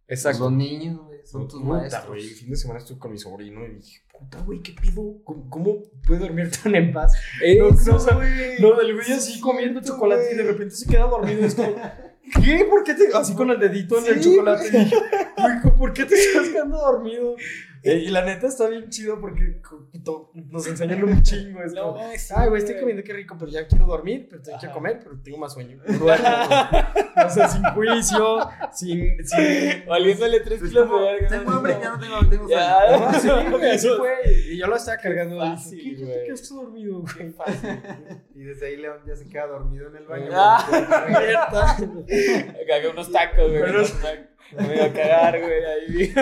Exacto. Los niños, son tus Puta, maestros. el fin de semana estuve con mi sobrino y dije, puta, güey, ¿qué pido? ¿Cómo, cómo puede dormir tan en paz? No, no, o sea, no, del güey así comiendo chocolate y de repente se queda dormido. y Es como, ¿qué? ¿Por qué te.? Así con el dedito en el chocolate. Y dije, ¿por qué te estás quedando dormido? Y la neta está bien chido porque nos enseñan un chingo. Es No, como, sí, ay, güey, estoy comiendo qué rico, pero ya quiero dormir, pero tengo que Ajá. comer, pero tengo más sueño. No duermo, güey. O sea, sin juicio, sin. sin Valiéndole tres Es kilos como, de verga. tengo no, hambre, no. ya no tengo, tengo Ya. sueño. Ah, sí, güey, así Eso- fue. Y yo lo estaba cargando. fácil, ¿qué güey. te quedaste dormido, güey? Y desde ahí León ya se queda dormido en el baño. Ah. Cagué unos tacos, güey. Pero- Me voy a cagar, güey, ahí.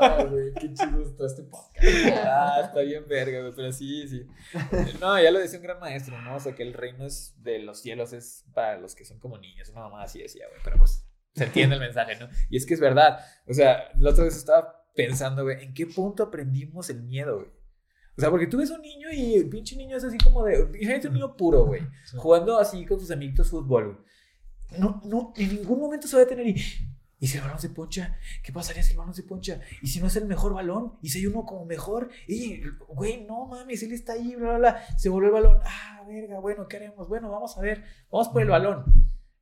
Ay, güey, qué chido está este podcast. Ah, está bien verga, güey, pero sí, sí. No, ya lo decía un gran maestro, ¿no? O sea, que el reino es de los cielos es para los que son como niños. Una mamá así decía, güey, pero pues se entiende el mensaje, ¿no? Y es que es verdad. O sea, la otra vez estaba pensando, güey, ¿en qué punto aprendimos el miedo, güey? O sea, porque tú ves un niño y el pinche niño es así como de. Imagínate un niño puro, güey. Jugando así con sus amiguitos fútbol, güey. No, no, en ningún momento se va a detener y. ¿Y si el balón se poncha? ¿Qué pasaría si el balón se poncha? ¿Y si no es el mejor balón? ¿Y si hay uno como mejor? Y, güey, no mames, él está ahí, bla, bla, bla. Se volvió el balón. Ah, verga, bueno, ¿qué haremos? Bueno, vamos a ver. Vamos por el balón.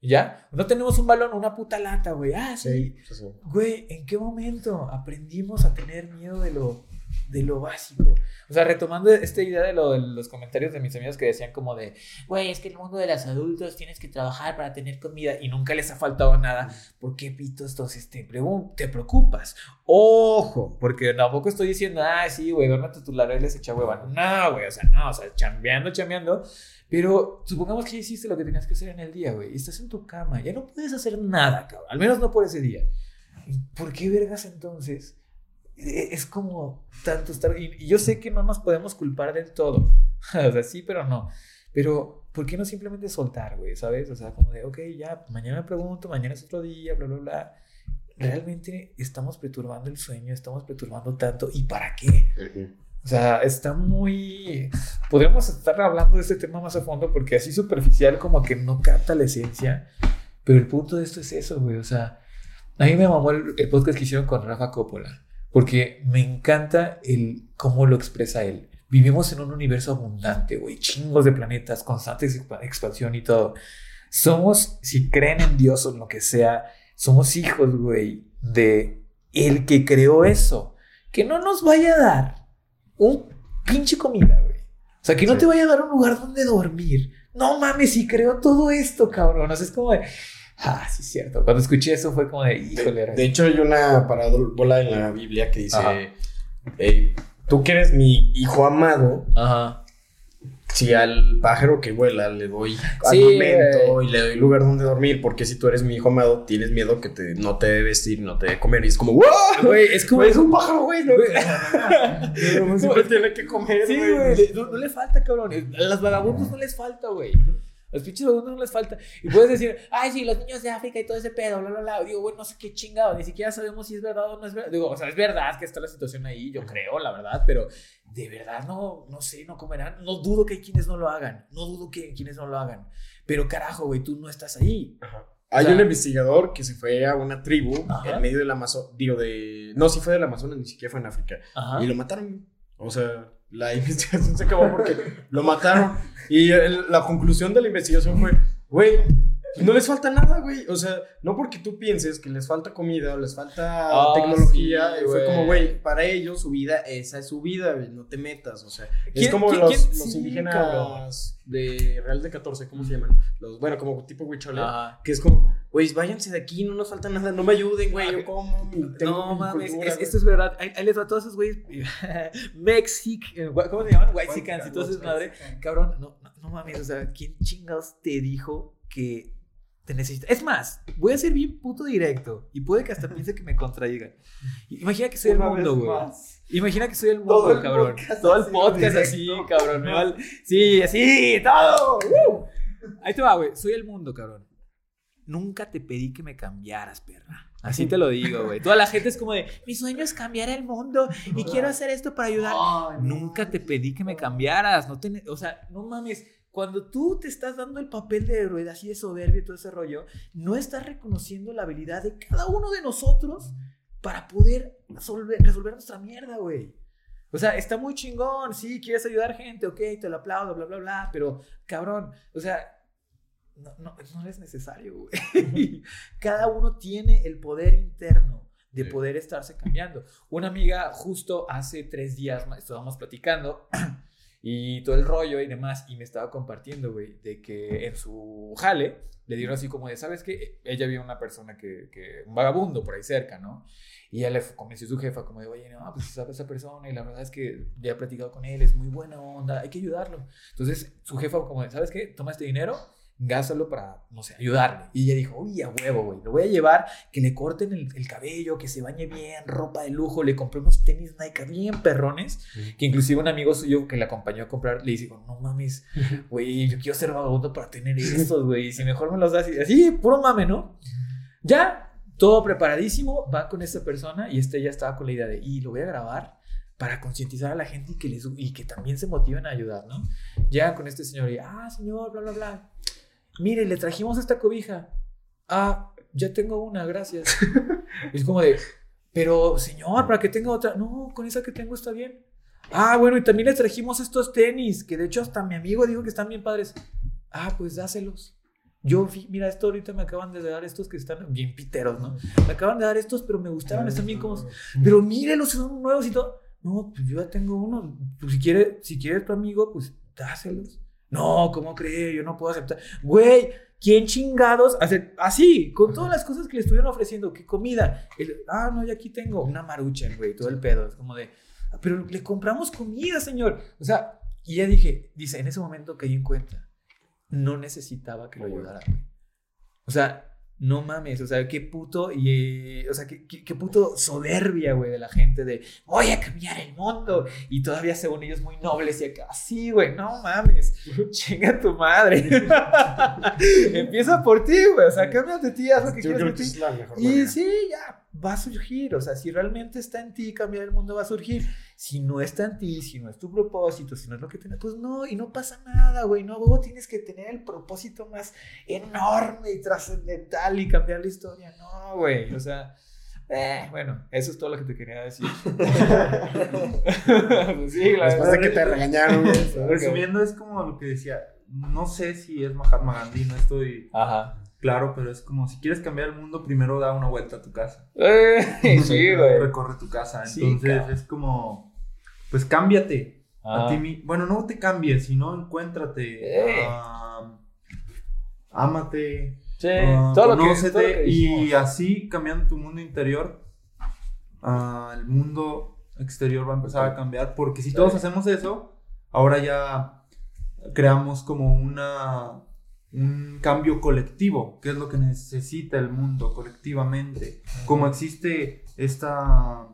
¿Y ¿Ya? No tenemos un balón, una puta lata, güey. Ah, sí. Sí, sí. Güey, ¿en qué momento aprendimos a tener miedo de lo, de lo básico? O sea, retomando esta idea de, lo, de los comentarios de mis amigos que decían como de, güey, es que el mundo de los adultos tienes que trabajar para tener comida y nunca les ha faltado nada. ¿Por qué, Pito, entonces te, te preocupas? Ojo, porque tampoco estoy diciendo, ah, sí, güey, duérmete tus laureles, echa hueva. No, güey, o sea, no, o sea, chambeando, chambeando. Pero supongamos que ya hiciste lo que tenías que hacer en el día, güey. Y estás en tu cama, ya no puedes hacer nada, cabrón. Al menos no por ese día. ¿Por qué vergas entonces? Eh, Es como tanto estar. Y, y yo sé que no nos podemos culpar del todo. o sea, sí, pero no. Pero, ¿por qué no simplemente soltar, güey? ¿Sabes? O sea, como de, ok, ya, mañana me pregunto, mañana es otro día, bla, bla, bla. Realmente estamos perturbando el sueño, estamos perturbando tanto. ¿Y para qué? O sea, está muy... Podríamos estar hablando de este tema más a fondo porque así superficial como que no capta la esencia. Pero el punto de esto es eso, güey. O sea, a mí me mamó el, el podcast que hicieron con Rafa Coppola. Porque me encanta el cómo lo expresa él. Vivimos en un universo abundante, güey. Chingos de planetas, constante expa- expansión y todo. Somos, si creen en Dios o en lo que sea, somos hijos, güey, de el que creó eso. Que no nos vaya a dar un pinche comida, güey. O sea, que no te vaya a dar un lugar donde dormir. No mames, si creó todo esto, cabrón. O sea, es como de. Ah, sí, es cierto. Cuando escuché eso fue como de, híjole. era- De hecho, hay una parábola en la Biblia que dice: Ajá. "Ey, Tú que eres mi hijo amado, Ajá. si al pájaro que vuela le doy alimento y le doy lugar donde dormir, porque si tú eres mi hijo amado, tienes miedo que te, no te debe vestir, no te debe comer. Y es como, ¡wow! Güey, es como. es un pájaro, güey. No, siempre tiene que comer. Sí, güey. No, no, le falta, cabrón. A los vagabundos no les falta, güey. Los pinches vagabundos no les falta. Y puedes decir, ay, sí, los niños de África y todo ese pedo, bla, bla, bla. Digo, güey, no sé qué chingado. Ni siquiera sabemos si es verdad o no es verdad. Digo, o sea, es verdad que está la situación ahí, yo creo, la verdad, pero de verdad no, no sé, no comerán. No dudo que hay quienes no lo hagan. No dudo que hay quienes no lo hagan. Pero carajo, güey, tú no estás ahí. Ajá. Hay un investigador que se fue a una tribu Ajá. en medio del Amazonas, digo, de... No, sí fue del Amazonas, ni siquiera fue en África. Ajá. Y lo mataron. O sea, la investigación se acabó porque lo mataron. Y el, la conclusión de la investigación fue, güey, no les falta nada, güey. O sea, no porque tú pienses que les falta comida o les falta oh, tecnología. Sí, fue como, güey, para ellos su vida, esa es su vida, güey. No te metas. O sea, es como ¿quién, los, ¿quién? los sí, indígenas cabrón. de Real de 14, ¿cómo se llaman? Los, bueno, como tipo huichole. Que es como, güey, váyanse de aquí, no nos falta nada. No me ayuden, güey. Yo como. no mames, es, esto es verdad. Ahí, ahí les va a todos esos güeyes. Mexic, ¿cómo se llaman? Whitexicans y todo eso, madre. Cabrón, no, no, no mames. O sea, ¿quién chingados te dijo que te necesita. Es más, voy a ser bien puto directo y puede que hasta piense que me contradigan. Imagina que soy el mundo, güey. Imagina que soy el mundo, todo el cabrón. todo el podcast así, cabrón. ¿no? Sí, así, todo. Uh. Ahí te va, güey. Soy el mundo, cabrón. Nunca te pedí que me cambiaras, perra. Así te lo digo, güey. Toda la gente es como de, mi sueño es cambiar el mundo y quiero hacer esto para ayudar. Oh, Nunca te pedí que me cambiaras. No te, o sea, no mames cuando tú te estás dando el papel de héroe, así de soberbio y todo ese rollo, no estás reconociendo la habilidad de cada uno de nosotros para poder resolver, resolver nuestra mierda, güey. O sea, está muy chingón, sí, quieres ayudar gente, ok, te lo aplaudo, bla, bla, bla, pero cabrón, o sea, no, no, no es necesario, güey. Cada uno tiene el poder interno de poder estarse cambiando. Una amiga justo hace tres días estábamos platicando y todo el rollo y demás, y me estaba compartiendo, güey, de que en su jale le dieron así como de, ¿sabes qué? Ella vio una persona que, que un vagabundo por ahí cerca, ¿no? Y ella le convenció a su jefa como de, oye, no, pues sabe esa persona y la verdad es que ya he platicado con él, es muy buena onda, hay que ayudarlo. Entonces su jefa como de, ¿sabes qué? Toma este dinero gástalo para, no sé, ayudarle. Y ella dijo, uy, a huevo, güey, lo voy a llevar, que le corten el, el, cabello, que se bañe bien, ropa de lujo, le compré unos tenis Nike bien perrones, que inclusive un amigo suyo que le acompañó a comprar, le dijo, no mames, güey, yo quiero ser vagabundo para tener estos, güey, si mejor me los das, así, puro mame, ¿no? Ya, todo preparadísimo, va con esta persona y este ya estaba con la idea de, y lo voy a grabar para concientizar a la gente y que, les, y que también se motiven a ayudar, ¿no? Ya con este señor y, ah, señor, bla, bla, bla mire, le trajimos esta cobija. Ah, ya tengo una, gracias. es como de, pero señor, para que tenga otra. No, con esa que tengo está bien. Ah, bueno, y también le trajimos estos tenis, que de hecho hasta mi amigo dijo que están bien padres. Ah, pues dáselos. Yo, mira, esto ahorita me acaban de dar estos que están bien piteros, ¿no? Me acaban de dar estos, pero me gustaron, están bien como. Pero mírelos, son nuevos y todo. No, pues yo ya tengo uno. Pues si quiere, si quieres tu amigo, pues dáselos. No, ¿cómo cree? Yo no puedo aceptar. Güey, ¿quién chingados? Hace, así, con todas las cosas que le estuvieron ofreciendo, ¿qué comida? El, ah, no, ya aquí tengo una marucha, güey, todo el pedo. Es como de, ah, pero le compramos comida, señor. O sea, y ya dije, dice, en ese momento caí en cuenta, no necesitaba que lo ayudara, güey. O sea, no mames, o sea, qué puto y, o sea, qué, qué, qué puto soberbia, güey, de la gente de voy a cambiar el mundo y todavía según ellos muy nobles y acá, sí, güey, no mames, chinga tu madre. Empieza por ti, güey, o sea, cámbiate ti, haz lo que quieras ti. Y sí, ya, va a surgir, o sea, si realmente está en ti cambiar el mundo va a surgir. Si no está en ti, si no es tu propósito, si no es lo que tienes, pues no, y no pasa nada, güey, no, vos tienes que tener el propósito más enorme y trascendental y cambiar la historia, no, güey, o sea, eh, bueno, eso es todo lo que te quería decir. pues sí, la Después de que te regañaron. Resumiendo, es como lo que decía, no sé si es Mahatma Gandhi, no estoy... Ajá claro, pero es como si quieres cambiar el mundo, primero da una vuelta a tu casa. Eh, sí, güey. Recorre tu casa. Entonces es como, pues cámbiate. A ah. ti bueno, no te cambies, sino encuéntrate. Eh. Uh, ámate. Sí, uh, todo, lo que, todo lo que Y así, cambiando tu mundo interior, uh, el mundo exterior va a empezar a cambiar. Porque si todos hacemos eso, ahora ya creamos como una un cambio colectivo, que es lo que necesita el mundo colectivamente. Como existe esta,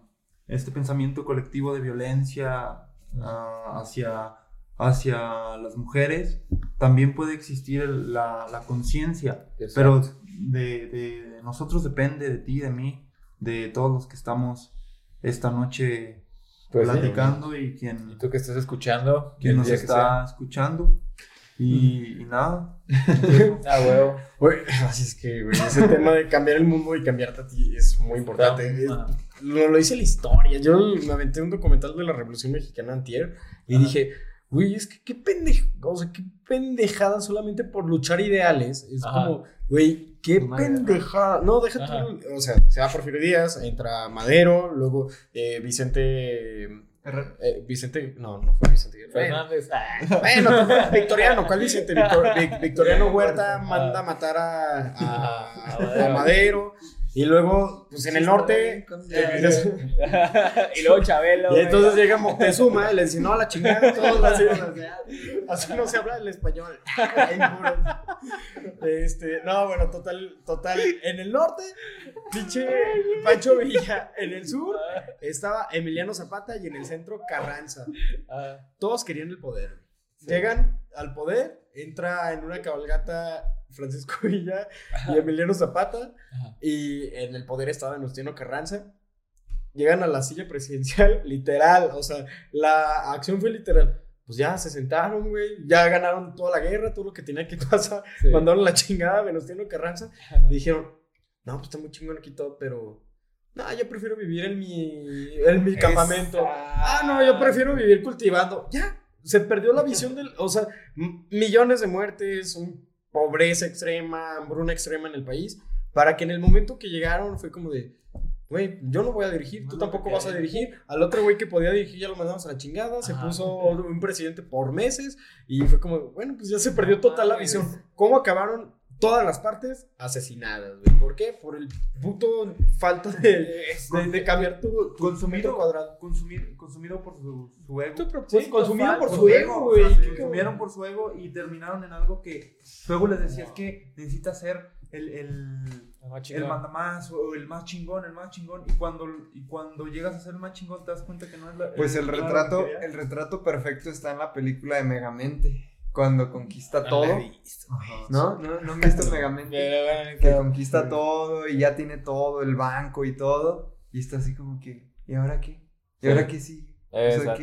este pensamiento colectivo de violencia ah, hacia, hacia las mujeres, también puede existir la, la conciencia, pero de, de, nosotros depende, de ti, de mí, de todos los que estamos esta noche pues platicando y quien... Y tú que estás escuchando. Quien nos está escuchando. Y, nada. ah, huevo. así es que, güey, ese tema de cambiar el mundo y cambiarte a ti es muy importante. lo, lo dice la historia. Yo me aventé un documental de la Revolución Mexicana antier y dije, güey, es que qué pendejo, o sea, qué pendejada solamente por luchar ideales. Es como, güey, qué pendejada. No, déjate, o sea, se va Porfirio Díaz, entra Madero, luego eh, Vicente eh, Vicente, no, no fue Vicente Fernández. Bueno, Victoriano, ¿cuál Vicente? Victoriano Huerta manda a matar a, a Madero. Y luego, pues en el norte. y luego Chabelo. Y entonces llega Moctezuma y le dice: No, la chingada, todos así, así no se habla el español. este, no, bueno, total, total. En el norte, pinche Pancho Villa. En el sur estaba Emiliano Zapata y en el centro Carranza. Ah. Todos querían el poder. Llegan al poder, entra en una cabalgata Francisco Villa y Emiliano Zapata. Y en el poder estaba Venustiano Carranza. Llegan a la silla presidencial, literal. O sea, la acción fue literal. Pues ya se sentaron, güey. Ya ganaron toda la guerra, todo lo que tenía que pasar. Mandaron la chingada a Venustiano Carranza. Y dijeron, no, pues está muy chingón aquí todo, pero. No, yo prefiero vivir en mi, en mi campamento. Ah, no, yo prefiero vivir cultivando. Ya, se perdió la visión del. O sea, millones de muertes, un pobreza extrema, hambruna extrema en el país, para que en el momento que llegaron fue como de, güey, yo no voy a dirigir, tú tampoco vas a dirigir. Al otro güey que podía dirigir ya lo mandamos a la chingada, se puso un presidente por meses y fue como, bueno, pues ya se perdió total la visión. ¿Cómo acabaron? Todas las partes asesinadas, güey. ¿Por qué? Por el puto falta de, de, cambiar tu, consumido cuadrado. Consumir, consumido por su, su ego. Pues, consumido por, su ego, güey. consumieron por su ego y terminaron en algo que luego les decía, es que necesita ser el, el, el mandamás o el más chingón, el más chingón. Y cuando, y cuando llegas a ser el más chingón te das cuenta que no es la... Pues el, retrato, el retrato perfecto está en la película de Megamente cuando conquista todo. ¿No? ¿No? ¿No han visto Megamente? que conquista todo y ya tiene todo, el banco y todo. Y está así como que, ¿y ahora qué? ¿Y ahora qué sigue? O sea,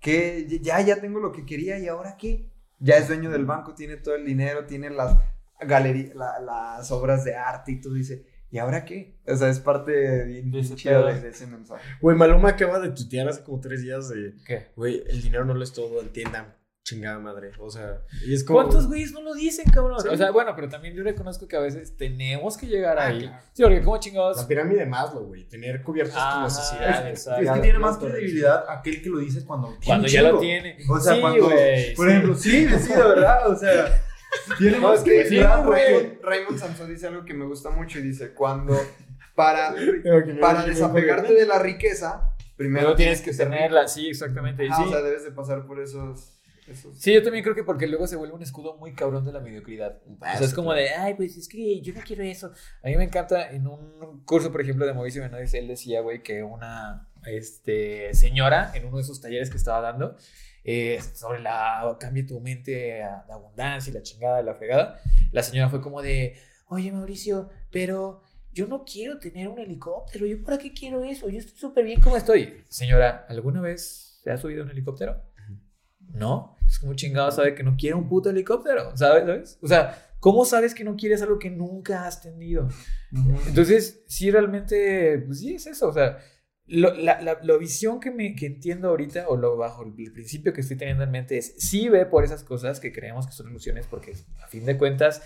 ¿qué, Ya, ya tengo lo que quería y ahora qué? Ya es dueño del banco, tiene todo el dinero, tiene las galerías, las obras de arte y todo. Dice, ¿y ahora qué? O sea, es parte de, de, ese, de ese mensaje. Güey, Maluma acaba de tuitear hace como tres días de... ¿Qué? Güey, el dinero no lo es todo, entiendan chingada madre. O sea, y es como... ¿cuántos güeyes no lo dicen, cabrón? O sea, bueno, pero también yo reconozco que a veces tenemos que llegar ah, ahí. Sí, porque como chingados. La pirámide de Maslow, güey. Tener cubiertas tus necesidades. Es, que tiene más credibilidad aquel que lo dices cuando. Cuando ya lo tiene. O sea, cuando. por ejemplo, sí, sí, de verdad. O sea. Tiene más credibilidad. Raymond Samson dice algo que me gusta mucho y dice: cuando. Para, para desapegarte de la riqueza, primero tienes que tenerla. Sí, exactamente. Ah, o sea, debes de pasar por esos Sí, yo también creo que porque luego se vuelve un escudo muy cabrón de la mediocridad. O sea, es como de, ay, pues es que yo no quiero eso. A mí me encanta en un curso, por ejemplo, de Mauricio Menores, él decía, güey, que una este, señora en uno de esos talleres que estaba dando, eh, sobre la cambia tu mente a la abundancia y la chingada de la fregada, la señora fue como de, oye, Mauricio, pero yo no quiero tener un helicóptero, ¿yo para qué quiero eso? Yo estoy súper bien como estoy. Señora, ¿alguna vez se ha subido un helicóptero? No. Es como chingado sabe que no quiere un puto helicóptero, ¿sabes? ¿sabes? O sea, ¿cómo sabes que no quieres algo que nunca has tenido? Entonces, sí, realmente, pues sí, es eso. O sea, la, la, visión que, me, que entiendo ahorita, o lo bajo el principio que estoy teniendo en mente, es sí ve por esas cosas que creemos que son ilusiones, porque a fin de cuentas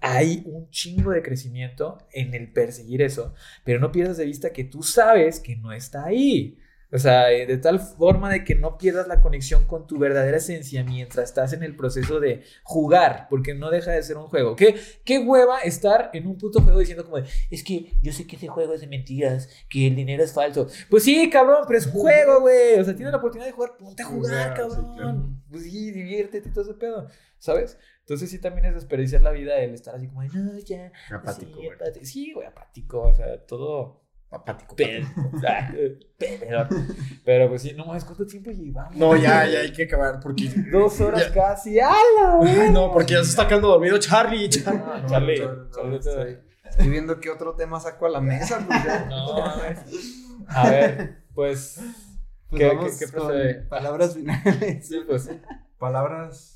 hay un chingo de crecimiento en el perseguir eso, pero no pierdas de vista que tú sabes que no está ahí. O sea, eh, de tal forma de que no pierdas la conexión con tu verdadera esencia mientras estás en el proceso de jugar, porque no deja de ser un juego. ¿Qué, qué hueva estar en un puto juego diciendo como, es que yo sé que ese juego es de mentiras, que el dinero es falso. Pues sí, cabrón, pero es un juego, güey. O sea, tienes la oportunidad de jugar, ponte a jugar, cabrón. Pues sí, diviértete y todo ese pedo, ¿sabes? Entonces sí también es desperdiciar la vida el estar así como, no, ya. Apático. Sí, güey, apático. O sea, todo Apático. pero, pero, pero pues sí, no mames, ¿cuánto tiempo llevamos? No, ya, ya hay que acabar porque. Dos horas Ya. casi. ¡Hala! Ay, no, porque ya se está quedando dormido Charlie. Charlie. No, Charlie, No, no, Charlie, estoy, estoy viendo qué otro tema saco a la mesa. Pues. No, mames. A ver, pues. Pues ¿Qué- vamos qué- qué con procede? palabras finales. Sí, pues. Palabras.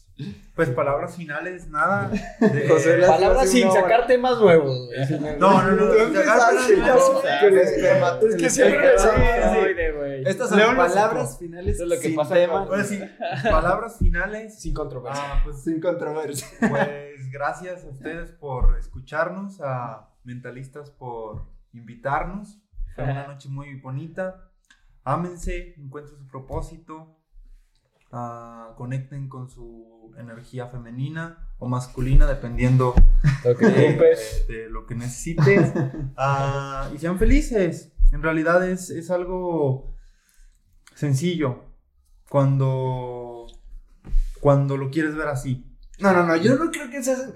Pues palabras finales, nada. de- José Palabras sin una hora. sacar temas nuevos, güey. No, no, no. Es que siempre-. Estas son palabras finales Eso es lo que sin pasa tema, Ahora sí, palabras finales. Sin controversia. Ah, pues, sin controversia. pues gracias a ustedes por escucharnos, a Mentalistas por invitarnos. Fue una noche muy bonita. Ámense, encuentren su propósito. Ah, conecten con su energía femenina o masculina, dependiendo de lo que necesites. Ah, y sean felices. En realidad es, es algo sencillo cuando, cuando lo quieres ver así. No, no, no, yo no creo que seas. ¿Cómo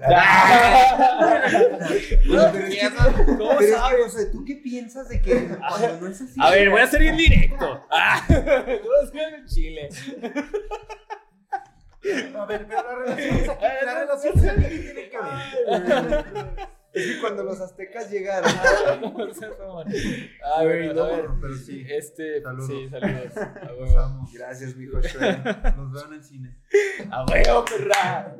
Pero es que, sabes? o sea, ¿tú qué piensas de que cuando no es así? A ver, voy a ser bien directo. Ah, Tú vas a en Chile. A ver, pero la relación, la relación tiene que ver. Es que cuando los aztecas llegaron. Ah, a ver. Pero sí, Este, Saludos. sí, saludos. Gracias, mijo Shrek. Los veo en el cine. A huevo, perra.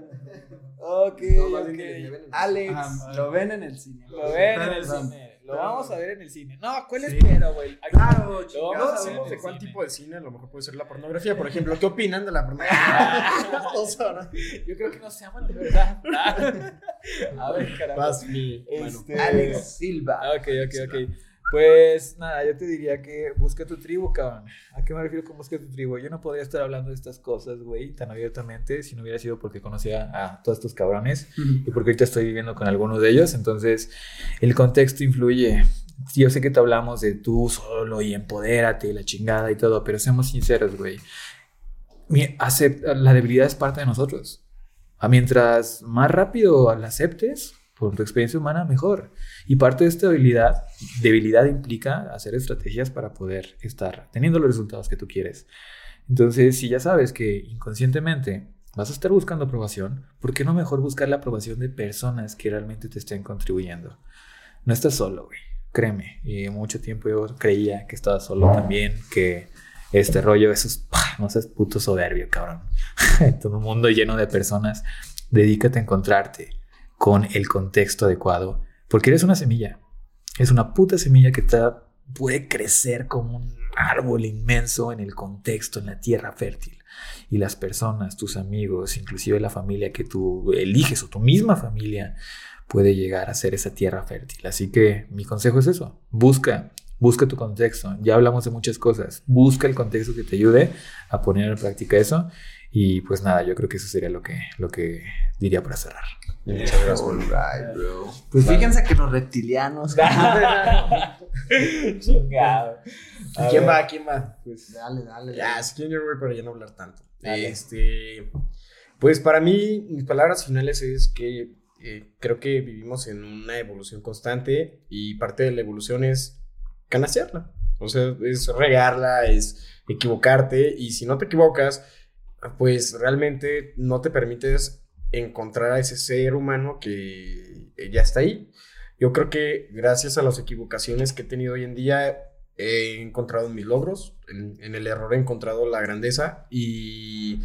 Ok, No, más bien que les ok. lleven el- Alex, Ajá. lo ven en el cine. Lo ven en el cine. Lo vamos a ver en el cine. No, ¿cuál Sí. espero, güey? Claro, No sabemos de cuál cine. tipo de cine, a lo mejor puede ser la pornografía. Por ejemplo, ¿qué opinan de la pornografía? Yo creo que no se aman de verdad. A ver, carajo. Vas, mi. Bueno. Este... Alex Silva. Ok, ok, ok. Pues nada, yo te diría que busca tu tribu, cabrón. ¿A qué me refiero con busca tu tribu? Yo no podría estar hablando de estas cosas, güey, tan abiertamente si no hubiera sido porque conocía a todos estos cabrones y porque ahorita estoy viviendo con algunos de ellos. Entonces, el contexto influye. Yo sé que te hablamos de tú solo y empodérate y la chingada y todo, pero seamos sinceros, güey. La debilidad es parte de nosotros. A mientras más rápido la aceptes por tu experiencia humana, mejor. Y parte de esta debilidad, debilidad implica hacer estrategias para poder estar teniendo los resultados que tú quieres. Entonces, si ya sabes que inconscientemente vas a estar buscando aprobación, ¿por qué no mejor buscar la aprobación de personas que realmente te estén contribuyendo? No estás solo, güey. Créeme. Y mucho tiempo yo creía que estaba solo también, que este rollo, eso es, no seas puto soberbio, cabrón. Todo un mundo lleno de personas. Dedícate a encontrarte con el contexto adecuado, porque eres una semilla. Es una puta semilla que te puede crecer como un árbol inmenso en el contexto, en la tierra fértil. Y las personas, tus amigos, inclusive la familia que tú eliges o tu misma familia, puede llegar a ser esa tierra fértil. Así que mi consejo es eso, busca, busca tu contexto. Ya hablamos de muchas cosas, busca el contexto que te ayude a poner en práctica eso. Y pues nada, yo creo que eso sería lo que, lo que diría para cerrar. Alright, bro. Pues fíjense que los reptilianos. Chingado. A ¿Quién ver. va? ¿Quién va? Pues. Dale, dale. Ya, si quieren yo voy para ya no hablar tanto. Dale. Este, pues para mí, mis palabras finales es que eh, creo que vivimos en una evolución constante y parte de la evolución es canasearla. O sea, es regarla, es equivocarte y si no te equivocas, pues realmente no te permites encontrar a ese ser humano que ya está ahí. Yo creo que gracias a las equivocaciones que he tenido hoy en día, he encontrado mis logros, en, en el error he encontrado la grandeza y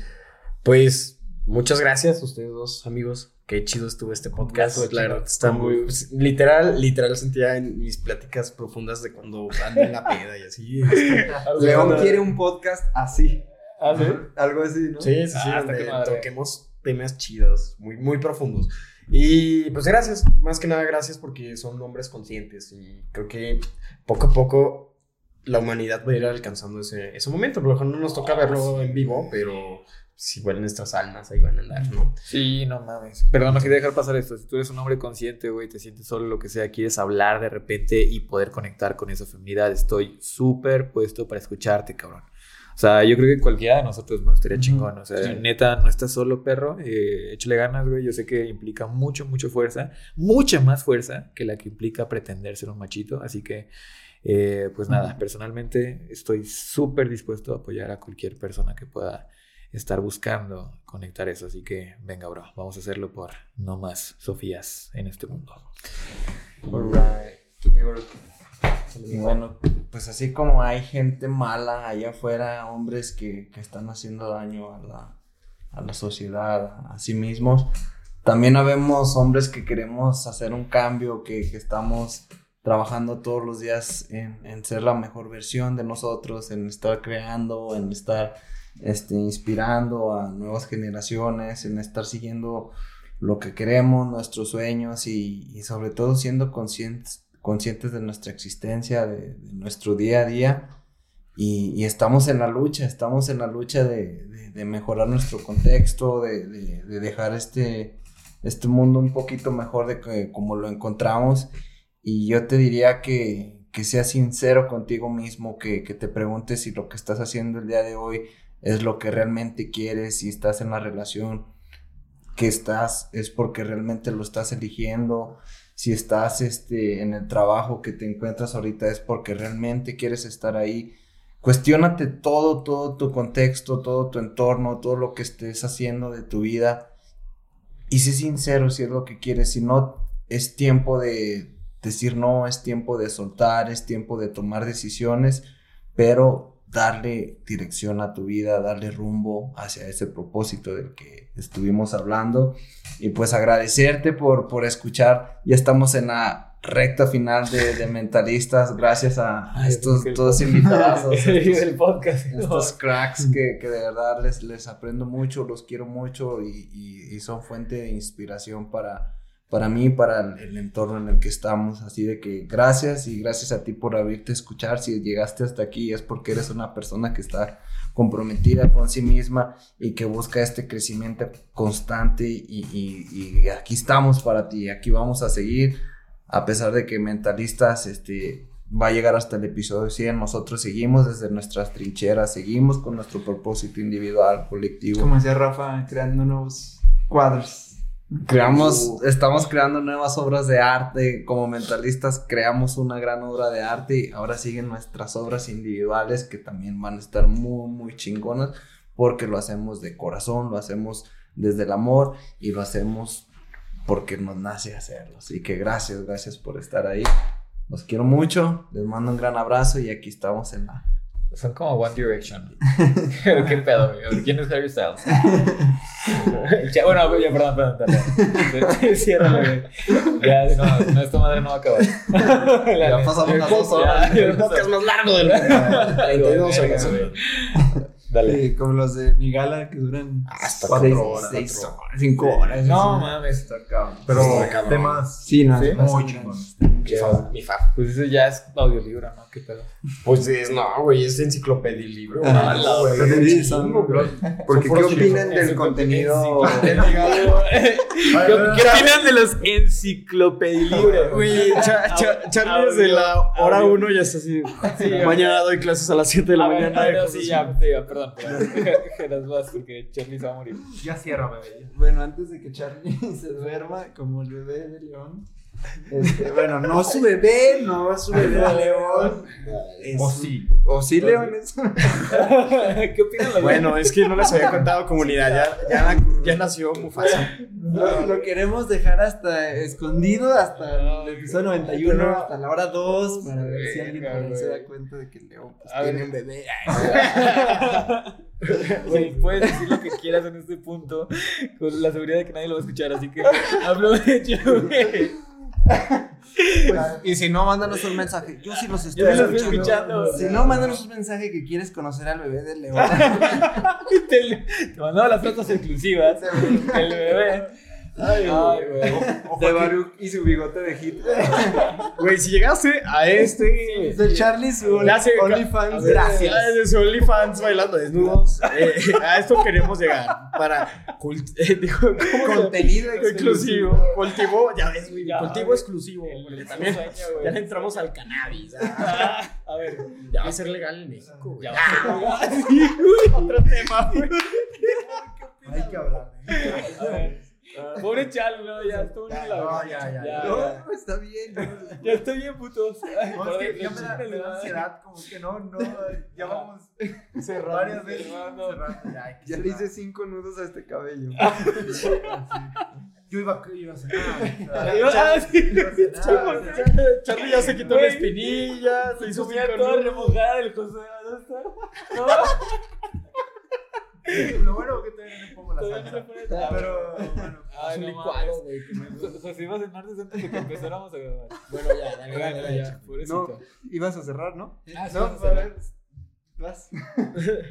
pues muchas gracias a ustedes dos amigos. Qué chido estuvo este podcast. Estuvo La verdad, está muy literal, literal sentía en mis pláticas profundas de cuando ando en la peda y así. León quiere un podcast así. ¿Ah, sí? Algo así, ¿no? Sí, sí, sí, Ah, donde toquemos temas chidos, muy, muy profundos. Y pues gracias, más que nada gracias porque son hombres conscientes y creo que poco a poco la humanidad va a ir alcanzando ese, ese momento. Por lo mejor no nos toca verlo en vivo, pero si igual nuestras almas ahí van a andar, ¿no? Sí, no mames. Perdón, no quería dejar pasar esto. Si tú eres un hombre consciente, güey, te sientes solo, lo que sea, quieres hablar de repente y poder conectar con esa feminidad, estoy súper puesto para escucharte, cabrón. O sea, yo creo que cualquiera de nosotros no estaría chingón. O sea, neta, no estás solo, perro. Eh, échale ganas, güey. Yo sé que implica mucho, mucho fuerza. Mucha más fuerza que la que implica pretender ser un machito. Así que, eh, pues nada, personalmente estoy súper dispuesto a apoyar a cualquier persona que pueda estar buscando conectar eso. Así que venga, bro, vamos a hacerlo por no más Sofías en este mundo. Y bueno, pues así como hay gente mala allá afuera, hombres que, que están haciendo daño a la, a la sociedad, a sí mismos, también habemos hombres que queremos hacer un cambio, que, que estamos trabajando todos los días en, en, ser la mejor versión de nosotros, en estar creando, en estar este, inspirando a nuevas generaciones, en estar siguiendo lo que queremos, nuestros sueños y, y sobre todo siendo conscientes, conscientes de nuestra existencia, de, nuestro día a día. Y, estamos en la lucha, estamos en la lucha de, mejorar nuestro contexto, de, dejar este, este mundo un poquito mejor de como lo encontramos. Y yo te diría que, que seas sincero contigo mismo, que, que te preguntes si lo que estás haciendo el día de hoy es lo que realmente quieres, si estás en la relación que estás, es porque realmente lo estás eligiendo, si estás este, en el trabajo que te encuentras ahorita es porque realmente quieres estar ahí. Cuestiónate todo, todo tu contexto, todo tu entorno, todo lo que estés haciendo de tu vida y sé sincero si es lo que quieres, si no es tiempo de decir no, es tiempo de soltar, es tiempo de tomar decisiones, pero darle dirección a tu vida, darle rumbo hacia ese propósito del que estuvimos hablando. Y pues agradecerte por, por escuchar. Ya estamos en la recta final de, de Mentalistas, gracias a, estos todos invitados. estos, podcast, estos cracks que, que, de verdad les, les aprendo mucho, los quiero mucho y, y, y son fuente de inspiración para, para mí, para el, entorno en el que estamos. Así de que gracias y gracias a ti por abrirte a escuchar. Si llegaste hasta aquí es porque eres una persona que está comprometida con sí misma y que busca este crecimiento constante y, y, y aquí estamos para ti, aquí vamos a seguir. A pesar de que Mentalistas este, va a llegar hasta el episodio 100, nosotros seguimos desde nuestras trincheras, seguimos con nuestro propósito individual, colectivo. Como decía Rafa, creando nuevos cuadros. Creamos, estamos creando nuevas obras de arte, como mentalistas creamos una gran obra de arte y ahora siguen nuestras obras individuales que también van a estar muy, muy chingonas porque lo hacemos de corazón, lo hacemos desde el amor y lo hacemos porque nos nace hacerlo. Así que gracias, gracias por estar ahí. Los quiero mucho, les mando un gran abrazo y aquí estamos en la son como One Direction. ¿Qué pedo, güey? ¿Quién es Harry Styles? bueno, ya, perdón, perdón, perdón. Ciérralo, güey. Ya, no, no, esta madre no va a acabar. ya pasamos las dos horas. El podcast más largo del mundo. 32 horas. Dale. Sí, como los de mi gala que duran hasta cuatro horas, seis horas, cinco horas. No mames, está cabrón. Pero temas. Sí, no, ¿Sí? muy. Mi fa. Pues eso ya es audiolibro, ¿no? ¿Qué pedo? Pues es, no, güey, es enciclopedia y libro. Ah, no, güey, güey. sí, son- Porque ¿qué opinan del contenido? ¿Qué, ¿Qué opinan de los enciclopedilibros? Güey, cha, cha, Charlie desde la hora 1 ya está así. Mañana doy clases a las 7 de la mañana. no, no, sí, ya, sí, ya, perdón. Geras vas porque Charlie se va a morir. Ya cierra, bebé. Bueno, antes de que Charlie se duerma, como el bebé de León. Este, bueno, no su bebé, no su bebé de León. Es- O sí. O sí, León es. ¿Qué opinan los Bueno, es que no les había contado comunidad. Ya, ya, ya nació Mufasa. Lo, lo queremos dejar hasta escondido, hasta el episodio 91, hasta la hora 2, para ver si alguien por ahí se da cuenta de que León pues, tiene un bebé. Puedes decir lo que quieras en este punto con la seguridad de que nadie lo va a escuchar, así que hablo de hecho, güey. Y si no, mándanos un mensaje. Yo sí los estoy Yo escuchando. estoy escuchando. Si no, mándanos un mensaje que quieres conocer al bebé de León. te, te mandaba las fotos exclusivas del bebé. Ay, güey. De Baruch y su bigote de Hitler. Güey, si llegaste a este. De Charlie su OnlyFans. Gracias. De su OnlyFans bailando desnudos. Eh, a esto queremos llegar. Para. cult- eh, digo, ¿cómo se- Contenido exclusivo. Cultivo, ya ves, güey. Ya, Cultivo exclusivo. Porque también sueño, ya le entramos al cannabis. A ver, Ya va a ser legal en México. güey. ya Ah, sí, güey, Otro tema, güey. Hay que hablar. A ver. Pobre Charlie, no, ya estuvo en la No, ya, ya, ya. No, está bien. Ya estoy bien, putos. Ay, No, perdón, es que ya me da, ansiedad, como que no, no, ya vamos varias veces cerrando. cerrando, ya, le hice cinco nudos a este cabello. Yo iba, iba a cenar. Ah. Charlie- ya se quitó la espinilla, se hizo toda nudos. remojada el José. ¿Dónde está? No, Lo bueno que todavía no le pongo la salsa. Pero, bueno, Ay, un no licuado, mames. güey. iba a cenar desde antes de que empezáramos a grabar. Bueno, ya, dale, dale, ya, dale. pobrecito. Ibas a cerrar, ¿no? Ah, sí, no, vas a a ver. Vas.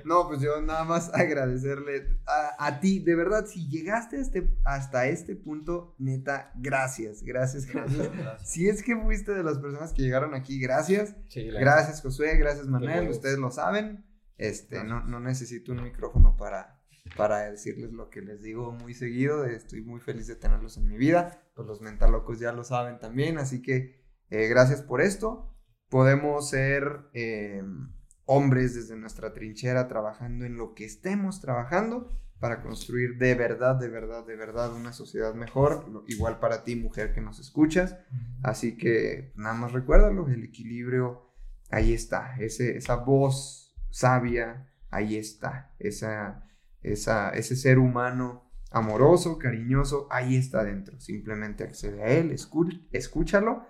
No, pues yo nada más agradecerle a, a ti, de verdad, si llegaste a este, hasta este punto, neta, gracias, gracias, gracias. Si es que fuiste de las personas que llegaron aquí, gracias. Sí, Gracias, Josué, gracias, Manuel, ustedes lo saben. Este, no, no necesito un micrófono para, para decirles lo que les digo muy seguido. Estoy muy feliz de tenerlos en mi vida. Pues los mentalocos ya lo saben también, así que eh, gracias por esto. Podemos ser eh, hombres desde nuestra trinchera trabajando en lo que estemos trabajando para construir de verdad, de verdad, de verdad una sociedad mejor. Igual para ti, mujer que nos escuchas. Así que nada más recuérdalo, el equilibrio ahí está, ese, esa voz sabia, ahí está, esa, esa, ese ser humano amoroso, cariñoso, ahí está dentro. Simplemente accede a él, escúchalo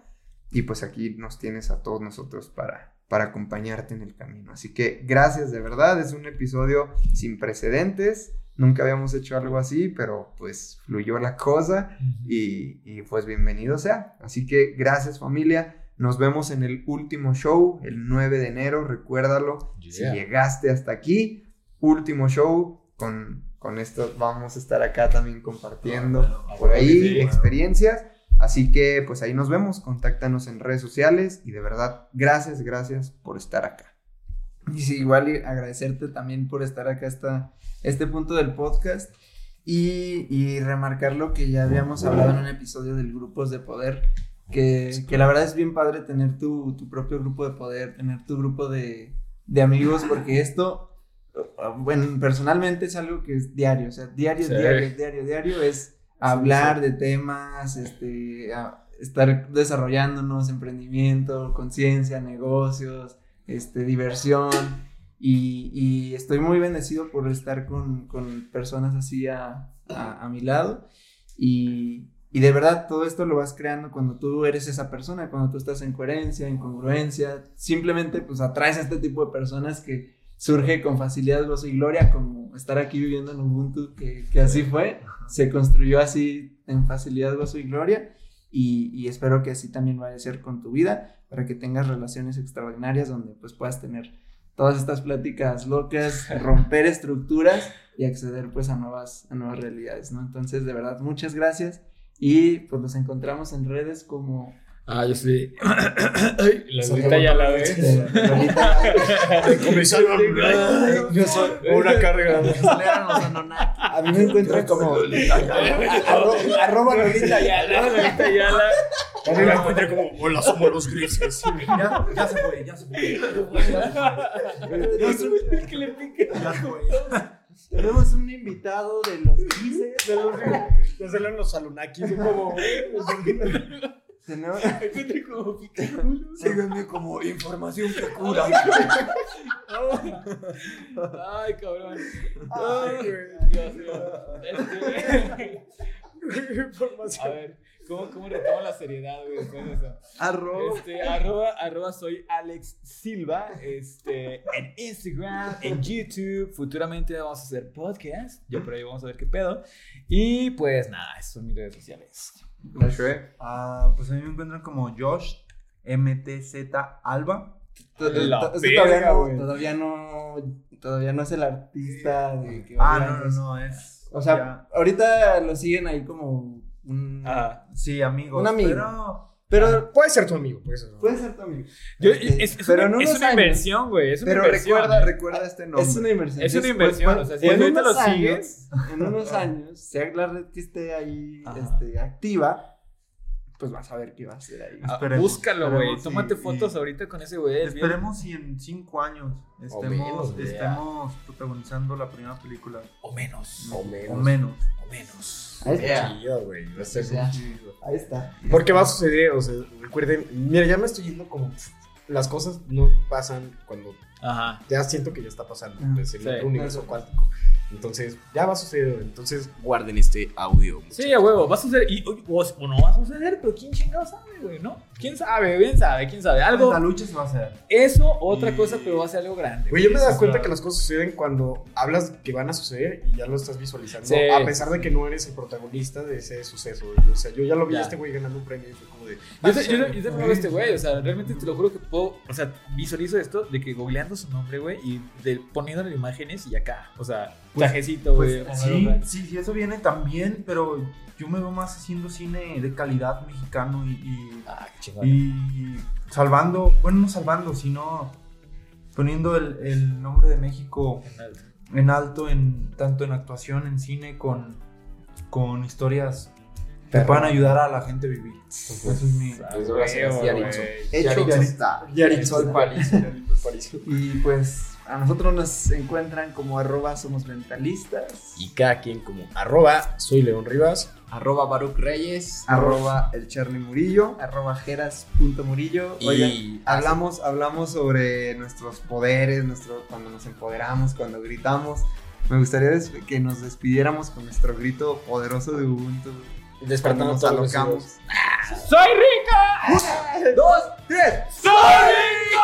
y pues aquí nos tienes a todos nosotros para, para acompañarte en el camino. Así que gracias de verdad, es un episodio sin precedentes. Nunca habíamos hecho algo así, pero pues fluyó la cosa y, y, pues bienvenido sea. Así que gracias familia. Nos vemos en el último show, el 9 de enero, recuérdalo. Yeah. Si llegaste hasta aquí, último show, con, con esto vamos a estar acá también compartiendo por ahí sí. experiencias. Así que pues ahí nos vemos, contáctanos en redes sociales y de verdad, gracias, gracias por estar acá. Y sí, igual y agradecerte también por estar acá hasta este punto del podcast y, y remarcar lo que ya habíamos hablado en un episodio del Grupos de Poder, que, que la verdad es bien padre tener tu, tu propio grupo de poder, tener tu grupo de, de amigos, porque esto, bueno, personalmente es algo que es diario, o sea, diario, Sí. diario, diario, diario es hablar de temas, este, a- estar desarrollándonos, emprendimiento, conciencia, negocios, este, diversión. Y, y estoy muy bendecido por estar con, con personas así a, a- a mi lado. Y, y de verdad todo esto lo vas creando cuando tú eres esa persona, cuando tú estás en coherencia, en congruencia. Simplemente pues atraes a este tipo de personas que surge con facilidad, gozo y gloria, como estar aquí viviendo en Ubuntu, que, que así fue. Se construyó así en facilidad, gozo y gloria. Y, y espero que así también vaya a ser con tu vida, para que tengas relaciones extraordinarias donde pues puedas tener todas estas pláticas locas, romper estructuras y acceder pues a nuevas, a nuevas realidades, ¿no? Entonces, de verdad, muchas gracias y pues nos encontramos en redes como... Ah, yo sí. Lolita ya la ves. Lolita Comenzó Yo soy una carga. A mí me encuentran como arro- arroba Lolita Ayala. Lolita ya la. A mí me encuentra como, hola, somos los grises. Ya, ya se fue, ya se fue. Que le pique. Ya se fue. Tenemos un invitado de los grises. Ya salen los alunakis. como, Tenemos, como picaculo. síganme como información que cura. Ay, cabrón. Ay, Dios mío. Este, A ver, ¿cómo, cómo retomo la seriedad, güey, después de eso? Arroba. Este, arroba, arroba soy Alex Silva, este, en Instagram, en YouTube, futuramente vamos a hacer podcast, yo por ahí vamos a ver qué pedo, y pues nada, esas son mis redes sociales. Ah, pues a mí me encuentran como Josh MTZ Alba. Todavía todavía no, todavía no es el artista de que va Ah, a no, no, no, es. O sea, ya. ahorita lo siguen ahí como un sí, amigo. Un amigo. Pero, pero puede ser tu amigo, puede ser. Puede ser tu amigo. Yo, Este, es, es pero una, en es unos una años- inversión, güey. Es una Pero inversión. recuerda, recuerda este nombre. Es una inversión. Es una inversión, pues, o sea, si en ahorita lo unos años- sigues. En unos años, sea la red que esté ahí este, activa, pues vas a ver qué va a hacer ahí. Ah, Esperemos, Búscalo, güey. Tómate y- fotos y- ahorita con ese güey. es Esperemos si en cinco años estemos, menos, estemos protagonizando la primera película. O menos. O menos. O menos. O menos. Ahí está. Chido, güey. Va a ser chido. Ahí está. Porque va a suceder, o sea, recuerden, mira, ya me estoy yendo como las cosas no pasan cuando Ajá. ya siento que ya está pasando, Ajá. pues, en Sí. otro universo cuántico. Entonces, ya va a suceder, entonces guarden este audio. Sí, a huevo, va a suceder. Y, o, o no va a suceder, pero ¿quién chingado sabe, güey? ¿No? ¿Quién sabe? ¿Quién sabe? ¿Quién sabe? Algo. La lucha se va a hacer. Eso, otra Y- cosa, pero va a ser algo grande. Güey, yo me he dado Sí, cuenta claro. que las cosas suceden cuando hablas que van a suceder y ya lo estás visualizando. Sí. A pesar de que no eres el protagonista de ese suceso. güey. O sea, yo ya lo vi a este güey ganando un premio y fue como de. Yo, te- yo, yo veo a este güey, o sea, realmente te lo juro que puedo, o sea, visualizo esto de que googleando su nombre, güey, y de, poniéndole imágenes y acá, o sea, Pues- trajecito, güey. Pues, sí, sí, sí, eso viene también, pero yo me veo más haciendo cine de calidad mexicano y, y, Ah, y salvando, bueno, no salvando, sino poniendo el, el nombre de México en alto, en tanto en actuación, en cine, con, con historias que puedan ayudar a la gente a vivir. Eso es mi... Pues güey. Hecho está. París. Y pues a nosotros nos encuentran como arroba somos mentalistas, Y cada quien como arroba, soy León Rivas. Arroba Baruch Reyes. arroba el Charlie Murillo, arroba jeras.murillo. Y- Oigan, hablamos, hablamos sobre nuestros poderes, nuestro, cuando nos empoderamos, cuando gritamos. Me gustaría que nos despidiéramos con nuestro grito poderoso de Ubuntu. Despertando nos alocamos. ¡Soy rica! ¡Dos, tres! ¡Soy rica!